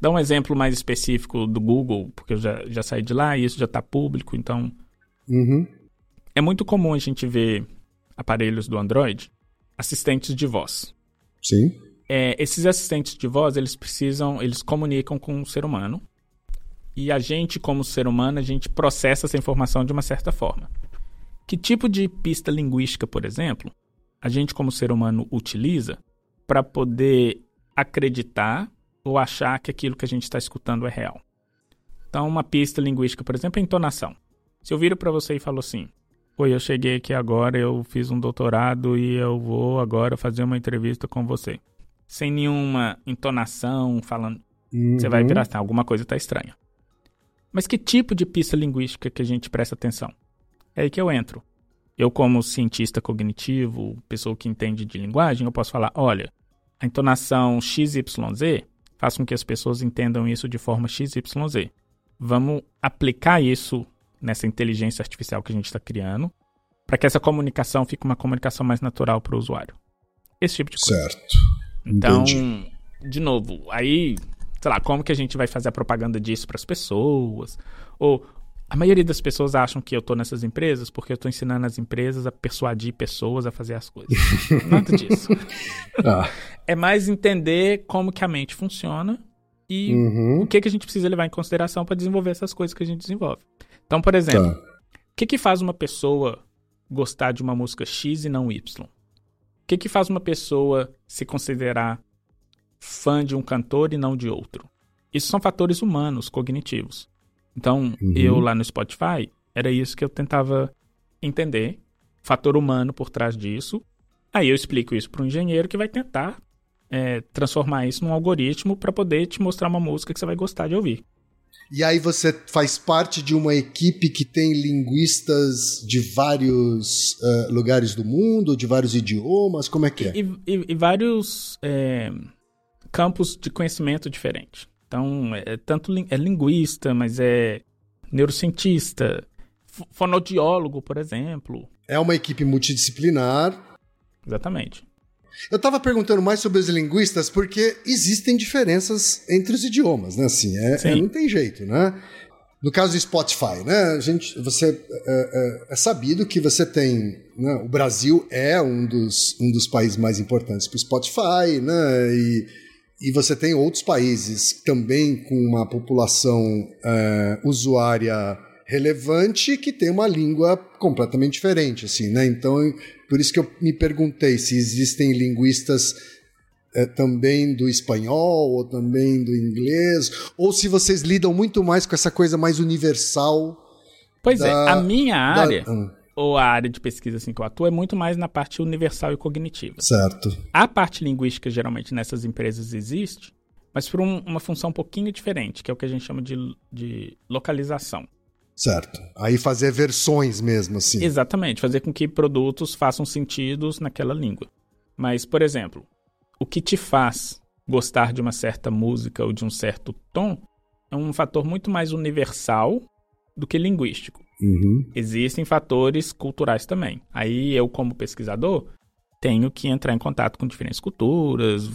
Dá um exemplo mais específico do Google, porque eu já, já saí de lá e isso já está público, então. Uhum. É muito comum a gente ver aparelhos do Android assistentes de voz. Sim. É, esses assistentes de voz, eles precisam, eles comunicam com o ser humano. E a gente, como ser humano, a gente processa essa informação de uma certa forma. Que tipo de pista linguística, por exemplo, a gente, como ser humano, utiliza para poder acreditar ou achar que aquilo que a gente está escutando é real. Então, uma pista linguística, por exemplo, é entonação. Se eu viro para você e falo assim: Oi, eu cheguei aqui agora, eu fiz um doutorado e eu vou agora fazer uma entrevista com você. Sem nenhuma entonação, falando. Uhum. Você vai virar assim: alguma coisa está estranha. Mas que tipo de pista linguística que a gente presta atenção? É aí que eu entro. Eu, como cientista cognitivo, pessoa que entende de linguagem, eu posso falar: olha, a entonação XYZ faz com que as pessoas entendam isso de forma XYZ. Vamos aplicar isso nessa inteligência artificial que a gente está criando, para que essa comunicação fique uma comunicação mais natural para o usuário. Esse tipo de coisa. Certo. Então, Entendi. de novo, aí, sei lá, como que a gente vai fazer a propaganda disso para as pessoas? Ou a maioria das pessoas acham que eu tô nessas empresas porque eu tô ensinando as empresas a persuadir pessoas a fazer as coisas. Nada disso. ah. É mais entender como que a mente funciona e uhum. o que, que a gente precisa levar em consideração para desenvolver essas coisas que a gente desenvolve. Então, por exemplo, tá. o que, que faz uma pessoa gostar de uma música X e não Y? O que, que faz uma pessoa se considerar fã de um cantor e não de outro? Isso são fatores humanos, cognitivos. Então, uhum. eu lá no Spotify, era isso que eu tentava entender, fator humano por trás disso. Aí eu explico isso para um engenheiro que vai tentar é, transformar isso num algoritmo para poder te mostrar uma música que você vai gostar de ouvir. E aí você faz parte de uma equipe que tem linguistas de vários uh, lugares do mundo, de vários idiomas, como é que é? E, e, e vários é, campos de conhecimento diferentes. Então, é, tanto é linguista, mas é neurocientista, fonodiólogo, por exemplo. É uma equipe multidisciplinar. Exatamente. Eu estava perguntando mais sobre os linguistas porque existem diferenças entre os idiomas, né? Assim, é, é não tem jeito, né? No caso do Spotify, né? A gente, você é, é, é sabido que você tem, né? o Brasil é um dos, um dos países mais importantes para o Spotify, né? E, e você tem outros países também com uma população é, usuária relevante que tem uma língua completamente diferente, assim, né? Então, por isso que eu me perguntei se existem linguistas é, também do espanhol ou também do inglês, ou se vocês lidam muito mais com essa coisa mais universal. Pois da, é, a minha área, da, hum. Ou a área de pesquisa assim que eu atuo, é muito mais na parte universal e cognitiva. Certo. A parte linguística, geralmente, nessas empresas existe, mas por um, uma função um pouquinho diferente, que é o que a gente chama de, de localização. Certo. Aí fazer versões mesmo, assim. Exatamente, fazer com que produtos façam sentidos naquela língua. Mas, por exemplo, o que te faz gostar de uma certa música ou de um certo tom é um fator muito mais universal do que linguístico. Uhum. Existem fatores culturais também. Aí eu, como pesquisador, tenho que entrar em contato com diferentes culturas,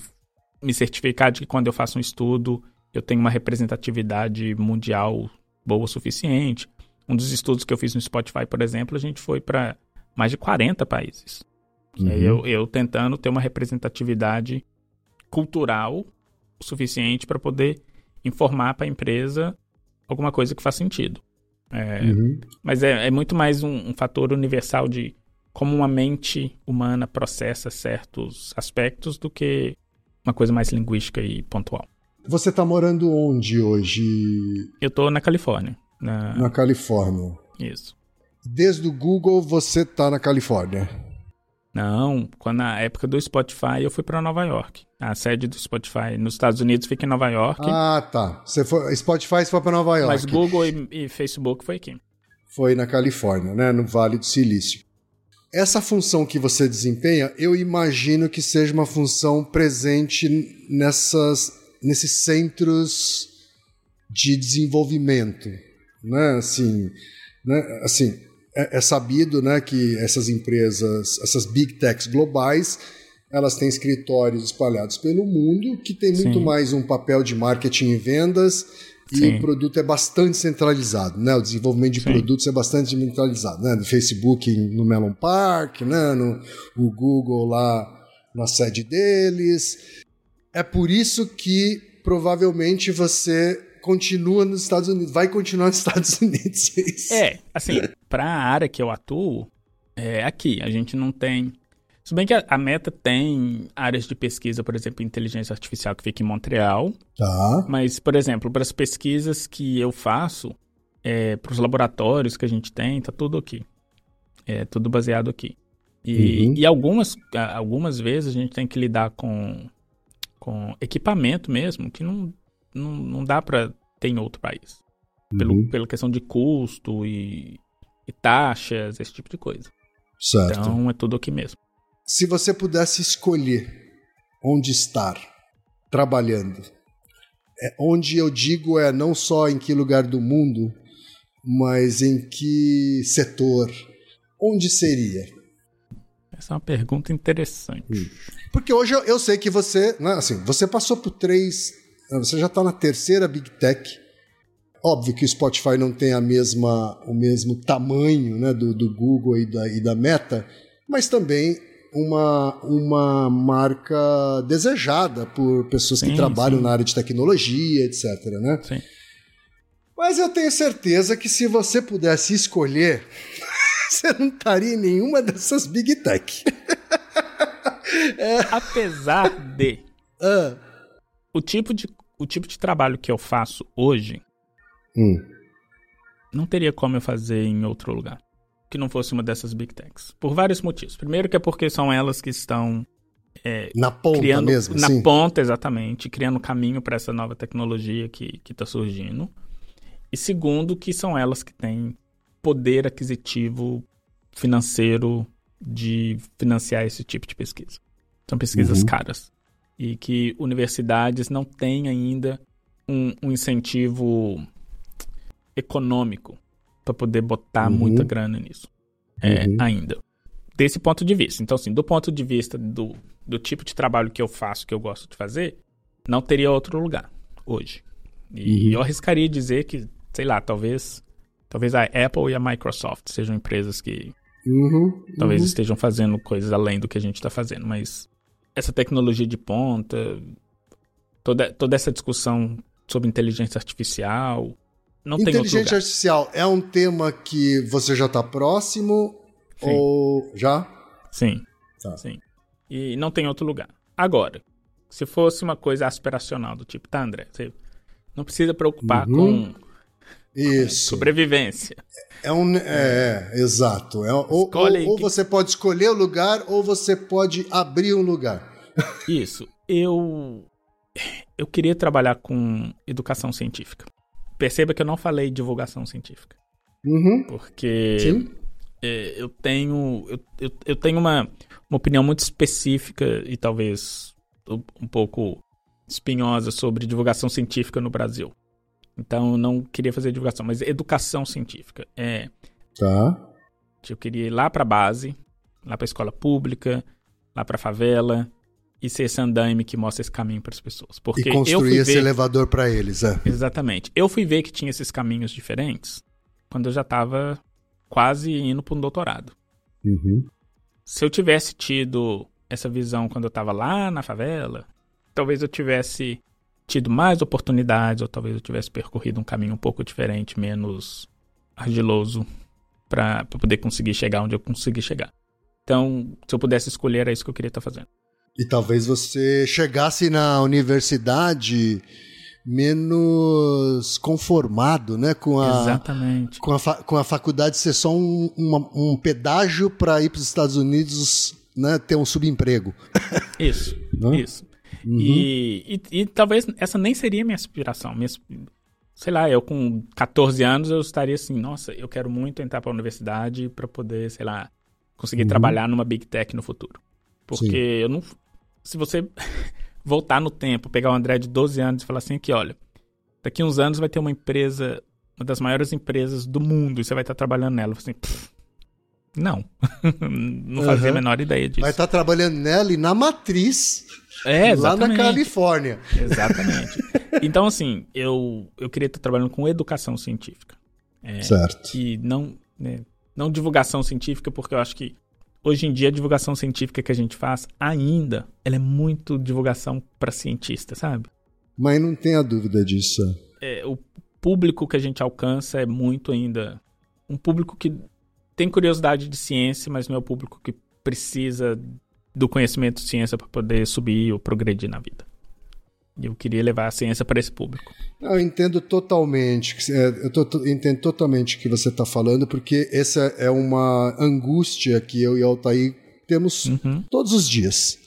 me certificar de que quando eu faço um estudo eu tenho uma representatividade mundial boa o suficiente. Um dos estudos que eu fiz no Spotify, por exemplo, a gente foi para mais de 40 países. Uhum. Eu, eu tentando ter uma representatividade cultural suficiente para poder informar para a empresa alguma coisa que faz sentido. É, uhum. Mas é, é, muito mais um, um, fator universal de como uma mente humana processa certos aspectos do que uma coisa mais linguística e pontual. Você está morando onde hoje? Eu estou na Califórnia. Na... na Califórnia. Isso. Desde o Google você está na Califórnia? Não, quando na época do Spotify eu fui para Nova York. A sede do Spotify nos Estados Unidos fica em Nova York. Ah, tá. Você foi, Spotify você foi para Nova York. Mas Google e, e Facebook foi aqui. Foi na Califórnia, né, no Vale do Silício. Essa função que você desempenha, eu imagino que seja uma função presente nessas nesses centros de desenvolvimento, né? Assim, né? assim é, é, sabido, né, que essas empresas, essas big techs globais, elas têm escritórios espalhados pelo mundo que tem muito Sim. mais um papel de marketing e vendas e Sim. o produto é bastante centralizado, né? O desenvolvimento de Sim. produtos é bastante centralizado, né? No Facebook no Melon Park, né? No o Google lá na sede deles. É por isso que provavelmente você continua nos Estados Unidos, vai continuar nos Estados Unidos. É, é assim, para a área que eu atuo, é aqui. A gente não tem. Se bem que a, a, Meta tem áreas de pesquisa, por exemplo, inteligência artificial que fica em Montreal. Tá. Mas, por exemplo, para as pesquisas que eu faço, é, para os laboratórios que a gente tem, tá tudo aqui. É tudo baseado aqui. E, uhum. e algumas, algumas vezes a gente tem que lidar com com equipamento mesmo, que não, não, não dá para ter em outro país. Uhum. Pelo, pela questão de custo e, e taxas, esse tipo de coisa. Certo. Então é tudo aqui mesmo. Se você pudesse escolher onde estar trabalhando, é, onde eu digo é não só em que lugar do mundo, mas em que setor, onde seria? Essa é uma pergunta interessante. Hum. Porque hoje eu, eu, sei que você, né, assim, você passou por três, você já está na terceira Big Tech. Óbvio que o Spotify não tem a mesma, o mesmo tamanho né, do, do Google e da, e da Meta, mas também uma, uma marca desejada por pessoas sim, que trabalham sim. na área de tecnologia, etc. Né? Sim. Mas eu tenho certeza que se você pudesse escolher, você não estaria em nenhuma dessas Big Tech. é. Apesar de. Ah. O, tipo de o tipo de trabalho que eu faço hoje. Hum. Não teria como eu fazer em outro lugar. Que não fosse uma dessas Big Techs. Por vários motivos. Primeiro, que é porque são elas que estão. É, na ponta criando, mesmo. Na sim. ponta, exatamente. Criando caminho para essa nova tecnologia que está surgindo. E segundo, que são elas que têm poder aquisitivo financeiro de financiar esse tipo de pesquisa. São pesquisas uhum. caras. E que universidades não têm ainda um, um incentivo econômico para poder botar uhum. muita grana nisso. É, uhum. Ainda. Desse ponto de vista. Então, assim, do ponto de vista do, do tipo de trabalho que eu faço, que eu gosto de fazer, não teria outro lugar hoje. E uhum. eu arriscaria dizer que sei lá, talvez talvez a Apple e a Microsoft sejam empresas que uhum, talvez uhum. estejam fazendo coisas além do que a gente está fazendo, mas essa tecnologia de ponta, toda, toda essa discussão sobre inteligência artificial, não inteligência artificial é um tema que você já está próximo Sim. ou já? Sim. Tá. Sim. E não tem outro lugar. Agora, se fosse uma coisa aspiracional do tipo, tá, André, você não precisa preocupar uhum. com isso. Sobrevivência. É um. É, é exato. É, ou, ou, ou, você pode escolher o lugar, ou você pode abrir um lugar. Isso. Eu. Eu queria trabalhar com educação científica. Perceba que eu não falei divulgação científica. Uhum. Porque é, eu tenho. Eu, eu, eu, tenho uma, uma opinião muito específica e talvez um pouco espinhosa sobre divulgação científica no Brasil. Então eu não queria fazer divulgação, mas educação científica. É. Tá. Eu queria ir lá para base, lá para escola pública, lá para favela e ser esse andaime que mostra esse caminho para as pessoas. Porque e construir esse ver... elevador para eles, é. Exatamente. Eu fui ver que tinha esses caminhos diferentes quando eu já estava quase indo para um doutorado. Uhum. Se eu tivesse tido essa visão quando eu estava lá na favela, talvez eu tivesse tido mais oportunidades, ou talvez eu tivesse percorrido um caminho um pouco diferente, menos argiloso, para poder conseguir chegar onde eu consegui chegar. Então, se eu pudesse escolher, era isso que eu queria estar fazendo. E talvez você chegasse na universidade menos conformado, né, com a exatamente com a, com a faculdade ser só um, uma, um pedágio para ir para os Estados Unidos, né, ter um subemprego. Isso, isso. Uhum. E, e, e, talvez essa nem seria minha aspiração. Minha, sei lá, eu com 14 anos eu estaria assim, nossa, eu quero muito entrar para a universidade para poder, sei lá, conseguir uhum. trabalhar numa big tech no futuro. Porque Sim. eu não. Se você voltar no tempo, pegar o André de 12 anos e falar assim que, olha, daqui uns anos vai ter uma empresa, uma das maiores empresas do mundo, e você vai estar trabalhando nela. Eu assim, não. não fazia uhum. a menor ideia disso. Vai estar trabalhando nela e na matriz é, exatamente. Lá na Califórnia. Exatamente. então, assim, eu, eu queria estar trabalhando com educação científica. É, certo. E não, né, não divulgação científica, porque eu acho que hoje em dia a divulgação científica que a gente faz ainda, ela é muito divulgação para cientista, sabe? Mas não tenha dúvida disso. É, o público que a gente alcança é muito ainda um público que tem curiosidade de ciência, mas não é o público que precisa do conhecimento de ciência para poder subir ou progredir na vida. E eu queria levar a ciência para esse público. Eu entendo totalmente, é, eu tô, entendo totalmente o que você está falando, porque essa é uma angústia que eu e Altair temos uhum. todos os dias.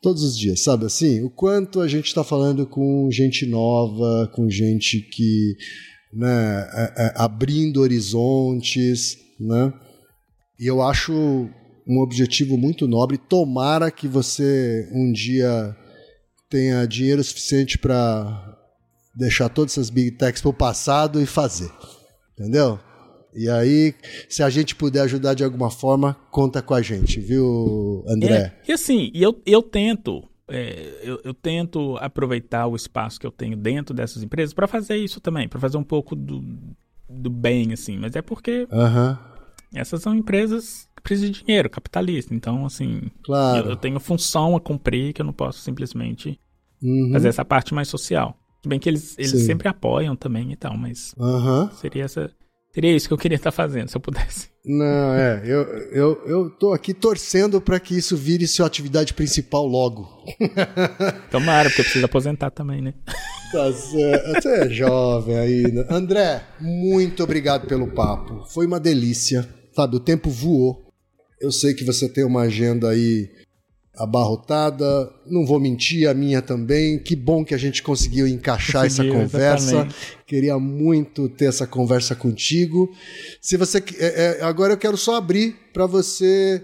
Todos os dias, sabe assim? O quanto a gente está falando com gente nova, com gente que, né, é, é, abrindo horizontes, né? E eu acho um objetivo muito nobre. Tomara que você um dia tenha dinheiro suficiente para deixar todas essas big techs para o passado e fazer. Entendeu? E aí, se a gente puder ajudar de alguma forma, conta com a gente, viu, André? É, e assim, eu, eu tento. É, eu, eu, tento aproveitar o espaço que eu tenho dentro dessas empresas para fazer isso também, para fazer um pouco do, do bem, assim. Mas é porque essas são empresas precisa de dinheiro, capitalista. Então, assim, Claro. eu, eu tenho função a cumprir que eu não posso simplesmente Uhum. fazer essa parte mais social. Se bem que eles, eles Sim. sempre apoiam também e tal, mas Aham. seria essa. Seria isso que eu queria estar fazendo, se eu pudesse. Não, é, eu, eu, eu tô aqui torcendo para que isso vire sua atividade principal logo. Tomara, porque eu preciso aposentar também, né? Tá certo. Você é jovem ainda. André, muito obrigado pelo papo. Foi uma delícia. Sabe, o tempo voou. Eu sei que você tem uma agenda aí abarrotada. Não vou mentir, a minha também. Que bom que a gente conseguiu encaixar Conseguiu, essa conversa. exatamente. Queria muito ter essa conversa contigo. Se você é, é, agora eu quero só abrir para você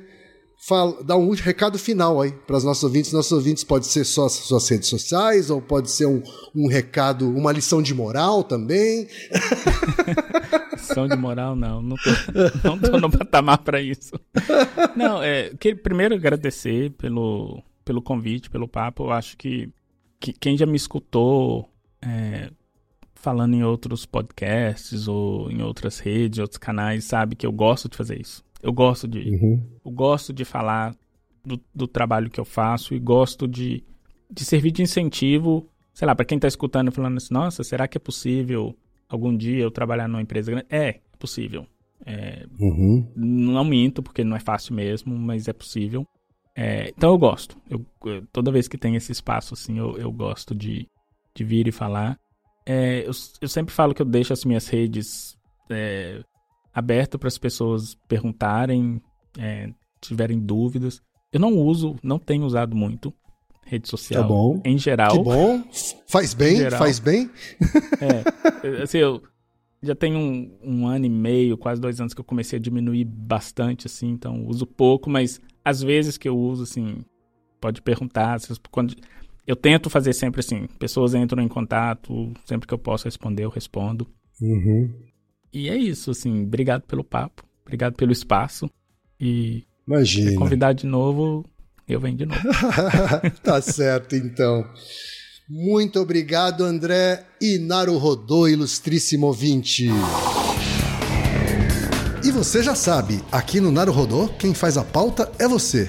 fala- dar um recado final aí para os nossos ouvintes. Nossos ouvintes pode ser só as suas redes sociais ou pode ser um, um recado, uma lição de moral também. Lição de moral, não. Não tô, tô no patamar pra isso. Não, é. Primeiro, agradecer pelo, pelo convite, pelo papo. Eu acho que, que quem já me escutou é, falando em outros podcasts ou em outras redes, outros canais, sabe que eu gosto de fazer isso. Eu gosto de. Eu gosto de falar do, do trabalho que eu faço e gosto de, de servir de incentivo, sei lá, para quem tá escutando e falando assim, nossa, será que é possível algum dia eu trabalhar numa empresa grande? É, possível. É, Uhum. não minto, porque não é fácil mesmo, mas é possível. É, então eu gosto. Eu, eu- toda vez que tem esse espaço, assim, eu, eu gosto de, de vir e falar. É, eu, eu sempre falo que eu deixo as minhas redes é, abertas para as pessoas perguntarem, é, tiverem dúvidas. Eu não uso, não tenho usado muito rede social Tá bom. em geral. Que bom. Faz bem, Geral. faz bem. É, assim, eu já tenho um, um ano e meio, quase dois anos que eu comecei a diminuir bastante, assim, então uso pouco, mas às vezes que eu uso, assim, pode perguntar, se- quando eu tento fazer sempre assim, pessoas entram em contato, sempre que eu posso responder, eu respondo. Uhum. E é isso, assim, obrigado pelo papo, obrigado pelo espaço e Imagina. convidar de novo, eu venho de novo. tá certo, então. Muito obrigado, André e Rodô, ilustríssimo ouvinte. E você já sabe, aqui no Rodô, quem faz a pauta é você.